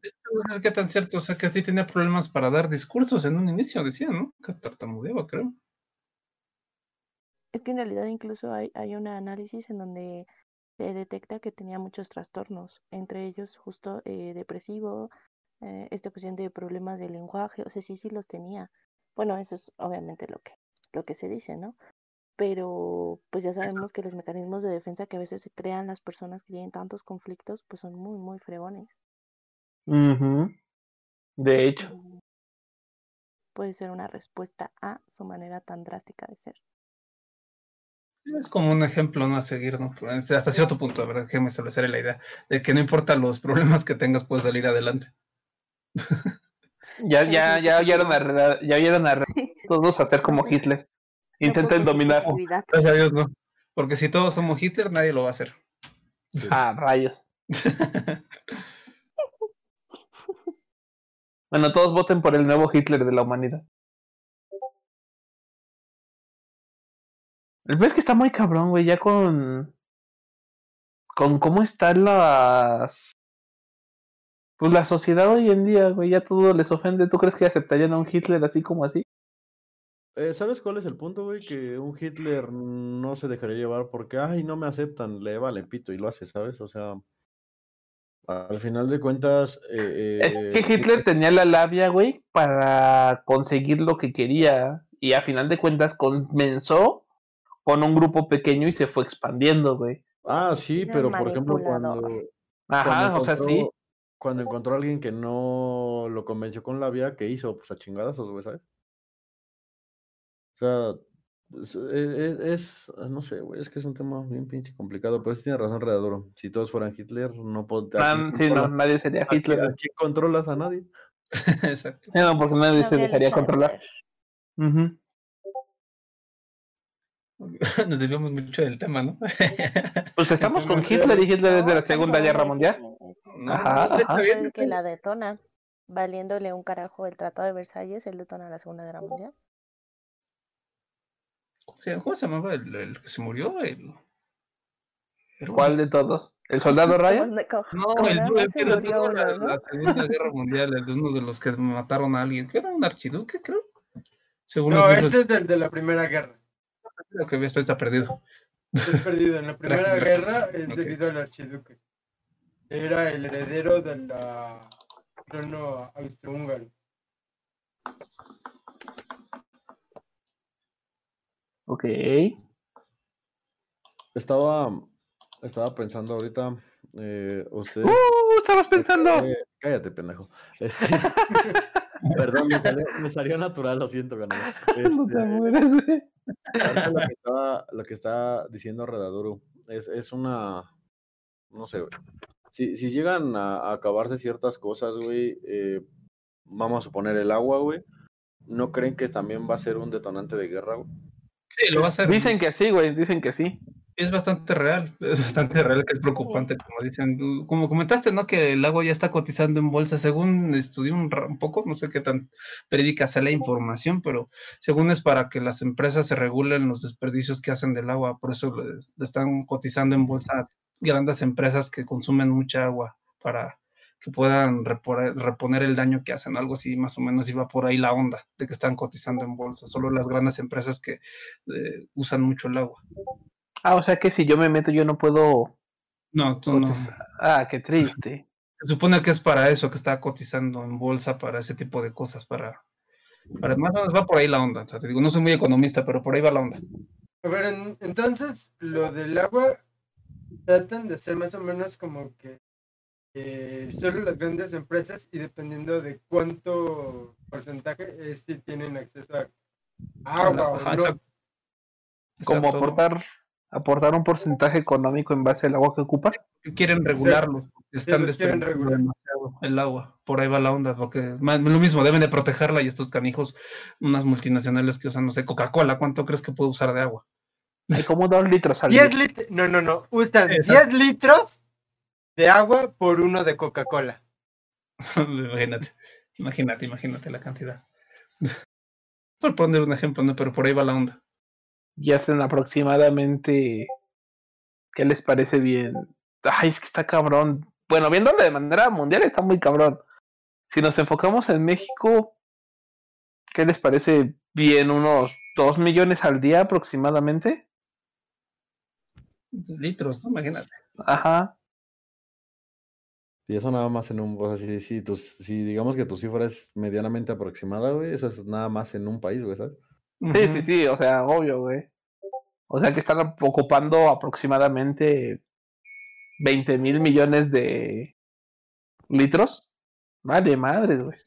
No sé qué tan cierto, o sea que sí tenía problemas para dar discursos en un inicio, decía, ¿no? Que tartamudeaba, creo. Es que en realidad incluso hay, hay un análisis en donde se detecta que tenía muchos trastornos, entre ellos justo eh, depresivo, eh, esta cuestión de problemas de lenguaje, o sea, sí, sí los tenía. Bueno, eso es obviamente lo que, lo que se dice, ¿no? Pero pues ya sabemos que los mecanismos de defensa que a veces se crean las personas que tienen tantos conflictos, pues son muy, muy fregones. Ujú. De hecho, Mm, Puede ser una respuesta a su manera tan drástica de ser. Es como un ejemplo, ¿no? A seguir, ¿no? Hasta cierto punto, ¿verdad? Déjame establecer la idea de que no importa los problemas que tengas, puedes salir adelante. ya, ya, ya oyeron a, ya oyeron a Sí, todos hacer como Hitler. Intenten dominar. Gracias a Dios, no. Porque si todos somos Hitler, nadie lo va a hacer. Sí. Ah, rayos. Bueno, todos voten por el nuevo Hitler de la humanidad. El es que está muy cabrón, güey, ya con. con cómo están las. Pues la sociedad hoy en día, güey, ya todo les ofende. ¿Tú crees que aceptarían a un Hitler así como así? Eh, ¿Sabes cuál es el punto, güey? Que un Hitler no se dejaría llevar porque, ay, no me aceptan, le vale pito y lo hace, ¿sabes? O sea, al final de cuentas, eh, Es eh, que Hitler tenía la labia, güey, para conseguir lo que quería. Y a final de cuentas comenzó con un grupo pequeño y se fue expandiendo, güey. Ah, sí, pero por ejemplo, cuando. Ajá, cuando o sea, sí. encontró- Cuando encontró a alguien que no lo convenció con la vía, ¿qué hizo? Pues a chingadazos, güey, ¿sabes? O sea, es, es- es- no sé, güey, es que es un tema bien pinche complicado, pero sí tiene razón Redaduro. Si todos fueran Hitler, no podría. Sí, no, nadie sería Hitler. ¿A güey. quién controlas a nadie? Exacto. No, porque nadie No se dejaría controlar. Nos desviamos mucho del tema, ¿no? Pues estamos con Hitler y Hitler es de la Segunda Guerra Mundial. Ajá, está ajá. bien, el está que la detona, valiéndole un carajo el Tratado de Versalles, él detona la Segunda Guerra Mundial. ¿Cómo se, cómo se llamaba el, el que se murió? El... era ¿Cuál de todos? ¿El soldado Ryan? No, el, que murió detonó la, uno, ¿no? la Segunda Guerra Mundial, el de uno de los que mataron a alguien, que era un archiduque, creo. Según No, este es el de la Primera Guerra. lo que esto está perdido. Es perdido. En la Primera Gracias, gracias. Guerra es debido al archiduque. Era el heredero del trono austrohúngaro. Ok. Estaba, estaba pensando ahorita, eh, ustedes. ¡Uh! Estabas pensando. Eh, cállate, pendejo. Este, perdón, me salió, me salió natural, lo siento, canal. No te Este, mueres, güey. lo que estaba, lo que está diciendo Redaduro es, es una, no sé, güey. Si, si llegan a, a acabarse ciertas cosas, güey, eh, vamos a suponer el agua, güey, ¿no creen que también va a ser un detonante de guerra, güey? Sí, lo va a hacer. Dicen que sí, güey, dicen que sí. Es bastante real, es bastante real que es preocupante, como dicen. Como comentaste, ¿no? Que el agua ya está cotizando en bolsa. Según estudié un, poco, no sé qué tan verídica sea la información, pero según es para que las empresas se regulen los desperdicios que hacen del agua. Por eso le, le están cotizando en bolsa grandes empresas que consumen mucha agua para que puedan reponer el daño que hacen. Algo así, más o menos, iba por ahí la onda de que están cotizando en bolsa. Solo las grandes empresas que eh, usan mucho el agua. Ah, o sea que si yo me meto, yo no puedo. No, tú no. Ah, qué triste. Se supone que es para eso, que está cotizando en bolsa para ese tipo de cosas, para Para más o menos va por ahí la onda. O sea, te digo, no soy muy economista, pero por ahí va la onda. A ver, en- entonces, lo del agua tratan de hacer más o menos como que eh, solo las grandes empresas y dependiendo de cuánto porcentaje es si tienen acceso a agua o Ajá, no. exacto. Como Exacto. aportar, aportar un porcentaje económico en base al agua que ocupa. que quieren regularlo. Están quieren regular. demasiado el agua. Por ahí va la onda, porque lo mismo, deben de protegerla y estos canijos, unas multinacionales que usan, no sé, Coca-Cola, ¿cuánto crees que puede usar de agua? Hay como dos litros al 10 día. litros, no, no, no, usan Exacto. 10 litros de agua por uno de Coca-Cola. imagínate, imagínate, imagínate la cantidad. Por poner un ejemplo, ¿no? Pero por ahí va la onda. Y hacen aproximadamente. ¿Qué les parece bien? Ay, es que está cabrón. Bueno, viéndolo de manera mundial está muy cabrón. Si nos enfocamos en México, ¿qué les parece bien? ¿Unos 2 millones al día aproximadamente? Litros, ¿no? Imagínate. Ajá. Y eso nada más en un, o sea, si, si, tus- si digamos que tu cifra es medianamente aproximada, güey, eso es nada más en un país, güey, ¿sabes? Sí, sí, sí, o sea, obvio, güey. O sea que están ocupando aproximadamente 20 mil millones de litros. Vale, madres, güey.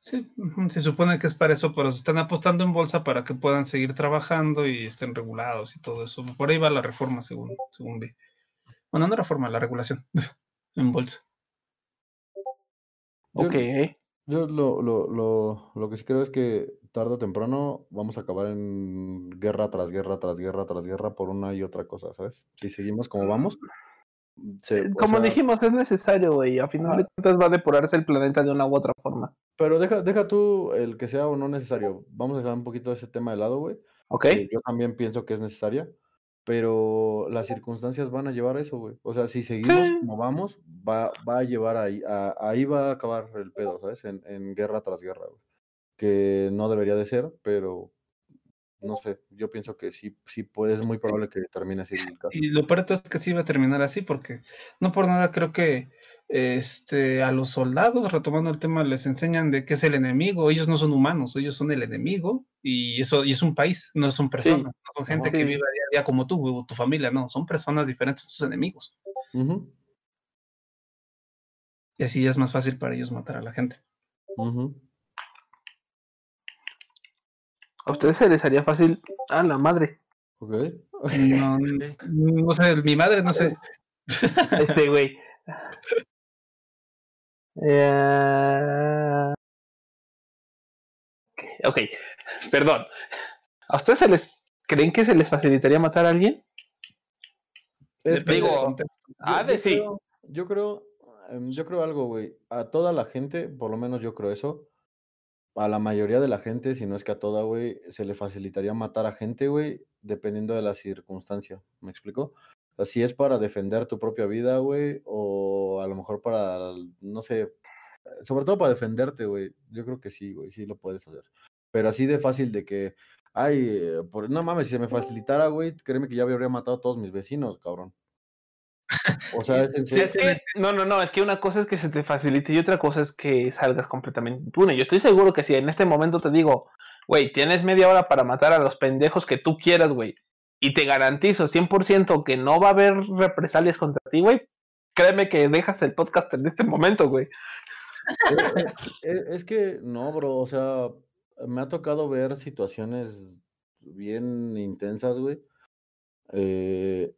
Sí, se supone que es para eso, pero se están apostando en bolsa para que puedan seguir trabajando y estén regulados y todo eso. Por ahí va la reforma, según, según vi. Bueno, no reforma, la regulación en bolsa. Yo- Ok. Yo lo, lo, lo, lo que sí creo es que tarde o temprano vamos a acabar en guerra tras guerra, tras guerra, tras guerra por una y otra cosa, ¿sabes? Si seguimos como vamos, se- Eh, Como sea, dijimos, es necesario, güey. A final de cuentas va a depurarse el planeta de una u otra forma. Pero deja, deja tú el que sea o no necesario. Vamos a dejar un poquito ese tema de lado, güey. ¿Ok? Yo también pienso que es necesaria, pero las circunstancias van a llevar a eso, güey. O sea, si seguimos Sí. como vamos, va, va a llevar ahí, a- ahí va a acabar el pedo, ¿sabes? En, en guerra tras guerra, güey. Que no debería de ser, pero no sé, yo pienso que sí, sí puede, es muy probable que termine así el caso. Y lo peor es que sí va a terminar así, porque no por nada creo que este, a los soldados, retomando el tema, les enseñan de qué es el enemigo. Ellos no son humanos, ellos son el enemigo y eso y es un país, no son personas, no son gente que Sí. vive día a día como tú, o tu familia, no, son personas diferentes, tus enemigos. Y así ya es más fácil para ellos matar a la gente. A ustedes se les haría fácil. A la madre. Ok. No, n- no sé, mi madre, no sé. Este, güey. Eh, Ok, perdón. ¿A ustedes se les creen que se les facilitaría matar a alguien? Es digo. Ah, de sí. creo- Yo creo, em, yo creo algo, güey. A toda la gente, por lo menos yo creo eso. A la mayoría de la gente, si no es que a toda, güey, se le facilitaría matar a gente, güey, dependiendo de la circunstancia. ¿Me explico? O sea, si es para defender tu propia vida, güey, o a lo mejor para, no sé, sobre todo para defenderte, güey. Yo creo que sí, güey, sí lo puedes hacer. Pero así de fácil de que, ay, por, no mames, si se me facilitara, güey, créeme que ya habría matado a todos mis vecinos, cabrón. O sea, es Sí, es que, no, no, no, es que una cosa es que se te facilite y otra cosa es que salgas completamente impune. Yo estoy seguro que si en este momento te digo, güey, tienes media hora para matar a los pendejos que tú quieras, güey, y te garantizo 100% que no va a haber represalias contra ti, güey, créeme que dejas el podcast en este momento, güey. Eh, Es que no, bro, o sea, me ha tocado ver situaciones bien intensas, güey. eh,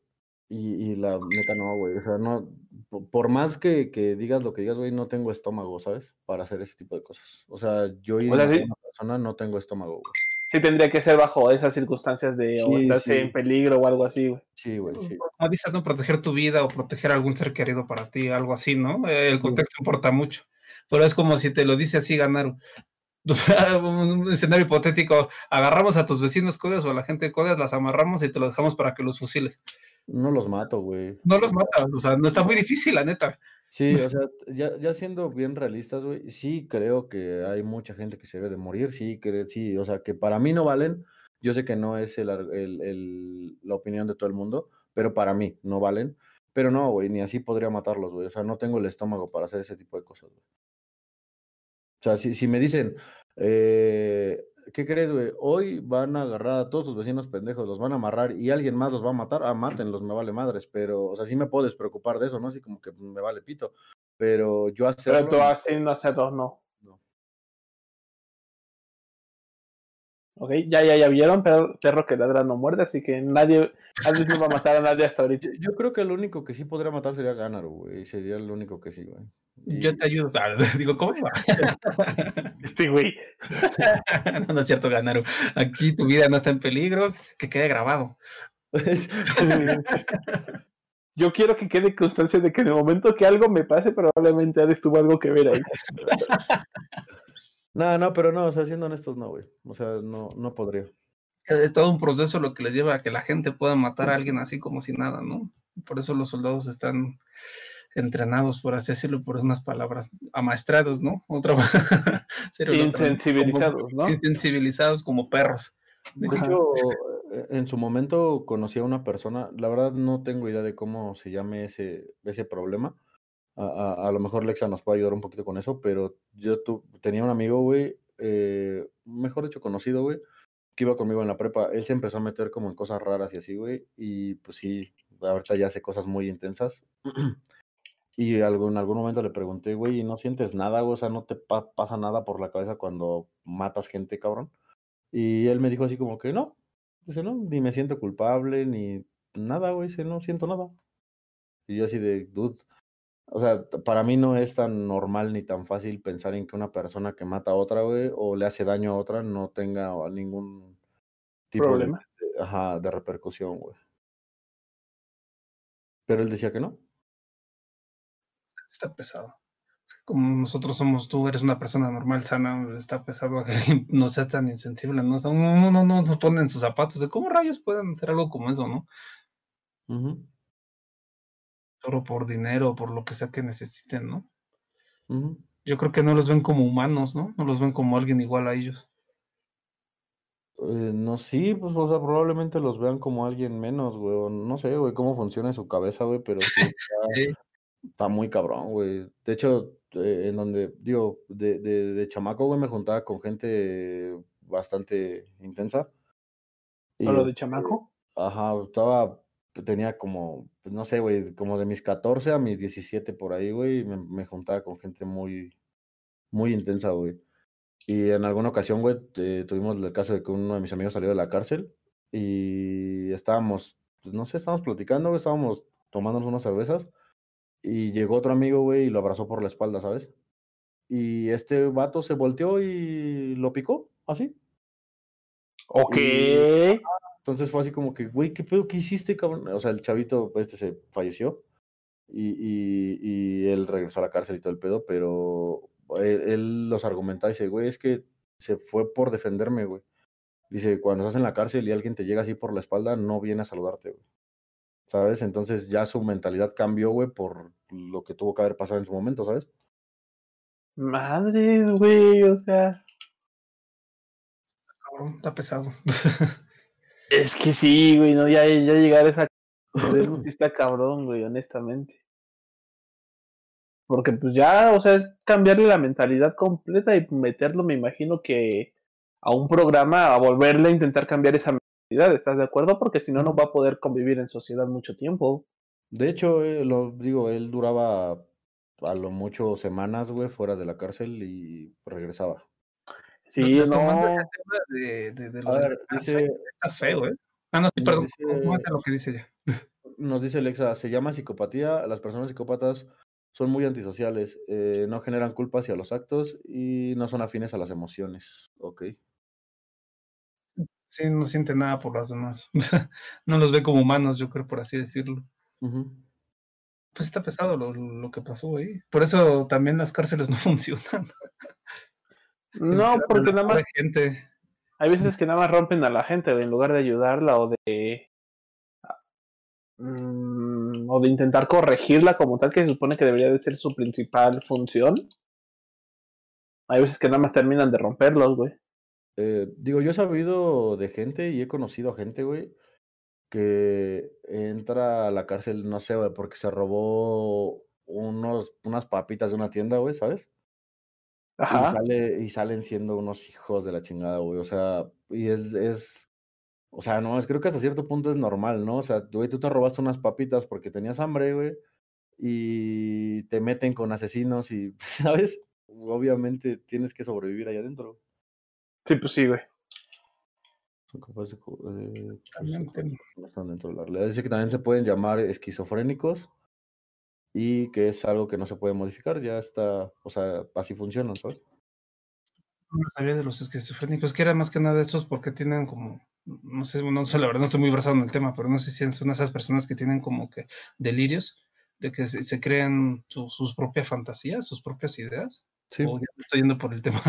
y, y la neta no, güey. O sea, no, po- por más que, que digas lo que digas, güey, no tengo estómago, ¿sabes? Para hacer ese tipo de cosas. O sea, yo sí. una persona no tengo estómago, güey. Sí tendría que ser bajo esas circunstancias de o Sí, sí. en peligro o algo así, güey. Sí, güey, sí. No dices, ¿no? Proteger tu vida o proteger a algún ser querido para ti, algo así, ¿no? Eh, El Sí. contexto importa mucho. Pero es como si te lo dice así, ganar un escenario hipotético. Agarramos a tus vecinos codes o a la gente de codes, las amarramos y te los dejamos para que los fusiles. No los mato, güey. No los matas, o sea, no está muy difícil, la neta. Sí, o sea, ya, ya siendo bien realistas, güey, sí creo que hay mucha gente que se debe de morir, sí, que, sí, o sea, que para mí no valen, yo sé que no es el- el- la opinión de todo el mundo, pero para mí no valen, pero no, güey, ni así podría matarlos, güey, o sea, no tengo el estómago para hacer ese tipo de cosas, güey. O sea, si, si me dicen, Eh, ¿Qué crees, güey? Hoy van a agarrar a todos tus vecinos pendejos, los van a amarrar y alguien más los va a matar. Ah, mátenlos, me vale madres. Pero, o sea, sí me puedo despreocupar de eso, ¿no? Así como que me vale pito. Pero yo hacerlo... Pero tú así no hacerlo, no. No. Ok, ya, ya, ya vieron, pero perro que ladra no muerde, así que nadie, nadie no va a matar a nadie hasta ahorita. Yo creo que el único que sí podría matar sería Ganaro, güey. Sería el único que sí, güey. Y- Yo te ayudo. Ah, Digo, ¿cómo va? Este güey. no, no es cierto, Ganaro. Aquí tu vida no está en peligro, que quede grabado. Yo quiero que quede constancia de que en el momento que algo me pase, probablemente Hades tuvo algo que ver ahí. No, no, pero no, o sea, siendo honestos, no, güey. O sea, no, no podría. Es todo un proceso lo que les lleva a que la gente pueda matar a alguien así como si nada, ¿no? Por eso los soldados están entrenados, por así decirlo, por unas palabras, amaestrados, ¿no? Otra Insensibilizados, ¿no? como- Insensibilizados como perros. Hecho, eh, en su momento conocí a una persona, la verdad no tengo idea de cómo se llame ese, ese problema. A, a- lo mejor Lexa nos puede ayudar un poquito con eso, pero yo tu- tenía un amigo, güey, eh, mejor dicho, conocido, güey, que iba conmigo en la prepa. Él se empezó a meter como en cosas raras y así, güey, y pues sí, ahorita ya hace cosas muy intensas. Y algo, en algún momento le pregunté, güey, ¿y ¿no sientes nada, güey? O sea, ¿no te pa- pasa nada por la cabeza cuando matas gente, cabrón? Y él me dijo así como que no, dice, no, ni me siento culpable, ni nada, güey, dice, no siento nada. Y yo así de, dude, o sea, para mí no es tan normal ni tan fácil pensar en que una persona que mata a otra, güey, o le hace daño a otra, no tenga ningún tipo de, Problema. de- ajá, de repercusión, güey. Pero él decía que no. Está pesado. Como nosotros somos, tú eres una persona normal, sana, está pesado que no sea tan insensible, ¿no? O sea, uno no, no se pone en sus zapatos de cómo rayos pueden hacer algo como eso, ¿no? Ujú, Solo por dinero, por lo que sea que necesiten, ¿no? Yo creo que no los ven como humanos, ¿no? No los ven como alguien igual a ellos. Eh, no, sí, pues, o sea, probablemente los vean como alguien menos, güey, o no sé, güey, cómo funciona su cabeza, güey, pero sí está, muy cabrón, güey. De hecho, eh, en donde, digo, de, de, de chamaco, güey, me juntaba con gente bastante intensa. ¿O lo de chamaco? Ajá, estaba, tenía como, pues, no sé, güey, como de mis 14 a mis 17 por ahí, güey, y me, me juntaba con gente muy, muy intensa, güey. Y en alguna ocasión, güey, eh, tuvimos el caso de que uno de mis amigos salió de la cárcel y estábamos, pues no sé, estábamos platicando, güey, estábamos tomándonos unas cervezas y llegó otro amigo, güey, y lo abrazó por la espalda, ¿sabes? Y este vato se volteó y lo picó, así. Ok. Entonces fue así como que, güey, ¿qué pedo que hiciste, cabrón? O sea, el chavito, este se falleció y, y, y él regresó a la cárcel y todo el pedo, pero él, él los argumentaba y dice, güey, es que se fue por defenderme, güey. Dice, cuando estás en la cárcel y alguien te llega así por la espalda, no viene a saludarte, güey. ¿Sabes? Entonces ya su mentalidad cambió, güey, por lo que tuvo que haber pasado en su momento, ¿sabes? Madre, güey, o sea. Cabrón, está pesado. Es que sí, güey, no, ya, ya llegar a esa. Sí está cabrón, güey, honestamente. Porque pues ya, o sea, es cambiarle la mentalidad completa y meterlo, me imagino que a un programa, a volverle a intentar cambiar esa mentalidad, ¿estás de acuerdo? Porque si no, no va a poder convivir en sociedad mucho tiempo. De hecho, eh, lo digo, él duraba a lo mucho semanas, güey, fuera de la cárcel y regresaba. Sí, no. tema de, de, de lo A ver, dice, está feo, ¿eh? Ah, no, sí, perdón, dice, lo que dice ya. nos dice Alexa, se llama psicopatía, las personas psicópatas son muy antisociales, eh, no generan culpa hacia los actos y no son afines a las emociones. Ok. Sí, no siente nada por los demás. no los ve como humanos, yo creo, por así decirlo. Ujú. Pues está pesado lo, lo que pasó ahí. Por eso también las cárceles no funcionan. No, porque nada más de gente. hay veces que nada más rompen a la gente, güey, en lugar de ayudarla o de. mm, o de intentar corregirla como tal, que se supone que debería de ser su principal función. Hay veces que nada más terminan de romperlos, güey. Eh, digo, yo he sabido de gente y he conocido a gente, güey, que entra a la cárcel, no sé, güey, porque se robó unos, unas papitas de una tienda, güey, ¿sabes? Y, sale, y salen siendo unos hijos de la chingada, güey. O sea, y es, es, o sea, no, creo que hasta cierto punto es normal, ¿no? O sea, güey, tú te robaste unas papitas porque tenías hambre, güey, y te meten con asesinos y, ¿sabes? Obviamente tienes que sobrevivir allá adentro. Sí, pues sí, güey. Son capaces de... Eh, pues, no están dentro de la realidad. Dice que también se pueden llamar esquizofrénicos y que es algo que no se puede modificar, ya está, o sea, así funcionan, ¿sabes? No sabía de los esquizofrénicos, que era más que nada de esos porque tienen como, no sé, no sé, la verdad no estoy muy versado en el tema, pero no sé si son esas personas que tienen como que delirios, de que se, crean sus propias fantasías, sus propias ideas. Sí. O ya estoy yendo por el tema.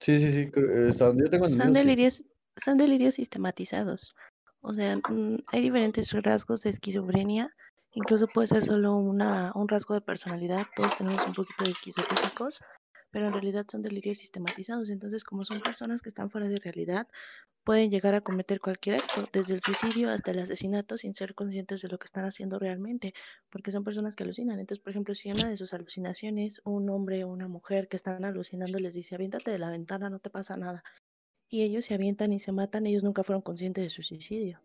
Sí, sí, sí. Eh, yo tengo son delirios, son delirios sistematizados. O sea, mm, hay diferentes rasgos de esquizofrenia Incluso puede ser solo una, un rasgo de personalidad. Todos tenemos un poquito de esquizofrénicos, pero en realidad son delirios sistematizados. Entonces, como son personas que están fuera de realidad, pueden llegar a cometer cualquier acto, desde el suicidio hasta el asesinato, sin ser conscientes de lo que están haciendo realmente, porque son personas que alucinan. Entonces, por ejemplo, si una de sus alucinaciones, un hombre o una mujer que están alucinando les dice, aviéntate de la ventana, no te pasa nada. Y ellos se avientan y se matan, ellos nunca fueron conscientes de su suicidio.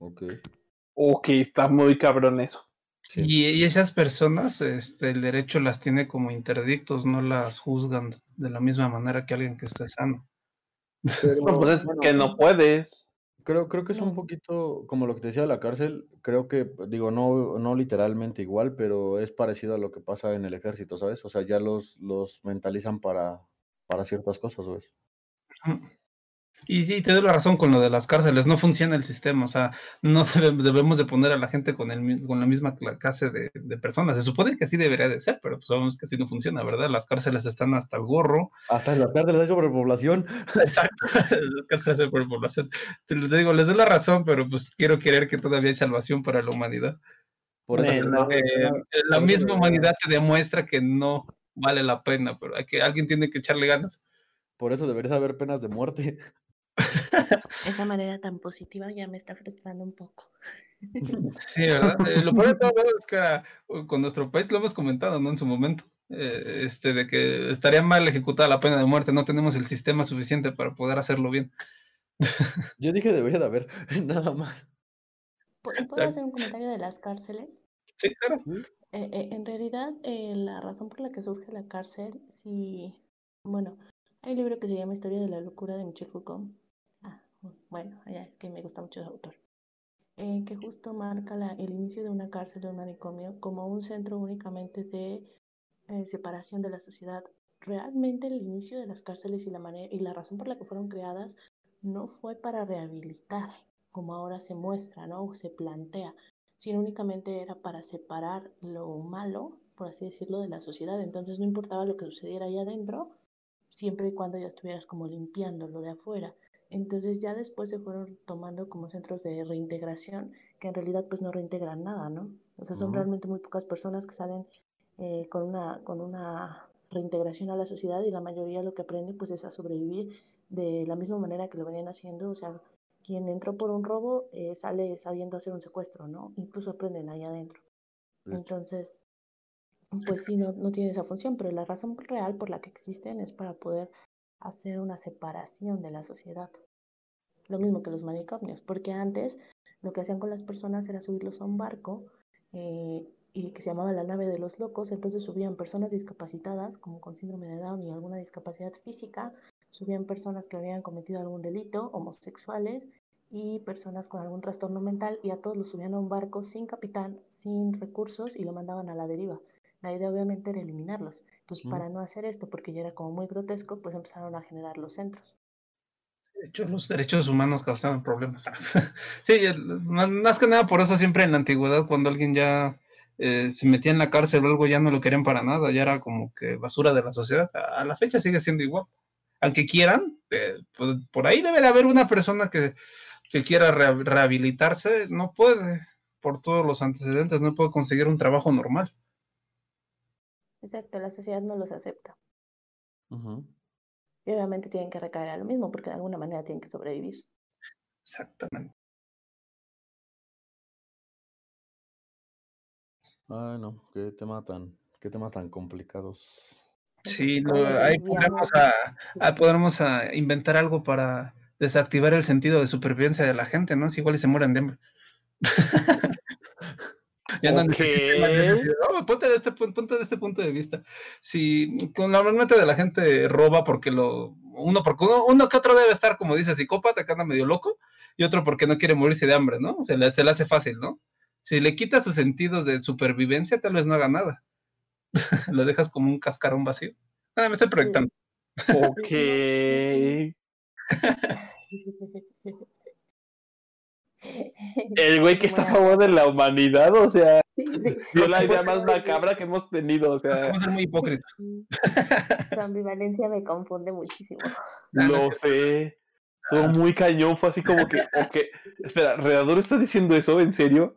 Ok. Ok, está muy cabrón eso. Y, esas personas, este, el derecho las tiene como interdictos, no las juzgan de la misma manera que alguien que esté sano. no, pues es que no puedes. Creo, creo que es un poquito como lo que te decía de la cárcel. Creo que, digo, no, no literalmente igual, pero es parecido a lo que pasa en el ejército, ¿sabes? O sea, ya los, los mentalizan para, para ciertas cosas, ¿sabes? Y sí, te doy la razón con lo de las cárceles, no funciona el sistema, o sea, no debemos de poner a la gente con, el, con la misma clase de, personas. Se supone que así debería de ser, pero pues sabemos que así no funciona, ¿verdad? Las cárceles están hasta el gorro. Hasta en las cárceles hay sobrepoblación. Exacto, las cárceles hay sobrepoblación. Te, te, digo, les doy la razón, pero pues quiero creer que todavía hay salvación para la humanidad. Por eso la misma humanidad te demuestra que no vale la pena, pero hay que, alguien tiene que echarle ganas. Por eso debería haber penas de muerte. Esa manera tan positiva ya me está frustrando un poco. Sí, ¿verdad? Eh, lo peor de todo es que uh, con nuestro país lo hemos comentado, ¿no? En su momento, eh, este, de que estaría mal ejecutada la pena de muerte, no tenemos el sistema suficiente para poder hacerlo bien. Yo dije debería de haber, nada más. ¿Puedo hacer un comentario de las cárceles? Sí, claro. Eh, en realidad, la razón por la que surge la cárcel, si, bueno, hay un libro que se llama Historia de la locura de Michel Foucault, bueno, es que me gusta mucho el autor, eh, que justo marca el inicio de una cárcel, de un manicomio, como un centro únicamente de eh, separación de la sociedad. Realmente el inicio de las cárceles y la, manera, y la razón por la que fueron creadas no fue para rehabilitar, como ahora se muestra, ¿no? O se plantea, sino únicamente era para separar lo malo, por así decirlo, de la sociedad. Entonces no importaba lo que sucediera ahí adentro, siempre y cuando ya estuvieras como limpiando lo de afuera. Entonces ya después se fueron tomando como centros de reintegración, que en realidad pues no reintegran nada, ¿no? O sea, son realmente muy pocas personas que salen eh, con, una, con una reintegración a la sociedad y la mayoría lo que aprende pues es a sobrevivir de la misma manera que lo venían haciendo, o sea, quien entró por un robo eh, sale sabiendo hacer un secuestro, ¿no? Incluso aprenden ahí adentro. Entonces, pues sí, no, no tiene esa función, pero la razón real por la que existen es para poder hacer una separación de la sociedad. Lo mismo que los manicomios, porque antes lo que hacían con las personas era subirlos a un barco eh, y que se llamaba la nave de los locos, entonces subían personas discapacitadas, como con síndrome de Down y alguna discapacidad física, subían personas que habían cometido algún delito, homosexuales y personas con algún trastorno mental y a todos los subían a un barco sin capitán, sin recursos y lo mandaban a la deriva. La idea obviamente era eliminarlos. Entonces, para no hacer esto, porque ya era como muy grotesco, pues empezaron a generar los centros. De hecho, los derechos humanos causaban problemas. sí, más que nada por eso siempre en la antigüedad, cuando alguien ya eh, se metía en la cárcel o algo, ya no lo querían para nada, ya era como que basura de la sociedad. A la fecha sigue siendo igual. Aunque quieran, eh, pues, por ahí debe de haber una persona que, que quiera rehabilitarse, no puede, por todos los antecedentes, no puede conseguir un trabajo normal. Exacto, la sociedad no los acepta. Y obviamente tienen que recaer a lo mismo, porque de alguna manera tienen que sobrevivir. Exactamente. Ay, no, qué tema tan, qué temas tan complicados. Sí, ¿Cómo lo- nos ahí podremos a, a- inventar algo para desactivar el sentido de supervivencia de la gente, ¿no? Si igual y se mueren de hambre. Ya. No, ponte de este punto, de este punto de vista. Si con normalmente de la gente roba porque lo uno porque uno, uno que otro debe estar como dice psicópata que anda medio loco y otro porque no quiere morirse de hambre, ¿no? Se le, se le hace fácil, ¿no? Si le quitas sus sentidos de supervivencia, tal vez no haga nada. lo dejas como un cascarón vacío. Ah, me estoy proyectando. Ok. El güey que está a favor de la humanidad, o sea, sí, sí. dio la idea más macabra que hemos tenido, o sea, Vamos a ser muy hipócrita. Su ambivalencia me confunde muchísimo. lo sé. Estuvo muy cañón, fue así como que, ok, espera, ¿Redador está diciendo eso? ¿En serio?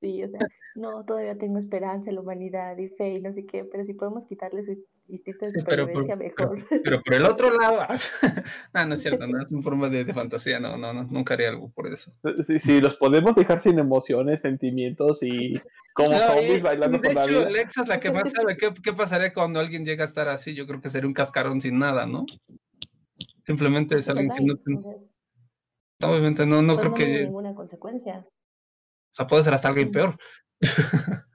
Sí, o sea, no, todavía tengo esperanza en la humanidad y fe y no sé qué, pero si podemos quitarle su instinto de Sí, pero por- supervivencia, mejor. Pero por el otro lado, no, no es cierto, no es una forma de, de fantasía, no, no, no, nunca haría algo por eso. Sí, sí, los podemos dejar sin emociones, sentimientos y como No, zombies y- bailando y de por la hecho, vida. Alexa es la que más sabe qué, qué pasaría cuando alguien llega a estar así. Yo creo que sería un cascarón sin nada, ¿no? Simplemente es los alguien que no, entonces, obviamente no, no pues creo no que, hubo o ninguna consecuencia. sea, puede ser hasta alguien peor.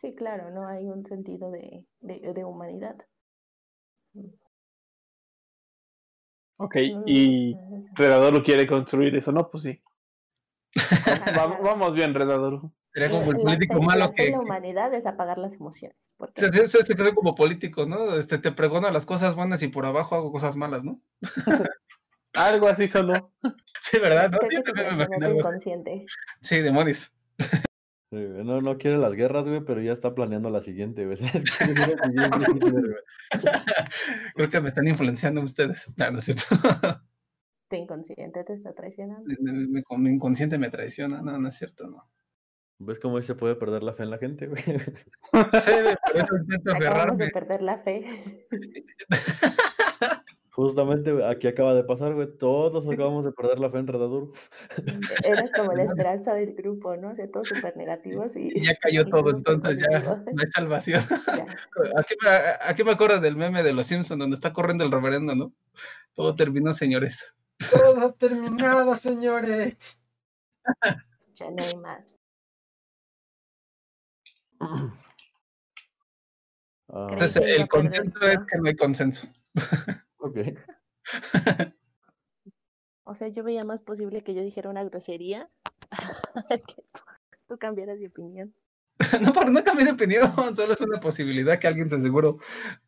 Sí, claro, no hay un sentido de, de, de humanidad. Ok, y no, es- Redador lo quiere construir eso, ¿no? Pues sí. Va- vamos bien, Redador. Sería como el La político malo la que, la humanidad es apagar las emociones. Porque se, se, como político, ¿no? Este, te pregono las cosas buenas y por abajo hago cosas malas, ¿no? Algo así sonó. Sí, ¿verdad? ¿No? me algo así. inconsciente. Sí, demonios. Sí, no, no quiere las guerras, güey, pero ya está planeando la siguiente, güey. Creo que me están influenciando ustedes. No, no es cierto. Tu inconsciente te está traicionando. Mi, mi- mi- mi inconsciente me traiciona. No, no es cierto, no. ¿Ves cómo se puede perder la fe en la gente, güey? Sí, por eso intento Acabamos aferrarme. de perder la fe. Justamente aquí acaba de pasar, güey. Todos acabamos de perder la fe en Redaduro. Eres como la esperanza del grupo, ¿no? O sea, todos súper negativos y, Y ya cayó y todo, entonces ya no hay salvación. Ya. Aquí me, aquí me acuerdo del meme de los Simpsons donde está corriendo el reverendo, ¿no? Todo terminó, señores. Todo ha terminado, señores. Ya no hay más. Ah, Entonces, el consenso es que no hay consenso. Ok. O sea, yo veía más posible que yo dijera una grosería que tú, tú cambiaras de opinión. no, por no cambié de opinión, solo es una posibilidad que alguien se seguro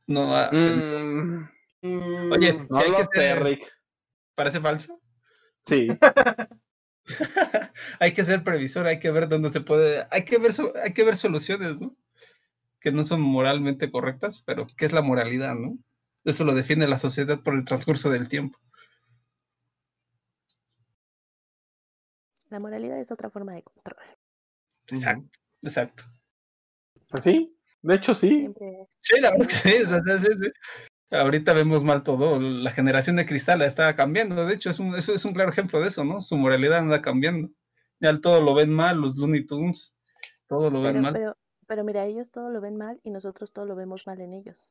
no va. Mm, Oye, Mm, no si hay que ser, Rick. ¿parece falso? Sí. hay que ser previsor, hay que ver dónde se puede, hay que ver, hay que ver soluciones, ¿no? Que no son moralmente correctas, pero ¿qué es la moralidad, no? Eso lo define la sociedad por el transcurso del tiempo. La moralidad es otra forma de control. Exacto, exacto. Pues sí, de hecho sí. Siempre Sí, la verdad es que sí, o sea, sí, sí, sí. Ahorita vemos mal todo. La generación de cristal está cambiando. De hecho, es un, eso es un claro ejemplo de eso, ¿no? Su moralidad anda cambiando. Ya todo lo ven mal, los Looney Tunes, todo lo ven Pero, mal. pero, pero mira, ellos todo lo ven mal y nosotros todo lo vemos mal en ellos.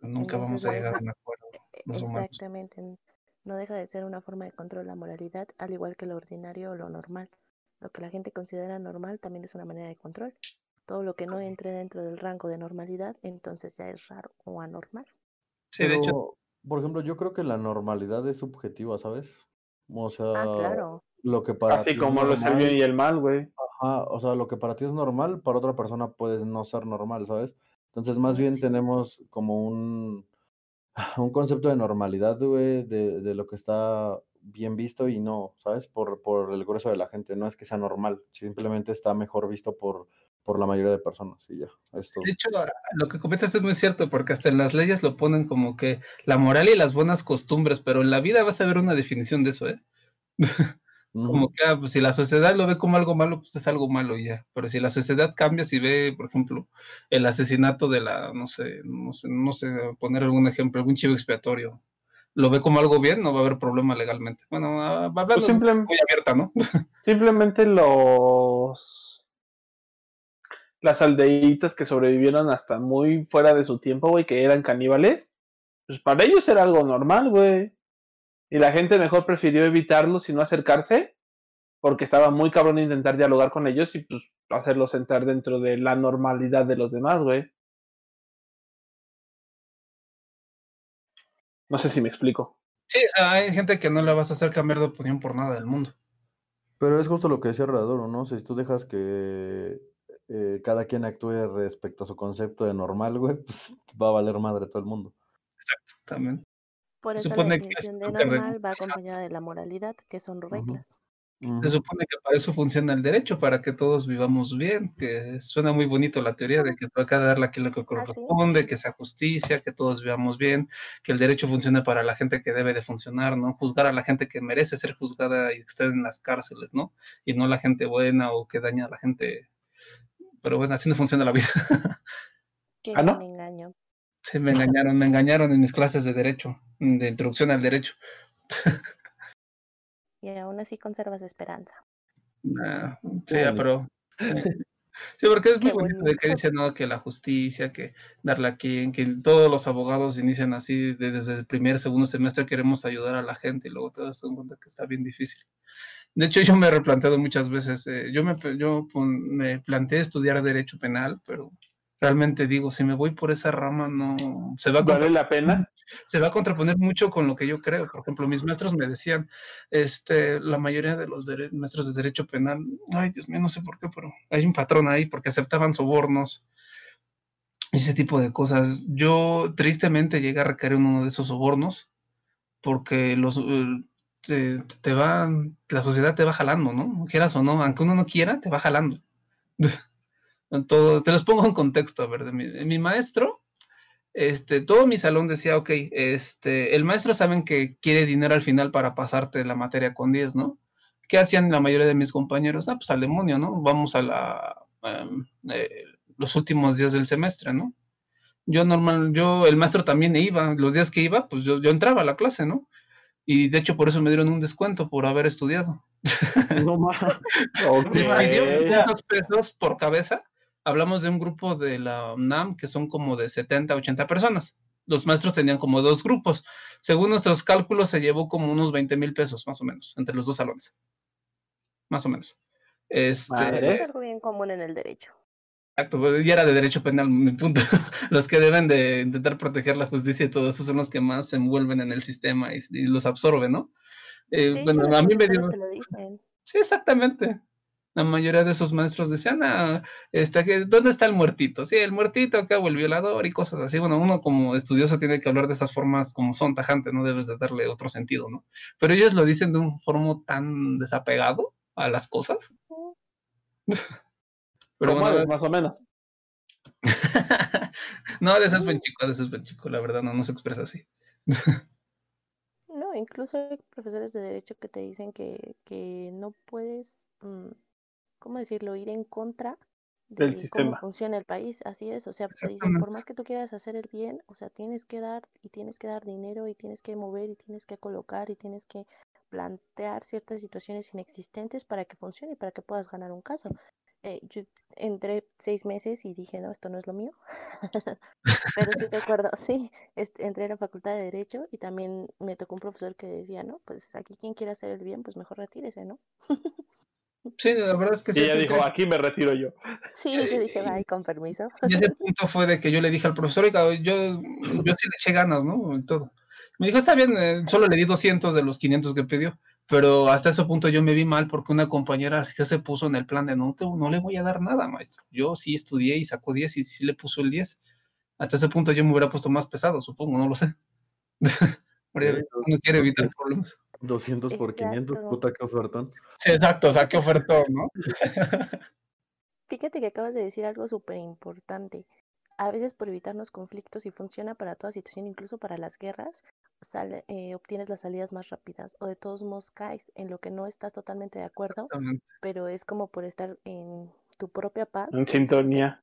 Nunca vamos a no llegar a deja- un acuerdo. Los. Exactamente. No deja de ser una forma de control la moralidad, al igual que lo ordinario o lo normal. Lo que la gente considera normal también es una manera de control. Todo lo que no entre dentro del rango de normalidad, entonces ya es raro o anormal. Sí, de hecho, por ejemplo, yo creo que la normalidad es subjetiva, ¿sabes? O sea, Ah, claro. lo que para ti Así es como lo es el normal, bien y el mal, güey. ajá, o sea, lo que para ti es normal, para otra persona puede no ser normal, ¿sabes? Entonces, más bien tenemos como un, un concepto de normalidad, güey, de, de lo que está bien visto y no, ¿sabes? Por, por el grueso de la gente. No es que sea normal, simplemente está mejor visto por, por la mayoría de personas y ya. Es todo. de hecho, lo que comentas es muy cierto, porque hasta en las leyes lo ponen como que la moral y las buenas costumbres, pero en la vida vas a ver una definición de eso, ¿eh? Es como que ah, pues, si la sociedad lo ve como algo malo, pues es algo malo ya. Pero si la sociedad cambia, si ve, por ejemplo, el asesinato de la, no sé, no sé, no sé, poner algún ejemplo, algún chivo expiatorio, lo ve como algo bien, no va a haber problema legalmente. Bueno, ah, hablando Pues simple- muy abierta, ¿no? simplemente los las aldeitas que sobrevivieron hasta muy fuera de su tiempo, güey, que eran caníbales, pues para ellos era algo normal, güey. Y la gente mejor prefirió evitarlos y no acercarse, porque estaba muy cabrón intentar dialogar con ellos y pues hacerlos entrar dentro de la normalidad de los demás, güey. No sé si me explico. Sí, o sea, hay gente que no le vas a hacer cambiar de opinión por nada del mundo. Pero es justo lo que decía Radoro, ¿no? Si tú dejas que eh, cada quien actúe respecto a su concepto de normal, güey, pues va a valer madre todo el mundo. Exacto, también. Por eso la supone que definición de que re- normal va acompañada de la moralidad, que son reglas. Se supone que para eso funciona el derecho, para que todos vivamos bien, que suena muy bonito la teoría de que toca darle aquí lo que corresponde, que sea justicia, que todos vivamos bien, que el derecho funcione para la gente que debe de funcionar, ¿no? Juzgar a la gente que merece ser juzgada y que esté en las cárceles, ¿no? Y no la gente buena o que daña a la gente. Pero bueno, así no funciona la vida. ¿Ah, no? Sí, me engañaron, me engañaron en mis clases de derecho, de introducción al derecho. Y aún así conservas esperanza. Ah, sí, Bueno. pero. Sí. Sí, porque es muy bonito de que dicen, no, que la justicia, que darle a quien, que todos los abogados inician así, de- desde el primer, segundo semestre queremos ayudar a la gente y luego te das cuenta que está bien difícil. De hecho, yo me he replanteado muchas veces, eh, yo, me, yo pon- me planteé estudiar derecho penal, pero realmente digo, si me voy por esa rama, no, se va a ¿Vale la pena? se va a contraponer mucho con lo que yo creo. Por ejemplo, mis maestros me decían, este, la mayoría de los maestros de derecho penal, ay Dios mío, no sé por qué, pero hay un patrón ahí porque aceptaban sobornos, ese tipo de cosas. Yo tristemente llegué a recaer en uno de esos sobornos porque los eh, te, te va, la sociedad te va jalando, ¿no? Quieras o no, aunque uno no quiera, te va jalando. Todo, te los pongo en contexto, a ver, de mi, de mi maestro, este, todo mi salón decía, ok, este, el maestro saben que quiere dinero al final para pasarte la materia con 10, ¿no? ¿Qué hacían la mayoría de mis compañeros? Ah, pues al demonio, ¿no? Vamos a la, em, eh, los últimos días del semestre, ¿no? Yo normal, yo, el maestro también iba, los días que iba, pues yo, yo entraba a la clase, ¿no? Y de hecho por eso me dieron un descuento por haber estudiado. No más. Ok. Les pidió 500 pesos por cabeza. Hablamos de un grupo de la UNAM que son como de 70, 80 personas. Los maestros tenían como dos grupos. Según nuestros cálculos, se llevó como unos 20 mil pesos, más o menos, entre los dos salones. Más o menos. Este, Madre. Es algo bien común en el derecho. Exacto, pues, y era de derecho penal, mi punto. Los que deben de intentar proteger la justicia y todo eso son los que más se envuelven en el sistema y, y los absorben, ¿no? Eh, bueno, a mí me dio... te lo dicen. Sí, exactamente. La mayoría de esos maestros decían, ah, este, que, ¿dónde está el muertito? Sí, el muertito acá o el violador y cosas así. Bueno, uno como estudioso tiene que hablar de esas formas como son tajantes, no debes de darle otro sentido, ¿no? Pero ellos lo dicen de un forma tan desapegado a las cosas. Pero ¿Cómo bueno, es, más o menos. no, de esas buen chico, de esas buen chico, la verdad, no, no se expresa así. No, incluso hay profesores de derecho que te dicen que, que no puedes, mm, ¿cómo decirlo?, ir en contra Del de cómo sistema. funciona el país. Así es, o sea, te dicen, por más que tú quieras hacer el bien, o sea, tienes que dar y tienes que dar dinero y tienes que mover y tienes que colocar y tienes que plantear ciertas situaciones inexistentes para que funcione y para que puedas ganar un caso. Eh, yo entré seis meses y dije, no, esto no es lo mío. Pero sí recuerdo, sí, este, entré a la facultad de Derecho y también me tocó un profesor que decía, no, pues aquí quien quiera hacer el bien, pues mejor retírese, ¿no? Sí, la verdad es que sí. Y ella dijo, aquí me retiro yo. Sí, yo dije, bye, con permiso. Y ese punto fue de que yo le dije al profesor, oiga, yo, yo sí le eché ganas, ¿no? Y todo. Me dijo, está bien, eh, solo le di 200 de los 500 que pidió. Pero hasta ese punto yo me vi mal porque una compañera se puso en el plan de no, te- no le voy a dar nada, maestro. Yo sí estudié y sacó 10 y sí le puso el 10. Hasta ese punto yo me hubiera puesto más pesado, supongo, no lo sé. Uno quiere evitar problemas. 200 por 500, Exacto. puta que ofertón. Sí, exacto, o sea, qué ofertón, ¿no? Fíjate que acabas de decir algo súper importante. A veces por evitarnos conflictos y funciona para toda situación, incluso para las guerras, sale, eh, obtienes las salidas más rápidas o de todos modos caes en lo que no estás totalmente de acuerdo, pero es como por estar en tu propia paz. En sintonía.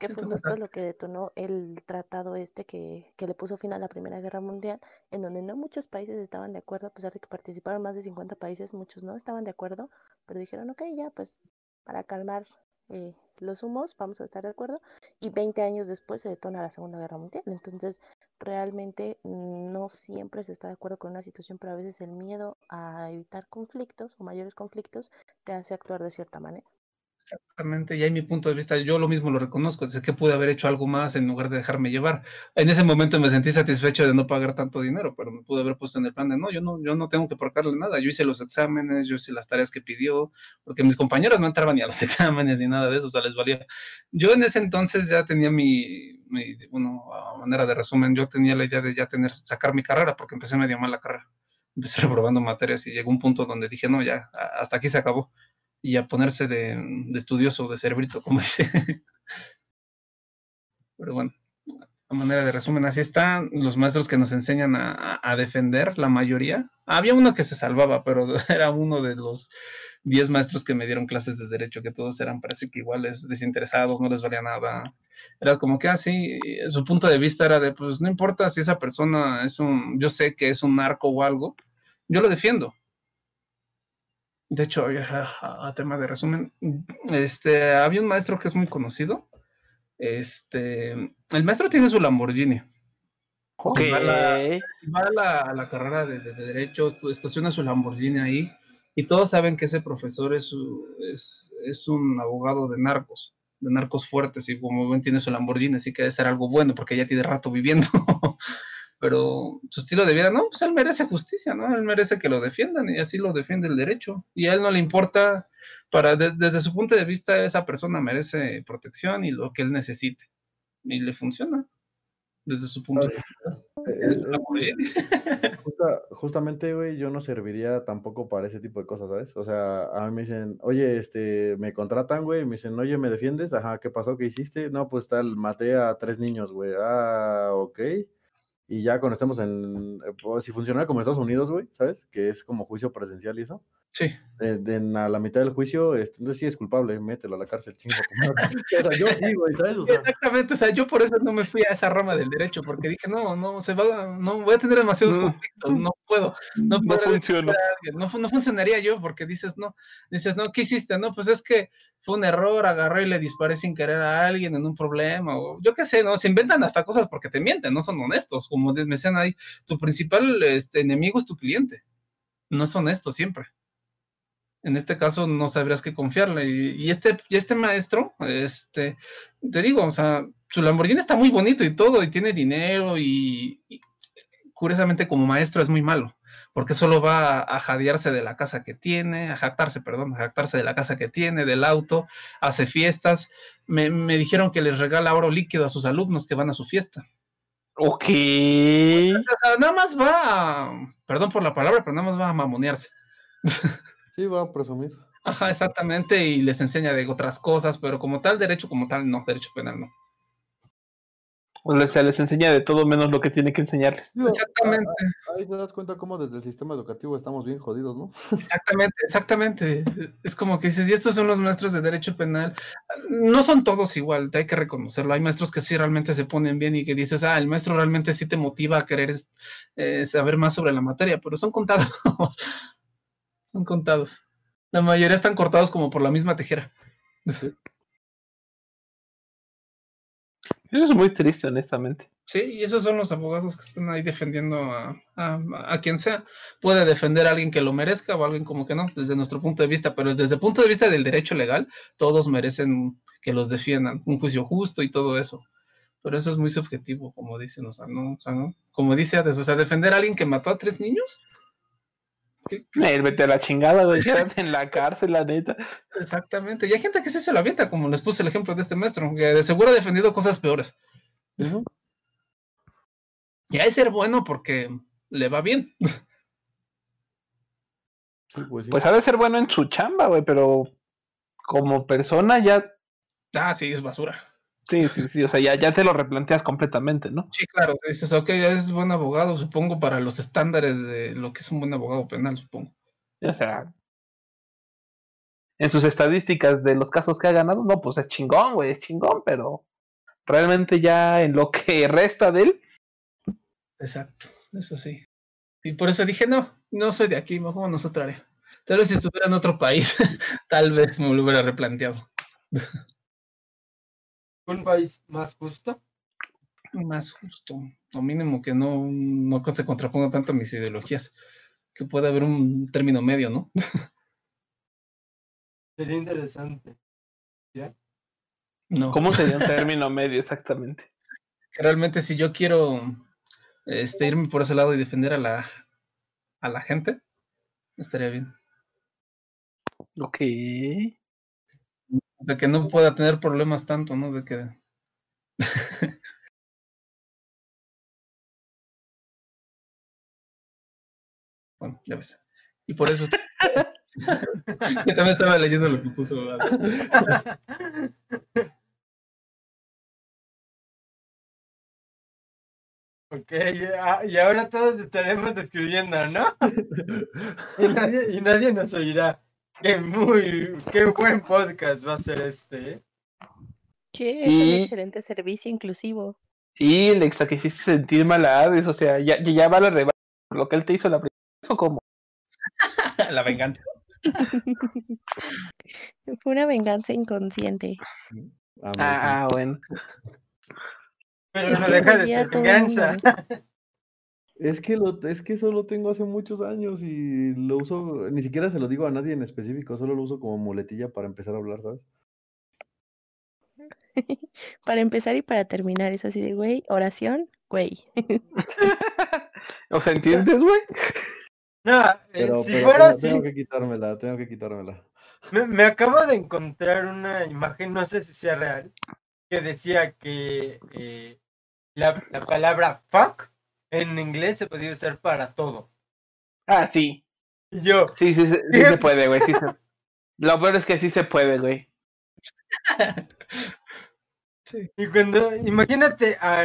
Que Sí, fue justo lo que detonó el tratado este que, que le puso fin a la Primera Guerra Mundial, en donde no muchos países estaban de acuerdo, a pesar de que participaron más de 50 países, muchos no estaban de acuerdo, pero dijeron, ok, ya, pues para calmar eh, los humos, vamos a estar de acuerdo, y 20 años después se detona la Segunda Guerra Mundial. Entonces, realmente no siempre se está de acuerdo con una situación, pero a veces el miedo a evitar conflictos o mayores conflictos te hace actuar de cierta manera. Exactamente, y ahí mi punto de vista, yo lo mismo lo reconozco, desde que pude haber hecho algo más en lugar de dejarme llevar. En ese momento me sentí satisfecho de no pagar tanto dinero, pero me pude haber puesto en el plan de no, yo no, yo no tengo que pagarle nada. Yo hice los exámenes, yo hice las tareas que pidió, porque mis compañeros no entraban ni a los exámenes ni nada de eso, o sea, les valía. Yo en ese entonces ya tenía mi, mi bueno, a manera de resumen, yo tenía la idea de ya tener, sacar mi carrera, porque empecé medio mal la carrera. Empecé reprobando materias y llegó un punto donde dije, no, ya, hasta aquí se acabó y a ponerse de, de estudioso, de cerebrito, como dice. Pero bueno, a manera de resumen, así están los maestros que nos enseñan a, defender, la mayoría. Había uno que se salvaba, pero era uno de los 10 maestros que me dieron clases de derecho, que todos eran, parece que iguales, desinteresados, no les valía nada. Era como que así, ah, su punto de vista era de, pues no importa si esa persona es un, yo sé que es un narco o algo, yo lo defiendo de hecho, a, a, tema de resumen, este, había un maestro que es muy conocido. Este, el maestro tiene su Lamborghini. Okay. Va, a la, va a la, a la carrera de, de, de, Derecho, estaciona su Lamborghini ahí, y todos saben que ese profesor es, es, es un abogado de narcos, de narcos fuertes, y como ven tiene su Lamborghini, así que debe ser algo bueno, porque ya tiene rato viviendo. pero su estilo de vida, no, pues él merece justicia, ¿no? Él merece que lo defiendan y así lo defiende el derecho. Y a él no le importa, para, de, desde su punto de vista, esa persona merece protección y lo que él necesite. Y le funciona, desde su punto de vista. Eh, eh, justa, justamente, güey, yo no serviría tampoco para ese tipo de cosas, ¿sabes? O sea, a mí me dicen, oye, este, me contratan, güey, me dicen, oye, ¿me defiendes? Ajá, ¿qué pasó? ¿Qué hiciste? No, pues tal, maté a tres niños, güey. Ah, ok y ya cuando estemos en, pues, si funcionara como Estados Unidos, güey, ¿sabes? Que es como juicio presencial y eso. Sí. De, de, a la mitad del juicio, este, entonces sí es culpable, mételo a la cárcel, chingo. o sea, yo sí, güey, ¿sabes? O sea, Exactamente, o sea, yo por eso no me fui a esa rama del derecho, porque dije, no, no, se va, no voy a tener demasiados no. conflictos, no puedo, no, no funciona. No, no, funcionaría yo, porque dices, no, dices, no, ¿qué hiciste? No, pues es que fue un error, agarré y le disparé sin querer a alguien en un problema, o yo qué sé, ¿no? Se inventan hasta cosas porque te mienten, no son honestos, como me decían ahí, tu principal este, enemigo es tu cliente, no es honesto siempre en este caso no sabrías qué confiarle. Y, y, este, y este maestro, este, te digo, o sea, su Lamborghini está muy bonito y todo, y tiene dinero, y, y curiosamente como maestro es muy malo, porque solo va a, a, jadearse de la casa que tiene, a jactarse, perdón, a jactarse de la casa que tiene, del auto, hace fiestas. Me, me dijeron que les regala oro líquido a sus alumnos que van a su fiesta. Ok. O sea, nada más va, a, perdón por la palabra, pero nada más va a mamonearse. Sí, va a presumir. Ajá, exactamente, y les enseña de otras cosas, pero como tal, derecho como tal, no, derecho penal no. O sea, les enseña de todo menos lo que tiene que enseñarles. Exactamente. Ahí te das cuenta cómo desde el sistema educativo estamos bien jodidos, ¿no? Exactamente, exactamente. Es como que dices, y estos son los maestros de derecho penal. No son todos igual, hay que reconocerlo. Hay maestros que sí realmente se ponen bien y que dices, ah, el maestro realmente sí te motiva a querer eh, saber más sobre la materia, pero son contados. Son contados. La mayoría están cortados como por la misma tijera. Sí. Eso es muy triste, honestamente. Sí, y esos son los abogados que están ahí defendiendo a, a, a, quien sea. Puede defender a alguien que lo merezca o a alguien como que no, desde nuestro punto de vista, pero desde el punto de vista del derecho legal, todos merecen que los defiendan, un juicio justo y todo eso. Pero eso es muy subjetivo, como dicen, o sea, no, o sea, no. Como dice o sea, defender a alguien que mató a tres niños, ¿Qué? Vete a la chingada, güey, quédate en la cárcel, la neta. Exactamente, y hay gente que sí se lo avienta, como les puse el ejemplo de este maestro, que de seguro ha defendido cosas peores. Uh -huh. Y hay ser bueno porque le va bien. Sí, pues, sí. pues ha de ser bueno en su chamba, güey, pero como persona ya. Ah, sí, es basura. Sí, sí, sí, o sea, ya, ya te lo replanteas completamente, ¿no? Sí, claro, dices, ok, es buen abogado, supongo, para los estándares de lo que es un buen abogado penal, supongo. O sea, en sus estadísticas de los casos que ha ganado, no, pues es chingón, güey, es chingón, pero realmente ya en lo que resta de él. Exacto, eso sí. Y por eso dije, no, no soy de aquí, mejor no otra área. Tal vez si estuviera en otro país, tal vez me lo hubiera replanteado. un país más justo. Más justo, o mínimo que no, no se contraponga tanto a mis ideologías, que pueda haber un término medio, ¿no? Sería interesante. ¿Ya? No. ¿Cómo sería un término medio exactamente? Realmente si yo quiero este, irme por ese lado y defender a la, a la gente, estaría bien. Ok. De que no pueda tener problemas tanto, ¿no? De que... bueno, ya ves. Y por eso... Yo también estaba leyendo lo que puso. Ok, y ahora todos estaremos escribiendo, ¿no? y, nadie, y nadie nos oirá. Qué muy, qué buen podcast va a ser este. ¿eh? Que es un Y- excelente servicio inclusivo. Y le sacrificio sentir mal a Hades, o sea, ya, ya va la revancha por lo que él te hizo la primera vez, ¿o cómo? la venganza. Fue una venganza inconsciente. Ah, Ah, bueno. Pero no deja de ser venganza. Es que lo, es que eso lo tengo hace muchos años y lo uso, ni siquiera se lo digo a nadie en específico, solo lo uso como muletilla para empezar a hablar, ¿sabes? Para empezar y para terminar, es así de, güey, oración, güey. O sea, ¿entiendes, güey? No, eh, Pero, si pero fuera tengo, así, tengo que quitármela, tengo que quitármela. me, me acabo de encontrar una imagen, no sé si sea real, que decía que eh, la, la palabra fuck en inglés se podía usar para todo. Ah, sí. Y yo, Sí, sí, sí, sí se puede, güey. Sí se... Lo peor es que sí se puede, güey. Sí. Y cuando, imagínate a-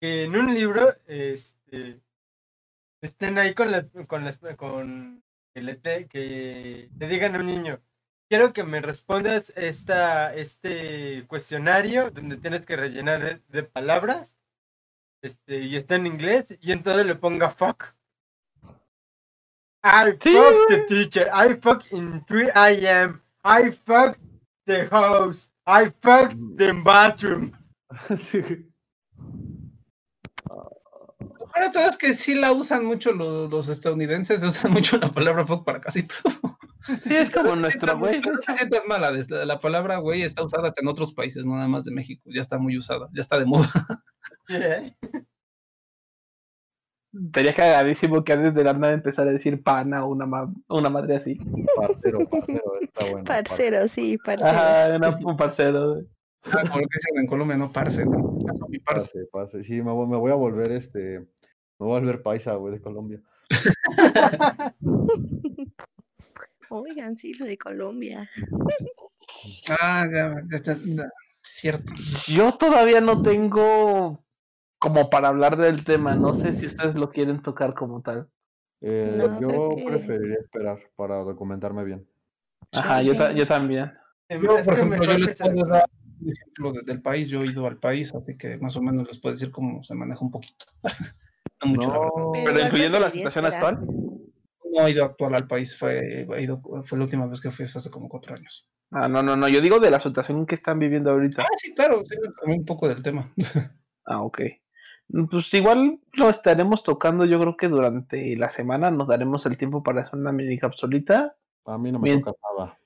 que en un libro, este, estén ahí con las, con las, con, que le, te, que le digan a un niño, quiero que me respondas esta, este cuestionario donde tienes que rellenar de, de palabras, este, y está en inglés, y en todo le ponga fuck. I Sí, fuck the teacher, I fuck in 3 a.m., I fuck the house, I fuck the bathroom. Sí. Ahora todo es que sí la usan mucho los, los estadounidenses, usan mucho la palabra fuck para casi todo. Sí, es como nuestro güey. No te sientas mala, la, la palabra güey está usada hasta en otros países, no nada más de México, ya está muy usada, ya está de moda. Yeah. Sería cagadísimo que antes de la nada empezar a decir pana o una, ma- una madre así. Parcero, parcero, está bueno. Parcero, sí, parcero. Ajá, una- un parcero. güey. Ah, como lo que dicen en Colombia, no parce, ¿no? Mi parce. Pase, pase. Sí, me voy, me voy a volver este. Me voy a volver paisa, güey, de Colombia. Oigan, sí, lo de Colombia. Ah, ya, ya está, ya, cierto. Yo todavía no tengo como para hablar del tema. No sé si ustedes lo quieren tocar como tal. Eh, No, yo que- preferiría esperar para documentarme bien. Ajá, yo, ta- yo también. Yo, Es por que ejemplo, yo mejor les puedo dar un ejemplo de- del país, yo he ido al país, así que más o menos les puedo decir cómo se maneja un poquito. no mucho, la verdad. Pero incluyendo la situación esperar. actual. No he ido actual al país, fue, he ido, fue la última vez que fui, fue hace como cuatro años. Ah, no, no, no. Yo digo de la situación que están viviendo ahorita. Ah, sí, claro, sí, también un poco del tema. Ah, ok. Pues igual lo estaremos tocando, yo creo que durante la semana nos daremos el tiempo para hacer una mini capsulita. a mí no me Bien. toca nada.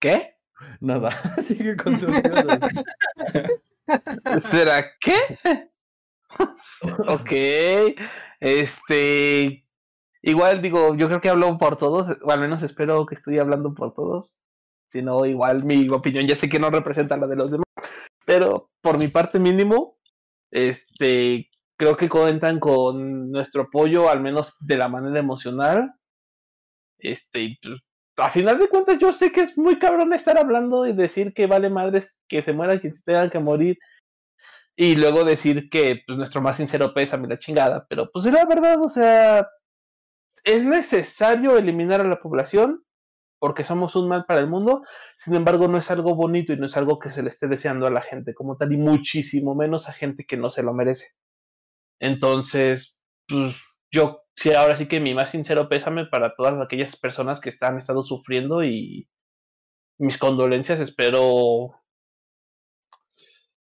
¿Qué? Nada. Sigue con cosas. ¿Será qué? ok. Este. Igual digo, yo creo que hablo por todos, o al menos espero que estoy hablando por todos. Si no, igual mi opinión ya sé que no representa la de los demás. Pero por mi parte mínimo, este, creo que cuentan con nuestro apoyo, al menos de la manera emocional. Este, pues, a final de cuentas, yo sé que es muy cabrón estar hablando y decir que vale madres que se muera quien se tenga que morir. Y luego decir que pues, nuestro más sincero pésame la chingada. Pero pues es la verdad, o sea, es necesario eliminar a la población porque somos un mal para el mundo. Sin embargo, no es algo bonito y no es algo que se le esté deseando a la gente como tal, y muchísimo menos a gente que no se lo merece. Entonces, pues yo sí, ahora sí que mi más sincero pésame para todas aquellas personas que están estado sufriendo y mis condolencias. Espero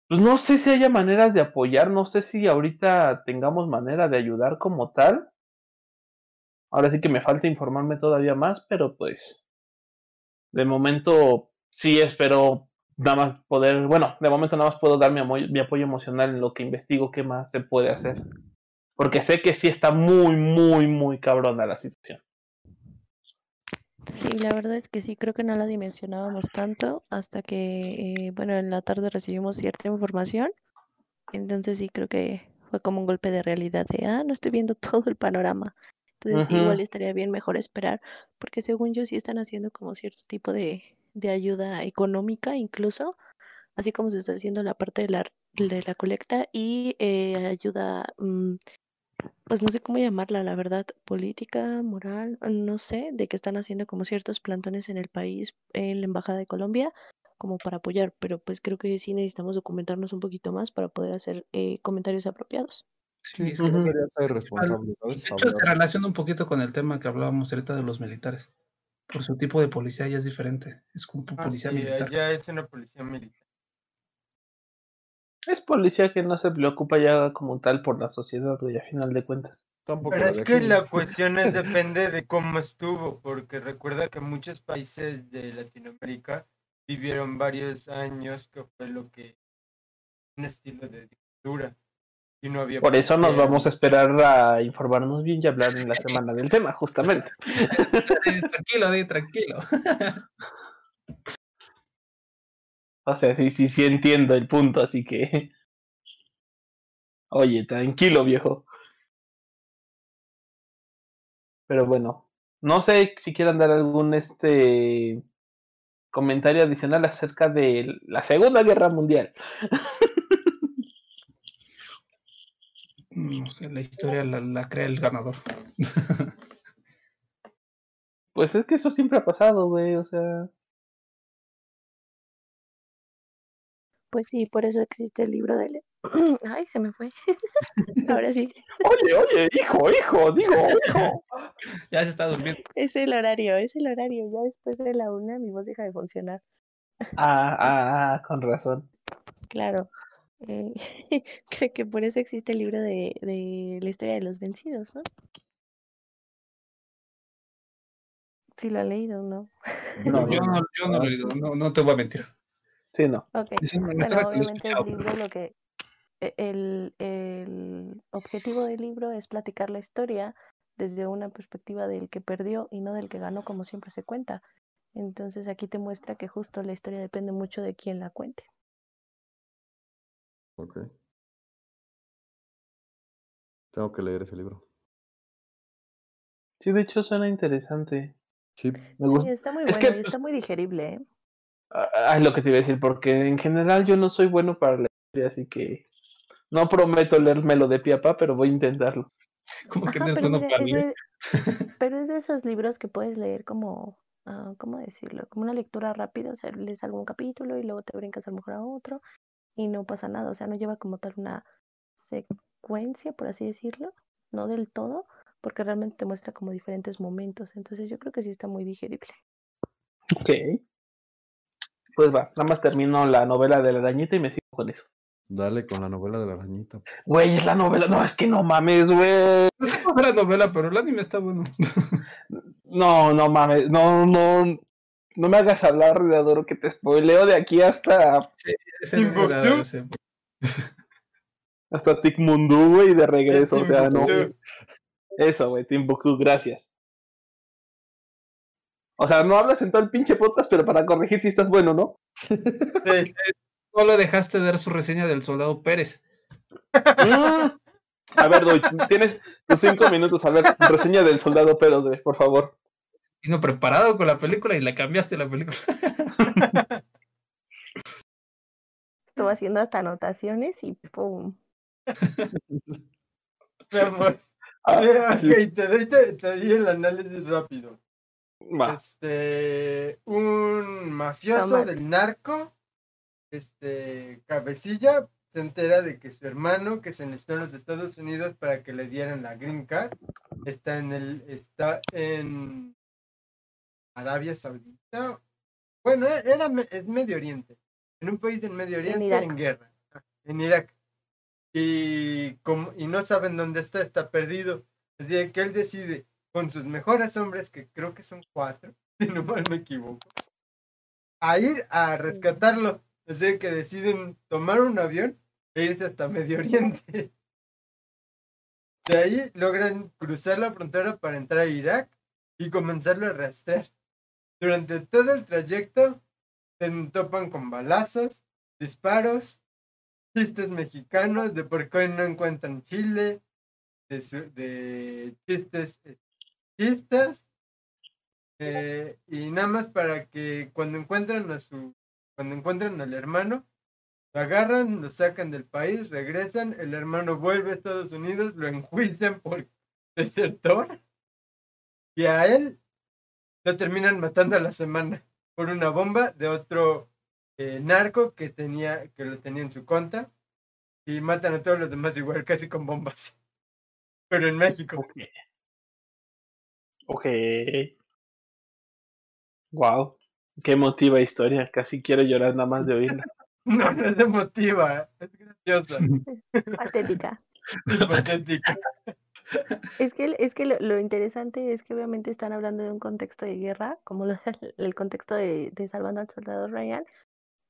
pues no sé si haya maneras de apoyar, no sé si ahorita tengamos manera de ayudar como tal. Ahora sí que me falta informarme todavía más, pero pues de momento sí espero nada más poder, bueno, de momento nada más puedo dar mi, mi apoyo emocional en lo que investigo qué más se puede hacer. Porque sé que sí está muy, muy, muy cabrona la situación. Sí, la verdad es que sí, creo que no la dimensionábamos tanto hasta que, eh, bueno, en la tarde recibimos cierta información. Entonces sí, creo que fue como un golpe de realidad de, ah, no estoy viendo todo el panorama. Entonces igual estaría bien mejor esperar, porque según yo sí están haciendo como cierto tipo de, de ayuda económica incluso, así como se está haciendo la parte de la, de la colecta y eh, ayuda mm, pues no sé cómo llamarla, la verdad, política, moral, no sé, de que están haciendo como ciertos plantones en el país, en la Embajada de Colombia, como para apoyar, pero pues creo que sí necesitamos documentarnos un poquito más para poder hacer eh, comentarios apropiados. Sí, es que. De hecho, se relaciona un poquito con el tema que hablábamos ahorita de los militares. Por su tipo de policía ya es diferente. Es como ah, policía militar. Ya es una policía militar. Es policía que no se preocupa ya como tal por la sociedad, y a final de cuentas. Pero es que la cuestión es, depende de cómo estuvo, porque recuerda que muchos países de Latinoamérica vivieron varios años que fue lo que un estilo de dictadura. Y no había Por eso nos vamos a esperar a informarnos bien y hablar en la semana del tema, justamente. tranquilo, di, tranquilo. O sea, sí, sí, sí entiendo el punto, así que. Oye, tranquilo, viejo. Pero bueno, no sé si quieran dar algún este comentario adicional acerca de la Segunda Guerra Mundial. No sé, la historia la, la crea el ganador. Pues es que eso siempre ha pasado, güey, o sea. Pues sí, por eso existe el libro de... Ay, se me fue. Ahora sí. Oye, oye, hijo, hijo, digo, hijo. ya se está durmiendo. Es el horario, es el horario. Ya después de la una mi voz deja de funcionar. Ah, ah, ah, con razón. Claro. Eh, creo que por eso existe el libro de, de la historia de los vencidos, ¿no? Sí lo ha leído, ¿no? No, yo no, yo no lo he leído, no, no te voy a mentir. Sí, no. Bueno, obviamente el libro lo que e, el, el objetivo del libro es platicar la historia desde una perspectiva del que perdió y no del que ganó como siempre se cuenta. Entonces aquí te muestra que justo la historia depende mucho de quién la cuente. Ok. Tengo que leer ese libro. Sí, de hecho suena interesante. Sí, sí está muy bueno y está muy digerible. ¿eh? Ah, es lo que te iba a decir, porque en general yo no soy bueno para leer, así que no prometo leérmelo de pie a pa, pero voy a intentarlo. Como que pero, bueno es de, pero es de esos libros que puedes leer como, uh, ¿cómo decirlo? Como una lectura rápida, o sea, lees algún capítulo y luego te brincas a lo mejor a otro y no pasa nada, o sea, no lleva como tal una secuencia, por así decirlo, no del todo, porque realmente te muestra como diferentes momentos, entonces yo creo que sí está muy digerible. Ok. Pues va, nada más termino la novela de la arañita y me sigo con eso. Dale con la novela de la arañita. Güey, es la novela. No, es que no mames, güey. No sé la novela, pero el anime está bueno. no, no mames. No, no. No me hagas hablar de Adoro que te spoileo de aquí hasta. Sí, hasta Tikmundu, güey, de regreso. O sea, no. Eso, güey, Timbuktu, gracias. O sea, no hablas en todo el pinche podcast, pero para corregir si estás bueno, ¿no? Sí. Solo dejaste de dar su reseña del soldado Pérez. Mm. A ver, Doy, tienes tus cinco minutos. A ver, reseña del soldado Pérez, por favor. Vino preparado con la película y le cambiaste la película. Estuvo haciendo hasta anotaciones y ¡pum! Ah, te, doy, te doy el análisis rápido. Este, un mafioso del narco, este, cabecilla, se entera de que su hermano, que se enlistó en los Estados Unidos para que le dieran la green card, está en el, está en Arabia Saudita. Bueno, era, es Medio Oriente, en un país del Medio Oriente en, guerra. en Irak. Y, como, y no saben dónde está, está perdido. Así que él decide con sus mejores hombres, que creo que son cuatro, si no mal me equivoco, a ir a rescatarlo. Así que deciden tomar un avión e irse hasta Medio Oriente. De ahí logran cruzar la frontera para entrar a Irak y comenzarlo a rastrear. Durante todo el trayecto se topan con balazos, disparos, chistes mexicanos de por qué no encuentran Chile, de, de chistes chistes eh, y nada más para que cuando encuentran a su cuando encuentran al hermano lo agarran, lo sacan del país, regresan, el hermano vuelve a Estados Unidos, lo enjuician por desertor y a él lo terminan matando a la semana por una bomba de otro eh, narco que tenía que lo tenía en su contra y matan a todos los demás igual casi con bombas pero en México Ok. Wow. Qué emotiva historia. Casi quiero llorar nada más de oírla. No, no es emotiva. Es graciosa. Patética. Patética. Es que, es que lo, interesante es que obviamente están hablando de un contexto de guerra, como el contexto de, Salvando al Soldado Ryan,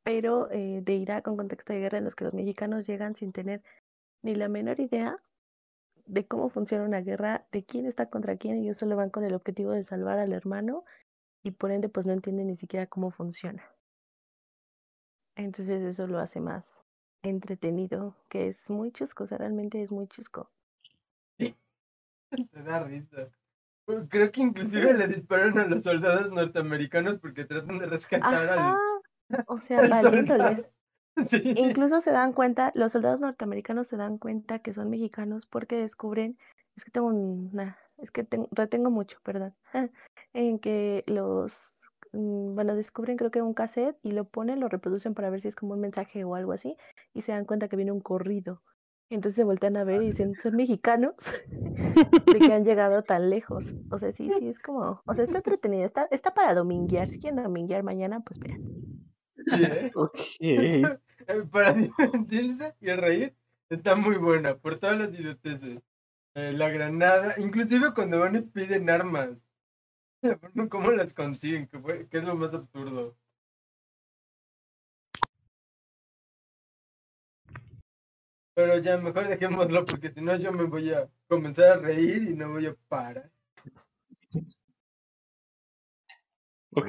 pero eh, de Irak, un contexto de guerra en los que los mexicanos llegan sin tener ni la menor idea de cómo funciona una guerra, de quién está contra quién, ellos solo van con el objetivo de salvar al hermano y por ende pues no entienden ni siquiera cómo funciona. Entonces eso lo hace más entretenido, que es muy chusco, o sea, realmente es muy chusco. Te da risa. Creo que inclusive le dispararon a los soldados norteamericanos porque tratan de rescatar Ajá. al, o sea, al valiéndoles. Sí. Incluso se dan cuenta, los soldados norteamericanos se dan cuenta que son mexicanos porque descubren, es que tengo una, es que tengo, retengo mucho, perdón, en que los, bueno, descubren creo que un cassette y lo ponen, lo reproducen para ver si es como un mensaje o algo así, y se dan cuenta que viene un corrido. Entonces se voltean a ver y dicen, son mexicanos de que han llegado tan lejos. O sea, sí, sí, es como, o sea, está entretenido, está, está para dominguear. Si quieren dominguear mañana, pues vean. Yeah. Ok. para divertirse y reír está muy buena por todas las idioteces. Eh, la granada, inclusive cuando van y piden armas. ¿Cómo las consiguen? ¿Qué, fue, qué es lo más absurdo? Pero ya mejor dejémoslo porque si no yo me voy a comenzar a reír y no voy a parar. Ok.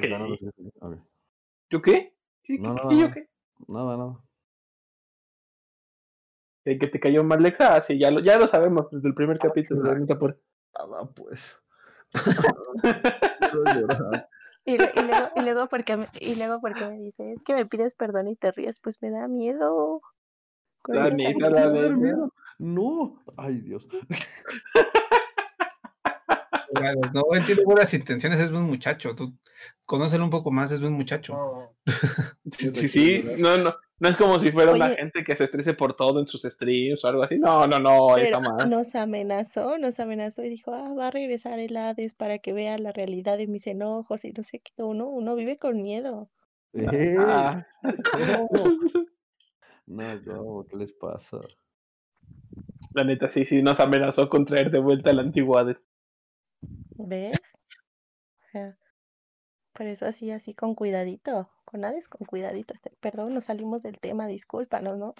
¿Yo qué? ¿Qué, No, qué, nada, qué, yo nada. qué? Nada, nada. ¿El que te cayó mal Lexa? Ah, sí, ya lo, ya lo sabemos desde el primer capítulo. de Anita por... Nada, pues. Y, lo- y luego, y, luego porque y luego porque me dice, es que me pides perdón y te ríes, pues me da miedo. La neta, la ¿Me va a dar neta. miedo? No. Ay, Dios. Claro, No, él tiene buenas intenciones, es buen muchacho. Tú conócelo un poco más, es buen muchacho. No. Sí, sí, sí, no, no, no es como si fuera una Oye. gente que se estrese por todo en sus streams o algo así. No, no, no, Pero nos amenazó, nos amenazó y dijo, ah, va a regresar el Hades para que vea la realidad de mis enojos y no sé qué. Uno, uno vive con miedo. Ah. No, no, ¿qué les pasa? La neta, sí, sí, nos amenazó con traer de vuelta la antigüedad. ¿Ves? O sea, por eso así, así con cuidadito, con Hades con cuidadito. Este, perdón, nos salimos del tema, discúlpanos, ¿no?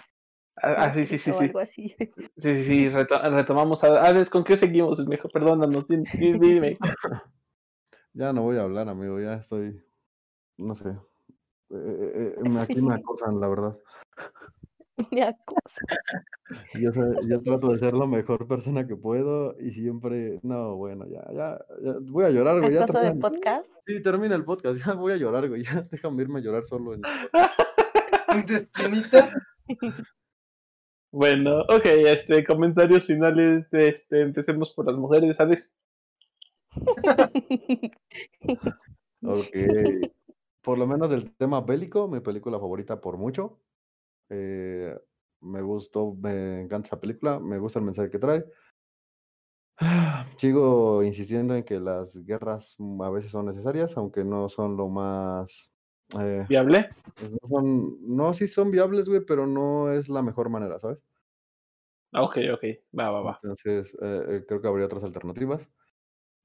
Ah, ah, sí, sí, sí, sí. algo así. Sí, sí, sí, reto- retomamos a Hades, ¿con qué seguimos? Mejor, perdónanos, di- di- dime. Ya no voy a hablar, amigo, ya estoy, no sé. Eh, eh, eh, aquí me acosan, la verdad. Me acosa. Yo, sé- yo trato de ser la mejor persona que puedo y siempre, no, bueno, ya, ya, ya, voy a llorar, güey, ya Acoso de termina- podcast. Sí, termina el podcast, ya voy a llorar, güey, ya déjame irme a llorar solo en En tu esquinita, Bueno, ok, este, comentarios finales, este, empecemos por las mujeres, Hades. Ok. Por lo menos del tema bélico, mi película favorita por mucho. Eh, me gustó, me encanta esa película, me gusta el mensaje que trae. Sigo insistiendo en que las guerras mm, a veces son necesarias, aunque no son lo más Eh, ¿Viable? pues no, son, no, sí son viables, güey, pero no es la mejor manera, ¿sabes? Ah, Ok, ok. Va, va, va. Entonces, eh, creo que habría otras alternativas.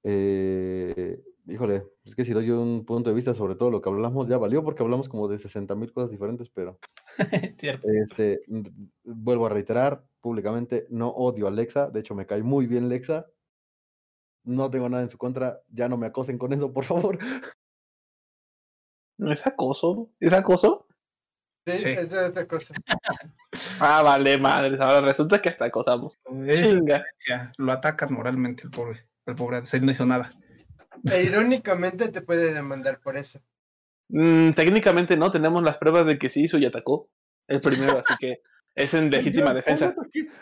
Eh, híjole, es que si doy un punto de vista sobre todo lo que hablamos, ya valió porque hablamos como de 60 mil cosas diferentes, pero Cierto. este, n- vuelvo a reiterar públicamente, no odio a Alexa, de hecho me cae muy bien Alexa, no tengo nada en su contra, ya no me acosen con eso, por favor. ¿No es acoso? ¿Es acoso? Sí, es esa cosa. Ah, vale, madres. Ahora resulta que hasta acosamos. Es Chinga. Lo atacan moralmente el pobre. El pobre, no hizo nada. E irónicamente te puede demandar por eso. Mm, técnicamente no, tenemos las pruebas de que sí hizo y atacó. El primero, así que es en legítima defensa.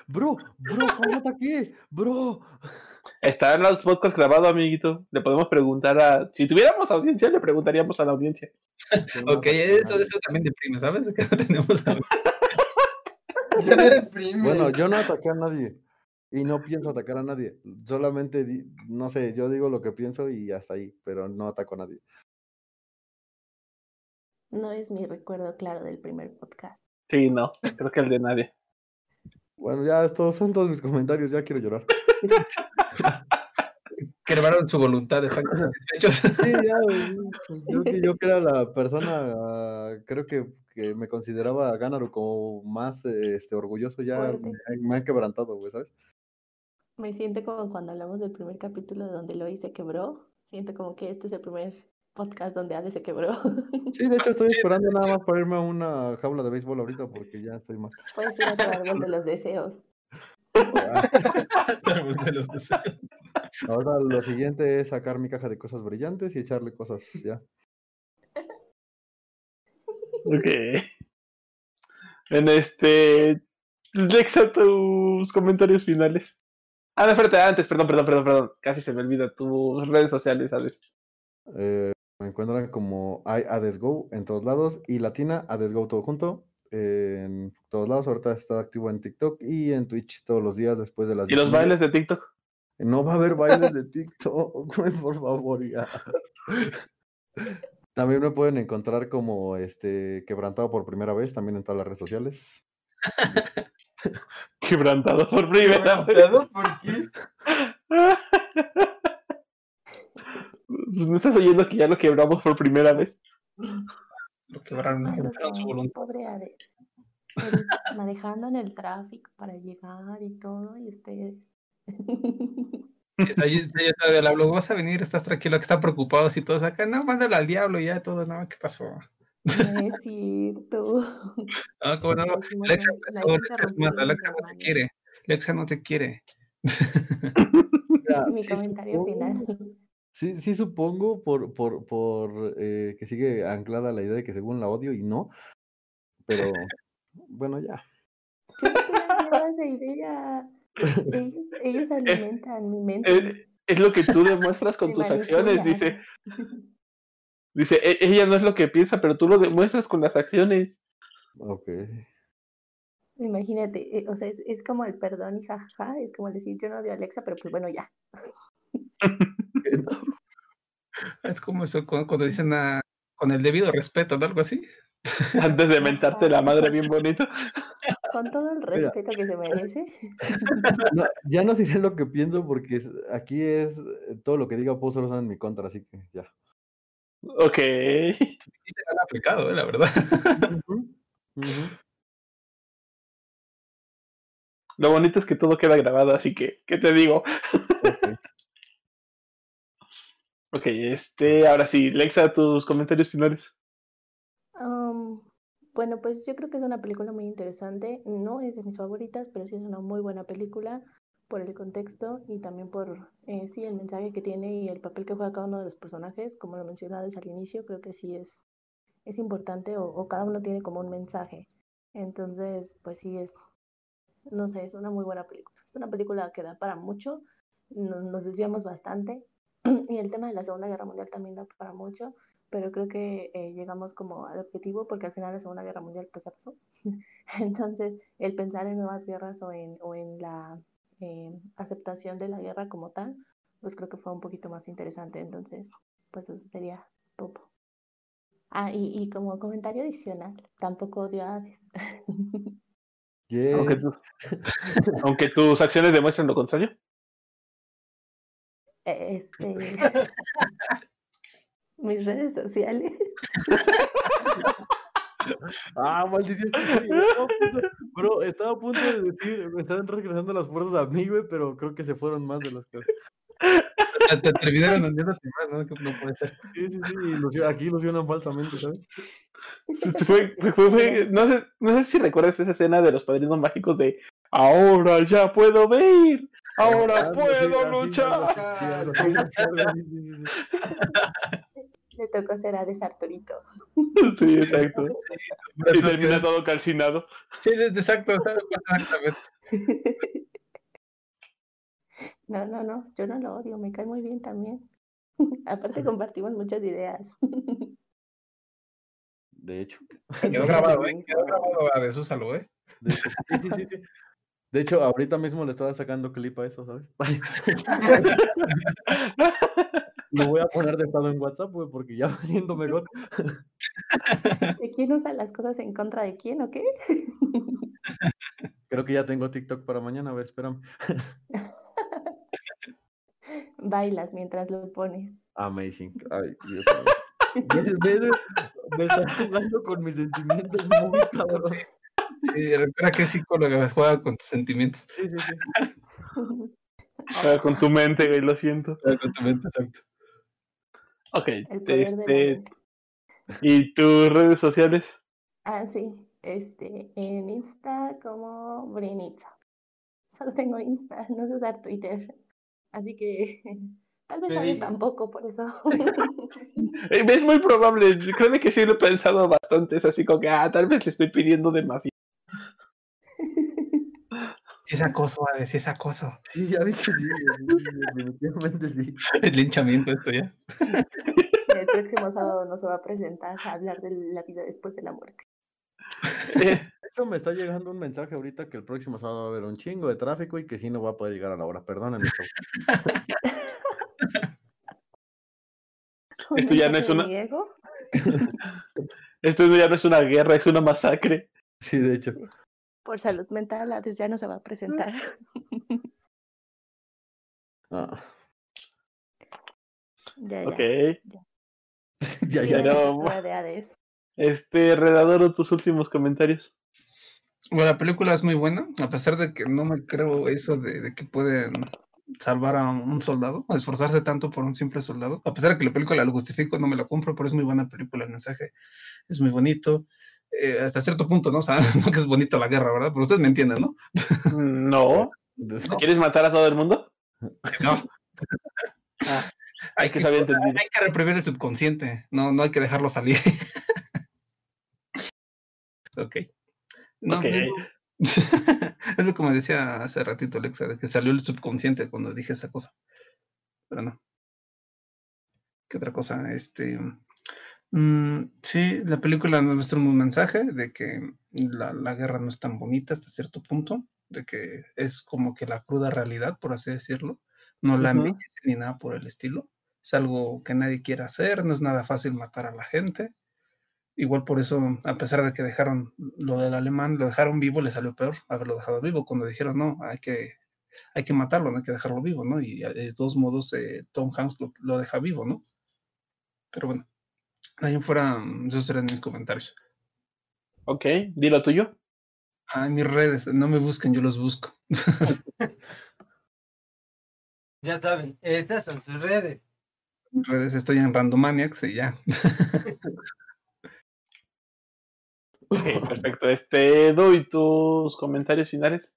Bro, bro, ¿cuál ataque? Bro. Está en los podcasts grabados, amiguito. Le podemos preguntar a. Si tuviéramos audiencia, le preguntaríamos a la audiencia. Ok, ataqué eso, eso también deprime, ¿sabes? Que no tenemos. Bueno, yo no ataqué a nadie y no pienso atacar a nadie. Solamente, di- no sé, yo digo lo que pienso y hasta ahí, pero no ataco a nadie. No es mi recuerdo claro del primer podcast. Sí, no. Creo que el de nadie. Bueno, ya estos son todos mis comentarios, ya quiero llorar. Quebraron su voluntad, están satisfechos. Sí, ya, güey, yo que yo que era la persona, creo que, que me consideraba Ganaru como más este, orgulloso, ya me, me han quebrantado, güey, ¿sabes? Me siento como cuando hablamos del primer capítulo donde lo hice quebró. Siento como que este es el primer podcast donde Ale se quebró. Sí, de hecho estoy esperando nada más para irme a una jaula de béisbol ahorita porque ya estoy mal. Puedes ir a tu árbol de los deseos. Árbol de los deseos. Ahora lo siguiente es sacar mi caja de cosas brillantes y echarle cosas ya. Ok. En este. Lexa, tus comentarios finales. Ah, no, espérate, antes, perdón, perdón, perdón, perdón. Casi se me olvida tus redes sociales, ¿sabes? Eh, me encuentran como iAdesGo en todos lados y Latina AdesGo todo junto. en todos lados, ahorita está activo en TikTok y en Twitch todos los días después de las ¿Y los 19. bailes de TikTok? No va a haber bailes de TikTok, güey, por favor, ya. También me pueden encontrar como este quebrantado por primera vez, también en todas las redes sociales. Quebrantado por primera vez. ¿Quebrantado? ¿Por qué? Pues no estás oyendo que ya lo quebramos por primera vez. Lo quebraron, quebraron su voluntad. pobre Hades. Él manejando en el tráfico para llegar y todo, y ustedes. Sí, está- yo, yo todavía le hablo, vas a venir, estás tranquilo, que están preocupados y todos acá, no, mándalo al diablo y ya todo, no, ¿qué pasó? No es cierto. No, como no, Lo hicimos Lexa en- empezó, la Lexa es interrumpimos mala, Lexa no te quiere, Lexa no te quiere. Mi sí comentario final. supongo- Sí, sí supongo por, por, por eh, que sigue anclada la idea de que según la odio y no, pero bueno, ya. Yo no idea. Ellos, ellos alimentan mi mente. Eh, es lo que tú demuestras con tus acciones, dice. Dice, "E- ella no es lo que piensa, pero tú lo demuestras con las acciones. Ok. Imagínate, eh, o sea, es, es como el perdón y jajaja, es como decir yo no odio a Alexa, pero pues bueno, ya. Es como eso cu- cuando dicen a- con el debido respeto, ¿no? Algo así. Antes de mentarte la madre bien bonito. Con todo el respeto que se merece. No, ya no diré lo que pienso porque aquí es eh, todo lo que diga puedo ser usado en mi contra, así que ya. Ok. Sí te han aplicado, eh, la verdad. Lo bonito es que todo queda grabado, así que, ¿qué te digo? Ok. Ok, este, ahora sí, Lexa, tus comentarios finales. Am, bueno, pues yo creo que es una película muy interesante. No es de mis favoritas, pero sí es una muy buena película por el contexto y también por, eh, sí, el mensaje que tiene y el papel que juega cada uno de los personajes. Como lo mencionabas al inicio, creo que sí es, es importante o, o cada uno tiene como un mensaje. Entonces, pues sí es, no sé, es una muy buena película. Es una película que da para mucho. no- nos desviamos bastante. Y el tema de la Segunda Guerra Mundial también da para mucho pero creo que eh, llegamos como al objetivo porque al final la Segunda Guerra Mundial pues ya pasó. Entonces, el pensar en nuevas guerras o en, o en la eh, aceptación de la guerra como tal, pues creo que fue un poquito más interesante. Entonces, pues eso sería todo. Ah, y, y como comentario adicional, tampoco odio a Hades. Yeah. Aunque, tus, aunque tus acciones demuestren lo contrario. Este, mis redes sociales. Ah, maldición. Bro, estaba a punto de decir, me están regresando las fuerzas a mí, güey, pero creo que se fueron más de las que. Te, te terminaron hundiéndote más, ¿no? No puede ser. Sí, sí, sí, y ilusio- aquí ilusionan falsamente, ¿sabes? Fue- fue- fue- fue- no, sé, no sé si recuerdas esa escena de los padrinos mágicos de Ahora ya puedo ver, ahora puedo luchar. Le tocó ser a Desarturito. Sí, exacto. Y termina todo calcinado. Sí, exacto, exactamente. No, no, no, yo no lo odio, me cae muy bien también. Aparte compartimos muchas ideas. De hecho. Quedó grabado, ¿eh? Quedó grabado a Jesús Salud, ¿eh? De hecho, sí, sí, sí. De hecho, ahorita mismo le estaba sacando clip a eso, ¿sabes? Lo voy a poner de estado en WhatsApp, güey, porque ya va siendo mejor. ¿De quién usa las cosas en contra de quién o qué? Creo que ya tengo TikTok para mañana, a ver, espérame. Bailas mientras lo pones. Amazing. Ay, Dios mío. Me está jugando con mis sentimientos muy cabrón. Sí, recuerda que es psicóloga juega con tus sentimientos. Sí, sí, sí. Ah, Con tu mente, güey, lo siento. Juega con tu mente, exacto. Ok, este. ¿y tus redes sociales? Ah, sí, este, en Insta como Brinitza. Solo tengo Insta, no sé usar Twitter. Así que tal vez di- tampoco, por eso. Eh, Es muy probable, creo que sí lo he pensado bastante, es así como que, ah, tal vez le estoy pidiendo demasiado. Es acoso, Ade, sí es acoso. Sí, ya vi que sí, definitivamente sí. El linchamiento esto ya. El próximo sábado no se va a presentar a hablar de la vida después de la muerte. De hecho, me está llegando un mensaje ahorita que el próximo sábado va a haber un chingo de tráfico y que sí no va a poder llegar a la hora. Perdónenme. chavos. ¿Un Esto ya no es una-? Esto ya no es una guerra, es una masacre. Sí, de hecho. Por salud mental, Hades ya no se va a presentar. Ah, Ya, ya. Ok, ya, ya. la de Hades. este, Redador, tus últimos comentarios. Bueno, la película es muy buena, a pesar de que no me creo eso de, de que pueden salvar a un soldado, a esforzarse tanto por un simple soldado. A pesar de que la película lo justifico, no me la compro, pero es muy buena película, el mensaje es muy bonito. Eh, hasta cierto punto, ¿no? O sea, no que es bonito la guerra, ¿verdad? Pero ustedes me entienden, ¿no? No. Des- ¿Quieres matar a todo el mundo? No. Ah, hay, que que, había entendido. hay que reprimir el subconsciente, no, no hay que dejarlo salir. ok. No, Ok. digo- es lo como decía hace ratito Alexa, que salió el subconsciente cuando dije esa cosa. Pero no. ¿Qué otra cosa? Este. Mm, sí, la película nos muestra un mensaje de que la, la guerra no es tan bonita hasta cierto punto, de que es como que la cruda realidad, por así decirlo. No la Ujú. embellece ni nada por el estilo. Es algo que nadie quiere hacer, no es nada fácil matar a la gente. Igual por eso, a pesar de que dejaron lo del alemán, lo dejaron vivo, le salió peor haberlo dejado vivo. Cuando dijeron, no, hay que, hay que matarlo, no hay que dejarlo vivo, ¿no? Y eh, de todos modos, eh, Tom Hanks lo, lo deja vivo, ¿no? Pero bueno, ahí fuera, mm, esos eran mis comentarios. Ok, dilo tuyo. Ah, en mis redes, no me busquen, yo los busco. Ya saben, estas son sus redes. Mis redes estoy en Randomaniacs y ya. Ok, perfecto. Este, doy tus comentarios finales.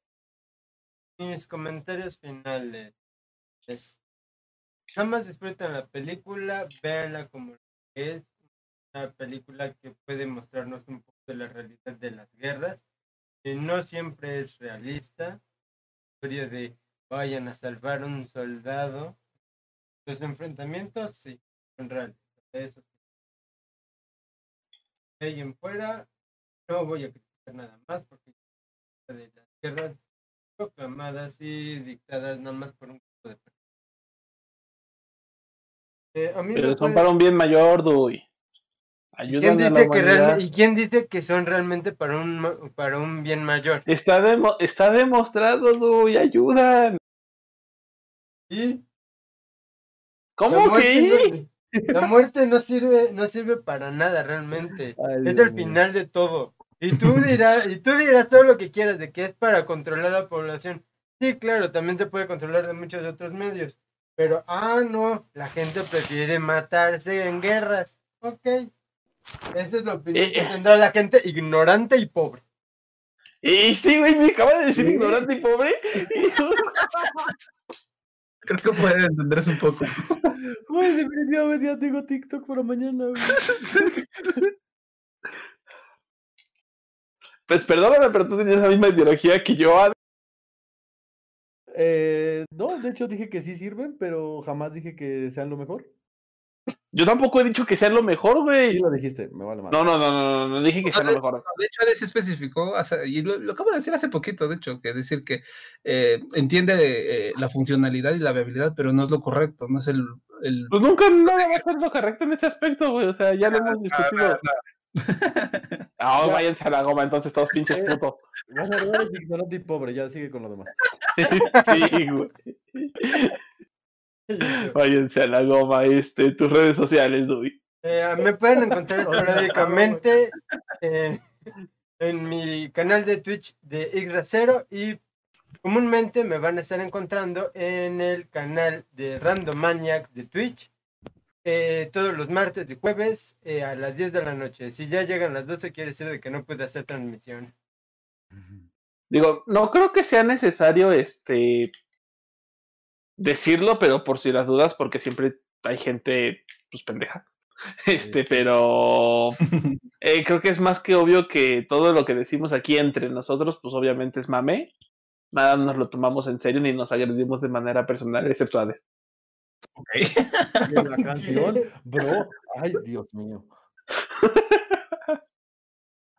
Mis comentarios finales. Es, nada más disfruten la película, véanla como es. Una película que puede mostrarnos un poco de la realidad de las guerras. Que no siempre es realista. Historia de vayan a salvar a un soldado. Los enfrentamientos, sí, son reales. Eso sí. Ahí en fuera, no voy a criticar nada más porque de las guerras proclamadas y dictadas nada más por un grupo de personas. Eh, a mí me Pero son puede- para un bien mayor, Duy. ¿Y quién, dice que ¿Y quién dice que son realmente para un, para un bien mayor? Está, está demostrado, y ayudan. ¿Y? ¿Cómo que? la muerte no sirve, no sirve para nada realmente. es el final de todo. Y tú dirás, y tú dirás todo lo que quieras de que es para controlar la población. Sí, claro, también se puede controlar de muchos otros medios. Pero, ah, no, la gente prefiere matarse en guerras. Ok. Esa es la opinión que eh, eh. tendrá la gente ignorante y pobre. Y sí, güey, me acaba de decir ignorante y pobre. Creo que puede entenderse un poco. Güey, definitivamente ya tengo TikTok para mañana, Pues perdóname, pero tú tenías la misma ideología que yo. Eh, no, de hecho dije que sí sirven, pero jamás dije que sean lo mejor. Yo tampoco he dicho que sea lo mejor, güey. Sí lo dijiste, me vale más. No, no, no, no, no, dije que sea lo mejor. De hecho, Alex especificó, y lo, acabo de decir hace poquito, de hecho, que decir que eh, entiende eh, la funcionalidad y la viabilidad, pero no es lo correcto, no es el... el... Pues nunca nada va a ser lo correcto en ese aspecto, güey, o sea, ya lo hemos discutido. Ah, váyanse a la goma, entonces todos pinches putos. No, no, pobre, ya sigue con lo demás. sí, güey. Váyanse a la goma, este, tus redes sociales, Dubi. Eh, me pueden encontrar esporádicamente en mi canal de Twitch de Yggdracero y comúnmente me van a estar encontrando en el canal de Random Maniacs de Twitch eh, todos los martes y jueves eh, a las 10 de la noche. Si ya llegan las 12 quiere decir de que no puede hacer transmisión. Digo, no creo que sea necesario este decirlo, pero por si las dudas, porque siempre hay gente, pues pendeja. Este, pero eh, creo que es más que obvio que todo lo que decimos aquí entre nosotros, pues obviamente es mame. Nada nos lo tomamos en serio ni nos agredimos de manera personal, excepto a Ok. la canción, bro. Ay, Dios mío.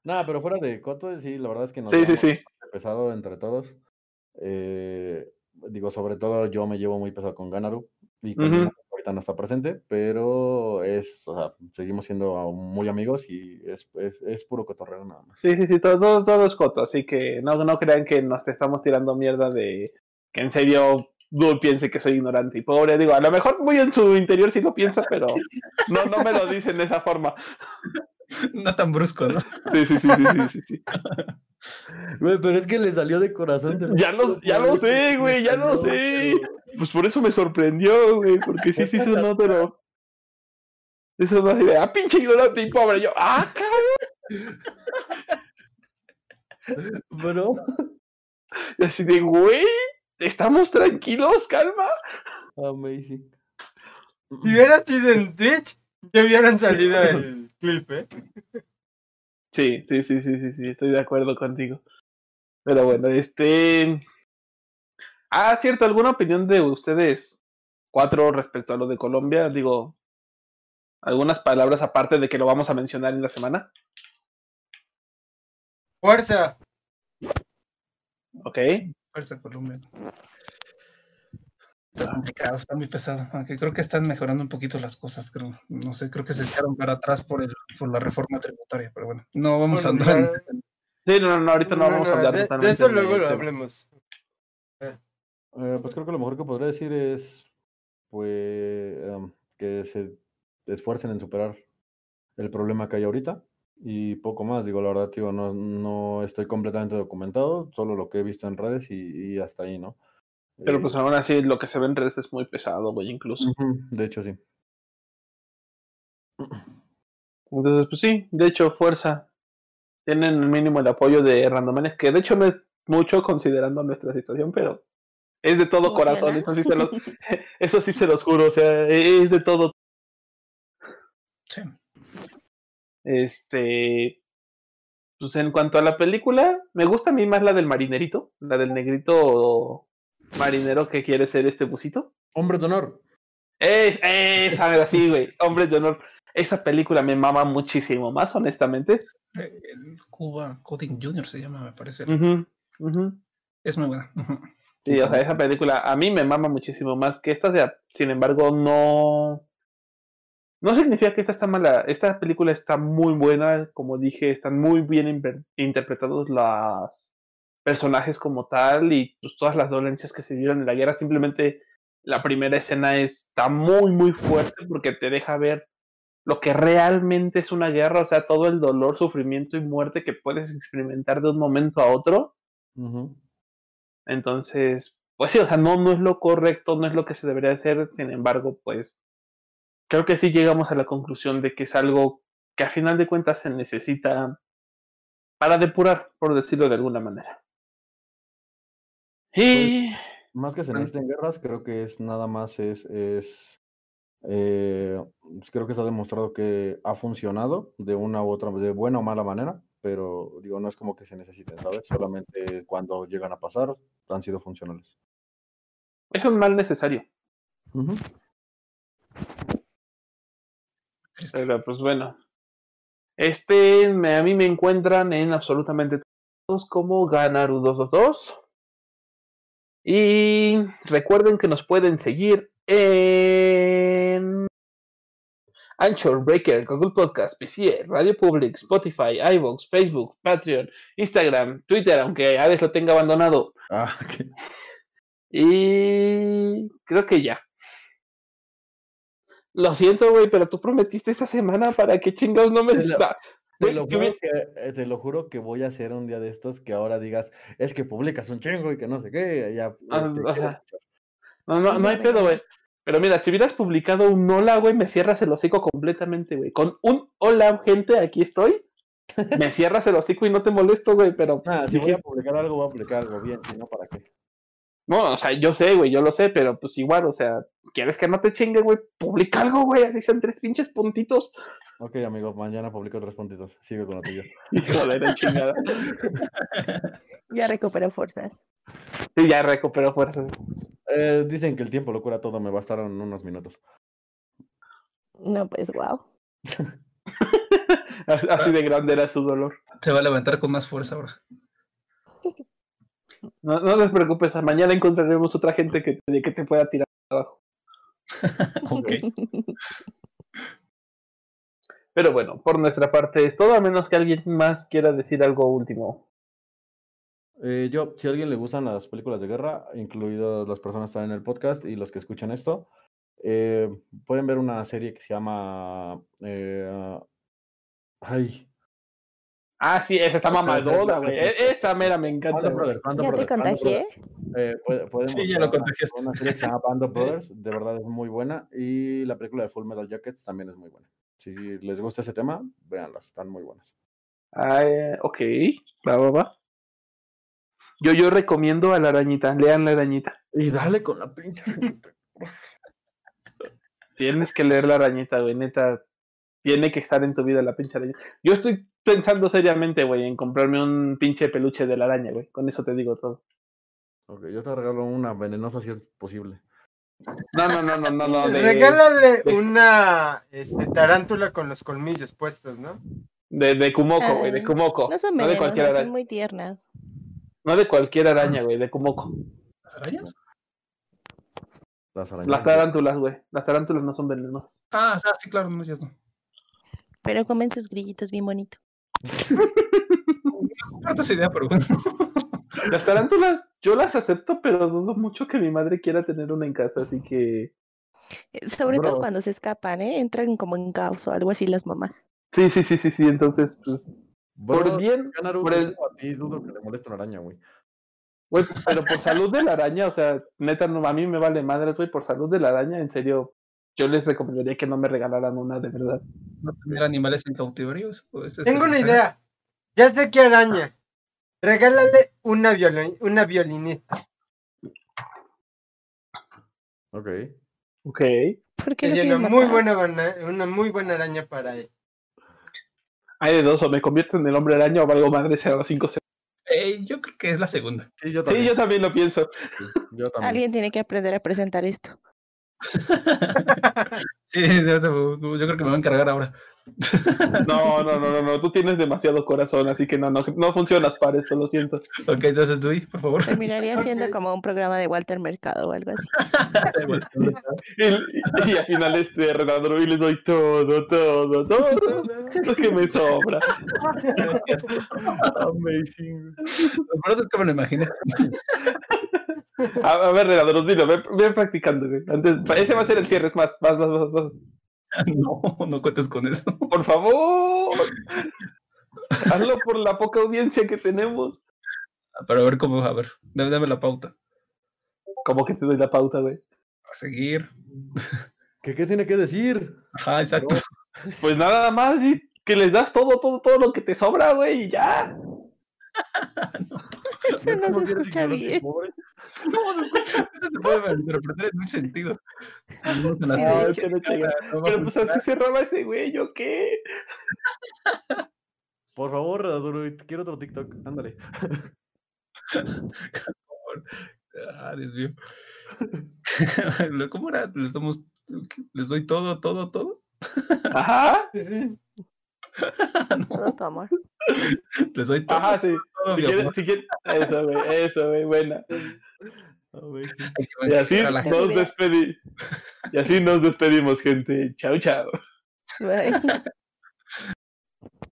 Nada, pero fuera de Coto, sí, la verdad es que nos sí, sí, sí. pesado entre todos. Eh, digo, sobre todo yo me llevo muy pesado con Ganaru y con ahorita no está presente, pero es, o sea, seguimos siendo muy amigos y es, es, es puro cotorreo nada más. Sí, sí, sí, todo, todo, es coto, así que no, no crean que nos estamos tirando mierda de que en serio no piense que soy ignorante y pobre. Digo, a lo mejor muy en su interior sí lo piensa, pero no, no me lo dice de esa forma. No tan brusco, ¿no? Sí, sí, sí, sí, sí, sí. Güey, pero es que le salió de corazón. ya lo, ya lo sé, güey, ya lo sé. Pues por eso me sorprendió, güey, porque sí, sí, eso no, pero... Eso no así ah, pinche ignorante y pobre. Yo, ah, cabrón. Bueno. Y así de, güey, estamos tranquilos, calma. Amazing. Si hubiera sido en Twitch, ya hubieran salido el clip, ¿eh? Sí, sí, sí, sí, sí, sí, estoy de acuerdo contigo. Pero bueno, este. Ah, cierto, ¿alguna opinión de ustedes cuatro respecto a lo de Colombia? Digo, algunas palabras aparte de que lo vamos a mencionar en la semana. Fuerza. Ok. Fuerza Colombia. Está complicado, está muy pesado. Aunque creo que están mejorando un poquito las cosas, creo. No sé, creo que se echaron para atrás por el, por la reforma tributaria, pero bueno, no vamos a andar. Sí, no, no, ahorita no, vamos a hablar de, eso luego lo hablemos. Eh, pues creo que lo mejor que podría decir es pues em, que se esfuercen en superar el problema que hay ahorita y poco más. Digo, la verdad, digo, no, no estoy completamente documentado, solo lo que he visto en redes y, hasta ahí, ¿no? Pero pues eh, aún así lo que se ve en redes es muy pesado, güey, incluso. De hecho, sí. Entonces, pues sí, de hecho, fuerza. Tienen el mínimo el apoyo de Randomanes, que de hecho no es mucho considerando nuestra situación, pero es de todo corazón, eso sí, se los, eso sí se los juro, o sea, es de todo. Sí. Este, pues en cuanto a la película, me gusta a mí más la del marinerito, la del negrito marinero que quiere ser este busito. Hombre de honor. Es, esa, así, güey, hombres de honor. Esa película me mama muchísimo más, honestamente. Cuba Coding Junior se llama, me parece. Es muy buena. Sí, o sea, esa película a mí me mama muchísimo más que esta. Sin embargo, no No significa que esta está mala. Esta película está muy buena, como dije, están muy bien interpretados los personajes como tal y pues, todas las dolencias que se vieron en la guerra. Simplemente la primera escena está muy, muy fuerte porque te deja ver lo que realmente es una guerra, o sea, todo el dolor, sufrimiento y muerte que puedes experimentar de un momento a otro. Entonces, pues sí, o sea, no, no es lo correcto, no es lo que se debería hacer, sin embargo, pues creo que sí llegamos a la conclusión de que es algo que a final de cuentas se necesita para depurar, por decirlo de alguna manera. Pues, y... más que se necesiten guerras, creo que es nada más es, es eh, pues, creo que se ha demostrado que ha funcionado de una u otra, de buena o mala manera, pero digo, no es como que se necesiten, ¿sabes? Solamente cuando llegan a pasar han sido funcionales. Es un mal necesario. Pero pues bueno. Este, a mí me encuentran en absolutamente todos como Ganaru222. Y recuerden que nos pueden seguir en Anchor, Breaker, Google Podcast, PC, Radio Public, Spotify, iVoox, Facebook, Patreon, Instagram, Twitter, aunque Hades lo tenga abandonado. Ah, Y creo que ya. Lo siento, güey, pero tú prometiste esta semana para que chingados no me... Lo, te, lo juro que, eh, te lo juro que voy a hacer un día de estos que ahora digas, es que publicas un chingo y que no sé qué. Ya, ah, no, no, no hay pedo, güey. Pero mira, si hubieras publicado un hola, güey, me cierras el hocico completamente, güey. Con un hola, gente, aquí estoy. Me cierras el hocico y no te molesto, güey, pero. Ah, si voy a publicar algo, voy a publicar algo bien, si no, ¿para qué? No, o sea, yo sé, güey, yo lo sé, pero pues igual, o sea, ¿quieres que no te chingue, güey? Publica algo, güey, así sean tres pinches puntitos. Ok, amigo, mañana publico tres puntitos. Sigue con lo tuyo. Joder, chingada. ya recuperó fuerzas. Sí, ya recuperó fuerzas. Eh, dicen que el tiempo lo cura todo, me bastaron unos minutos. No, pues wow. Así de grande era su dolor. Se va a levantar con más fuerza ahora. No, no les preocupes, mañana encontraremos otra gente que, que te pueda tirar abajo. ok. Pero bueno, por nuestra parte es todo, a menos que alguien más quiera decir algo último. Eh, yo, si a alguien le gustan las películas de guerra, incluidas las personas que están en el podcast y los que escuchan esto, eh, pueden ver una serie que se llama. Eh, ay. Ah, sí, esa está mamadona, güey. E, esa mera me encanta. ¿Ya te contagié? sí, ya lo contagiaste. Una serie que se llama Band of Brothers, de verdad es muy buena. Y la película de Full Metal Jackets también es muy buena. Si les gusta ese tema, véanlas, están muy buenas. Ah, ok, va, va, va. Yo, yo recomiendo a la arañita, lean la arañita. Y dale con la pinche Tienes que leer la arañita, güey, neta. Tiene que estar en tu vida la pinche araña. Yo estoy pensando seriamente, güey, en comprarme un pinche peluche de la araña, güey. Con eso te digo todo. Ok, yo te regalo una venenosa si es posible. No, no, no, no, no, no. Regálale una este, tarántula con los colmillos puestos, ¿no? De, de Kumoko, güey, de ah, Kumoko. No son de cualquier son muy tiernas. No de cualquier araña, güey, de Kumoko. ¿Las arañas? Las arañas. Las tarántulas, güey. Las tarántulas no son venenosas. Ah, sí, claro, no, ya no. Pero comen sus grillitos bien bonito. No esa idea, pero bueno. Las tarántulas, yo las acepto, pero dudo mucho que mi madre quiera tener una en casa, así que. Eh, sobre todo cuando se escapan, ¿eh? Entran como en caos o algo así las mamás. Sí, sí, sí, sí, sí. Entonces, pues, por bien, por el... a ti dudo que le moleste una araña, güey. Güey, pero por salud de la araña, o sea, neta, no, a mí me vale madres, güey, por salud de la araña, en serio, yo les recomendaría que no me regalaran una, de verdad. ¿No tener animales en cautiverio? Tengo una idea. Ya sé qué araña. Regálale una, una violinista. Ok. Ok. ¿Por qué una, muy buena, una muy buena araña para él. Hay de dos, o me convierto en el hombre araña o valgo madre a los cinco eh, yo creo que es la segunda. Sí, yo también, lo pienso. Alguien tiene que aprender a presentar esto. sí, yo, creo que me voy a encargar ahora. No, no, no, no, no, tú tienes demasiado corazón, así que no, no, no funcionas para esto, lo siento. Ok, entonces tú, por favor. Terminaría siendo como un programa de Walter Mercado o algo así. y, y, al final este redador y les doy todo, todo, todo lo que me sobra. Amazing. Lo es que me lo imaginé. A, a ver, redador, dilo, ven, ven practicando, güey. Antes, ese va a ser el cierre, es más, más, más, más, más. No, no cuentes con eso. Por favor. Hazlo por la poca audiencia que tenemos. Pero a ver cómo, a ver, dame, dame la pauta. ¿Cómo que te doy la pauta, güey? A seguir. ¿Qué, ¿Qué tiene que decir? Ajá, exacto. Pues nada más, que les das todo, todo, todo lo que te sobra, güey, y ya. Eso no se escucha bien. No, no, eso se puede interpretar en muchos sentidos. Sí, no se las- Sí, Pero pues así cerraba ese güey, ¿yo qué? Por favor, Redaduro, quiero otro TikTok. Ándale. Ah, Dios mío. ¿Cómo era? Les damos, les doy todo, todo, todo. Ajá, No, Todo tu amor. Les doy todo, ajá, sí. todo, Si quieres, si quieres, eso, güey, eso, güey, buena. Y así gente. nos despedimos. Y así nos despedimos, gente. Chao, chao. Bye.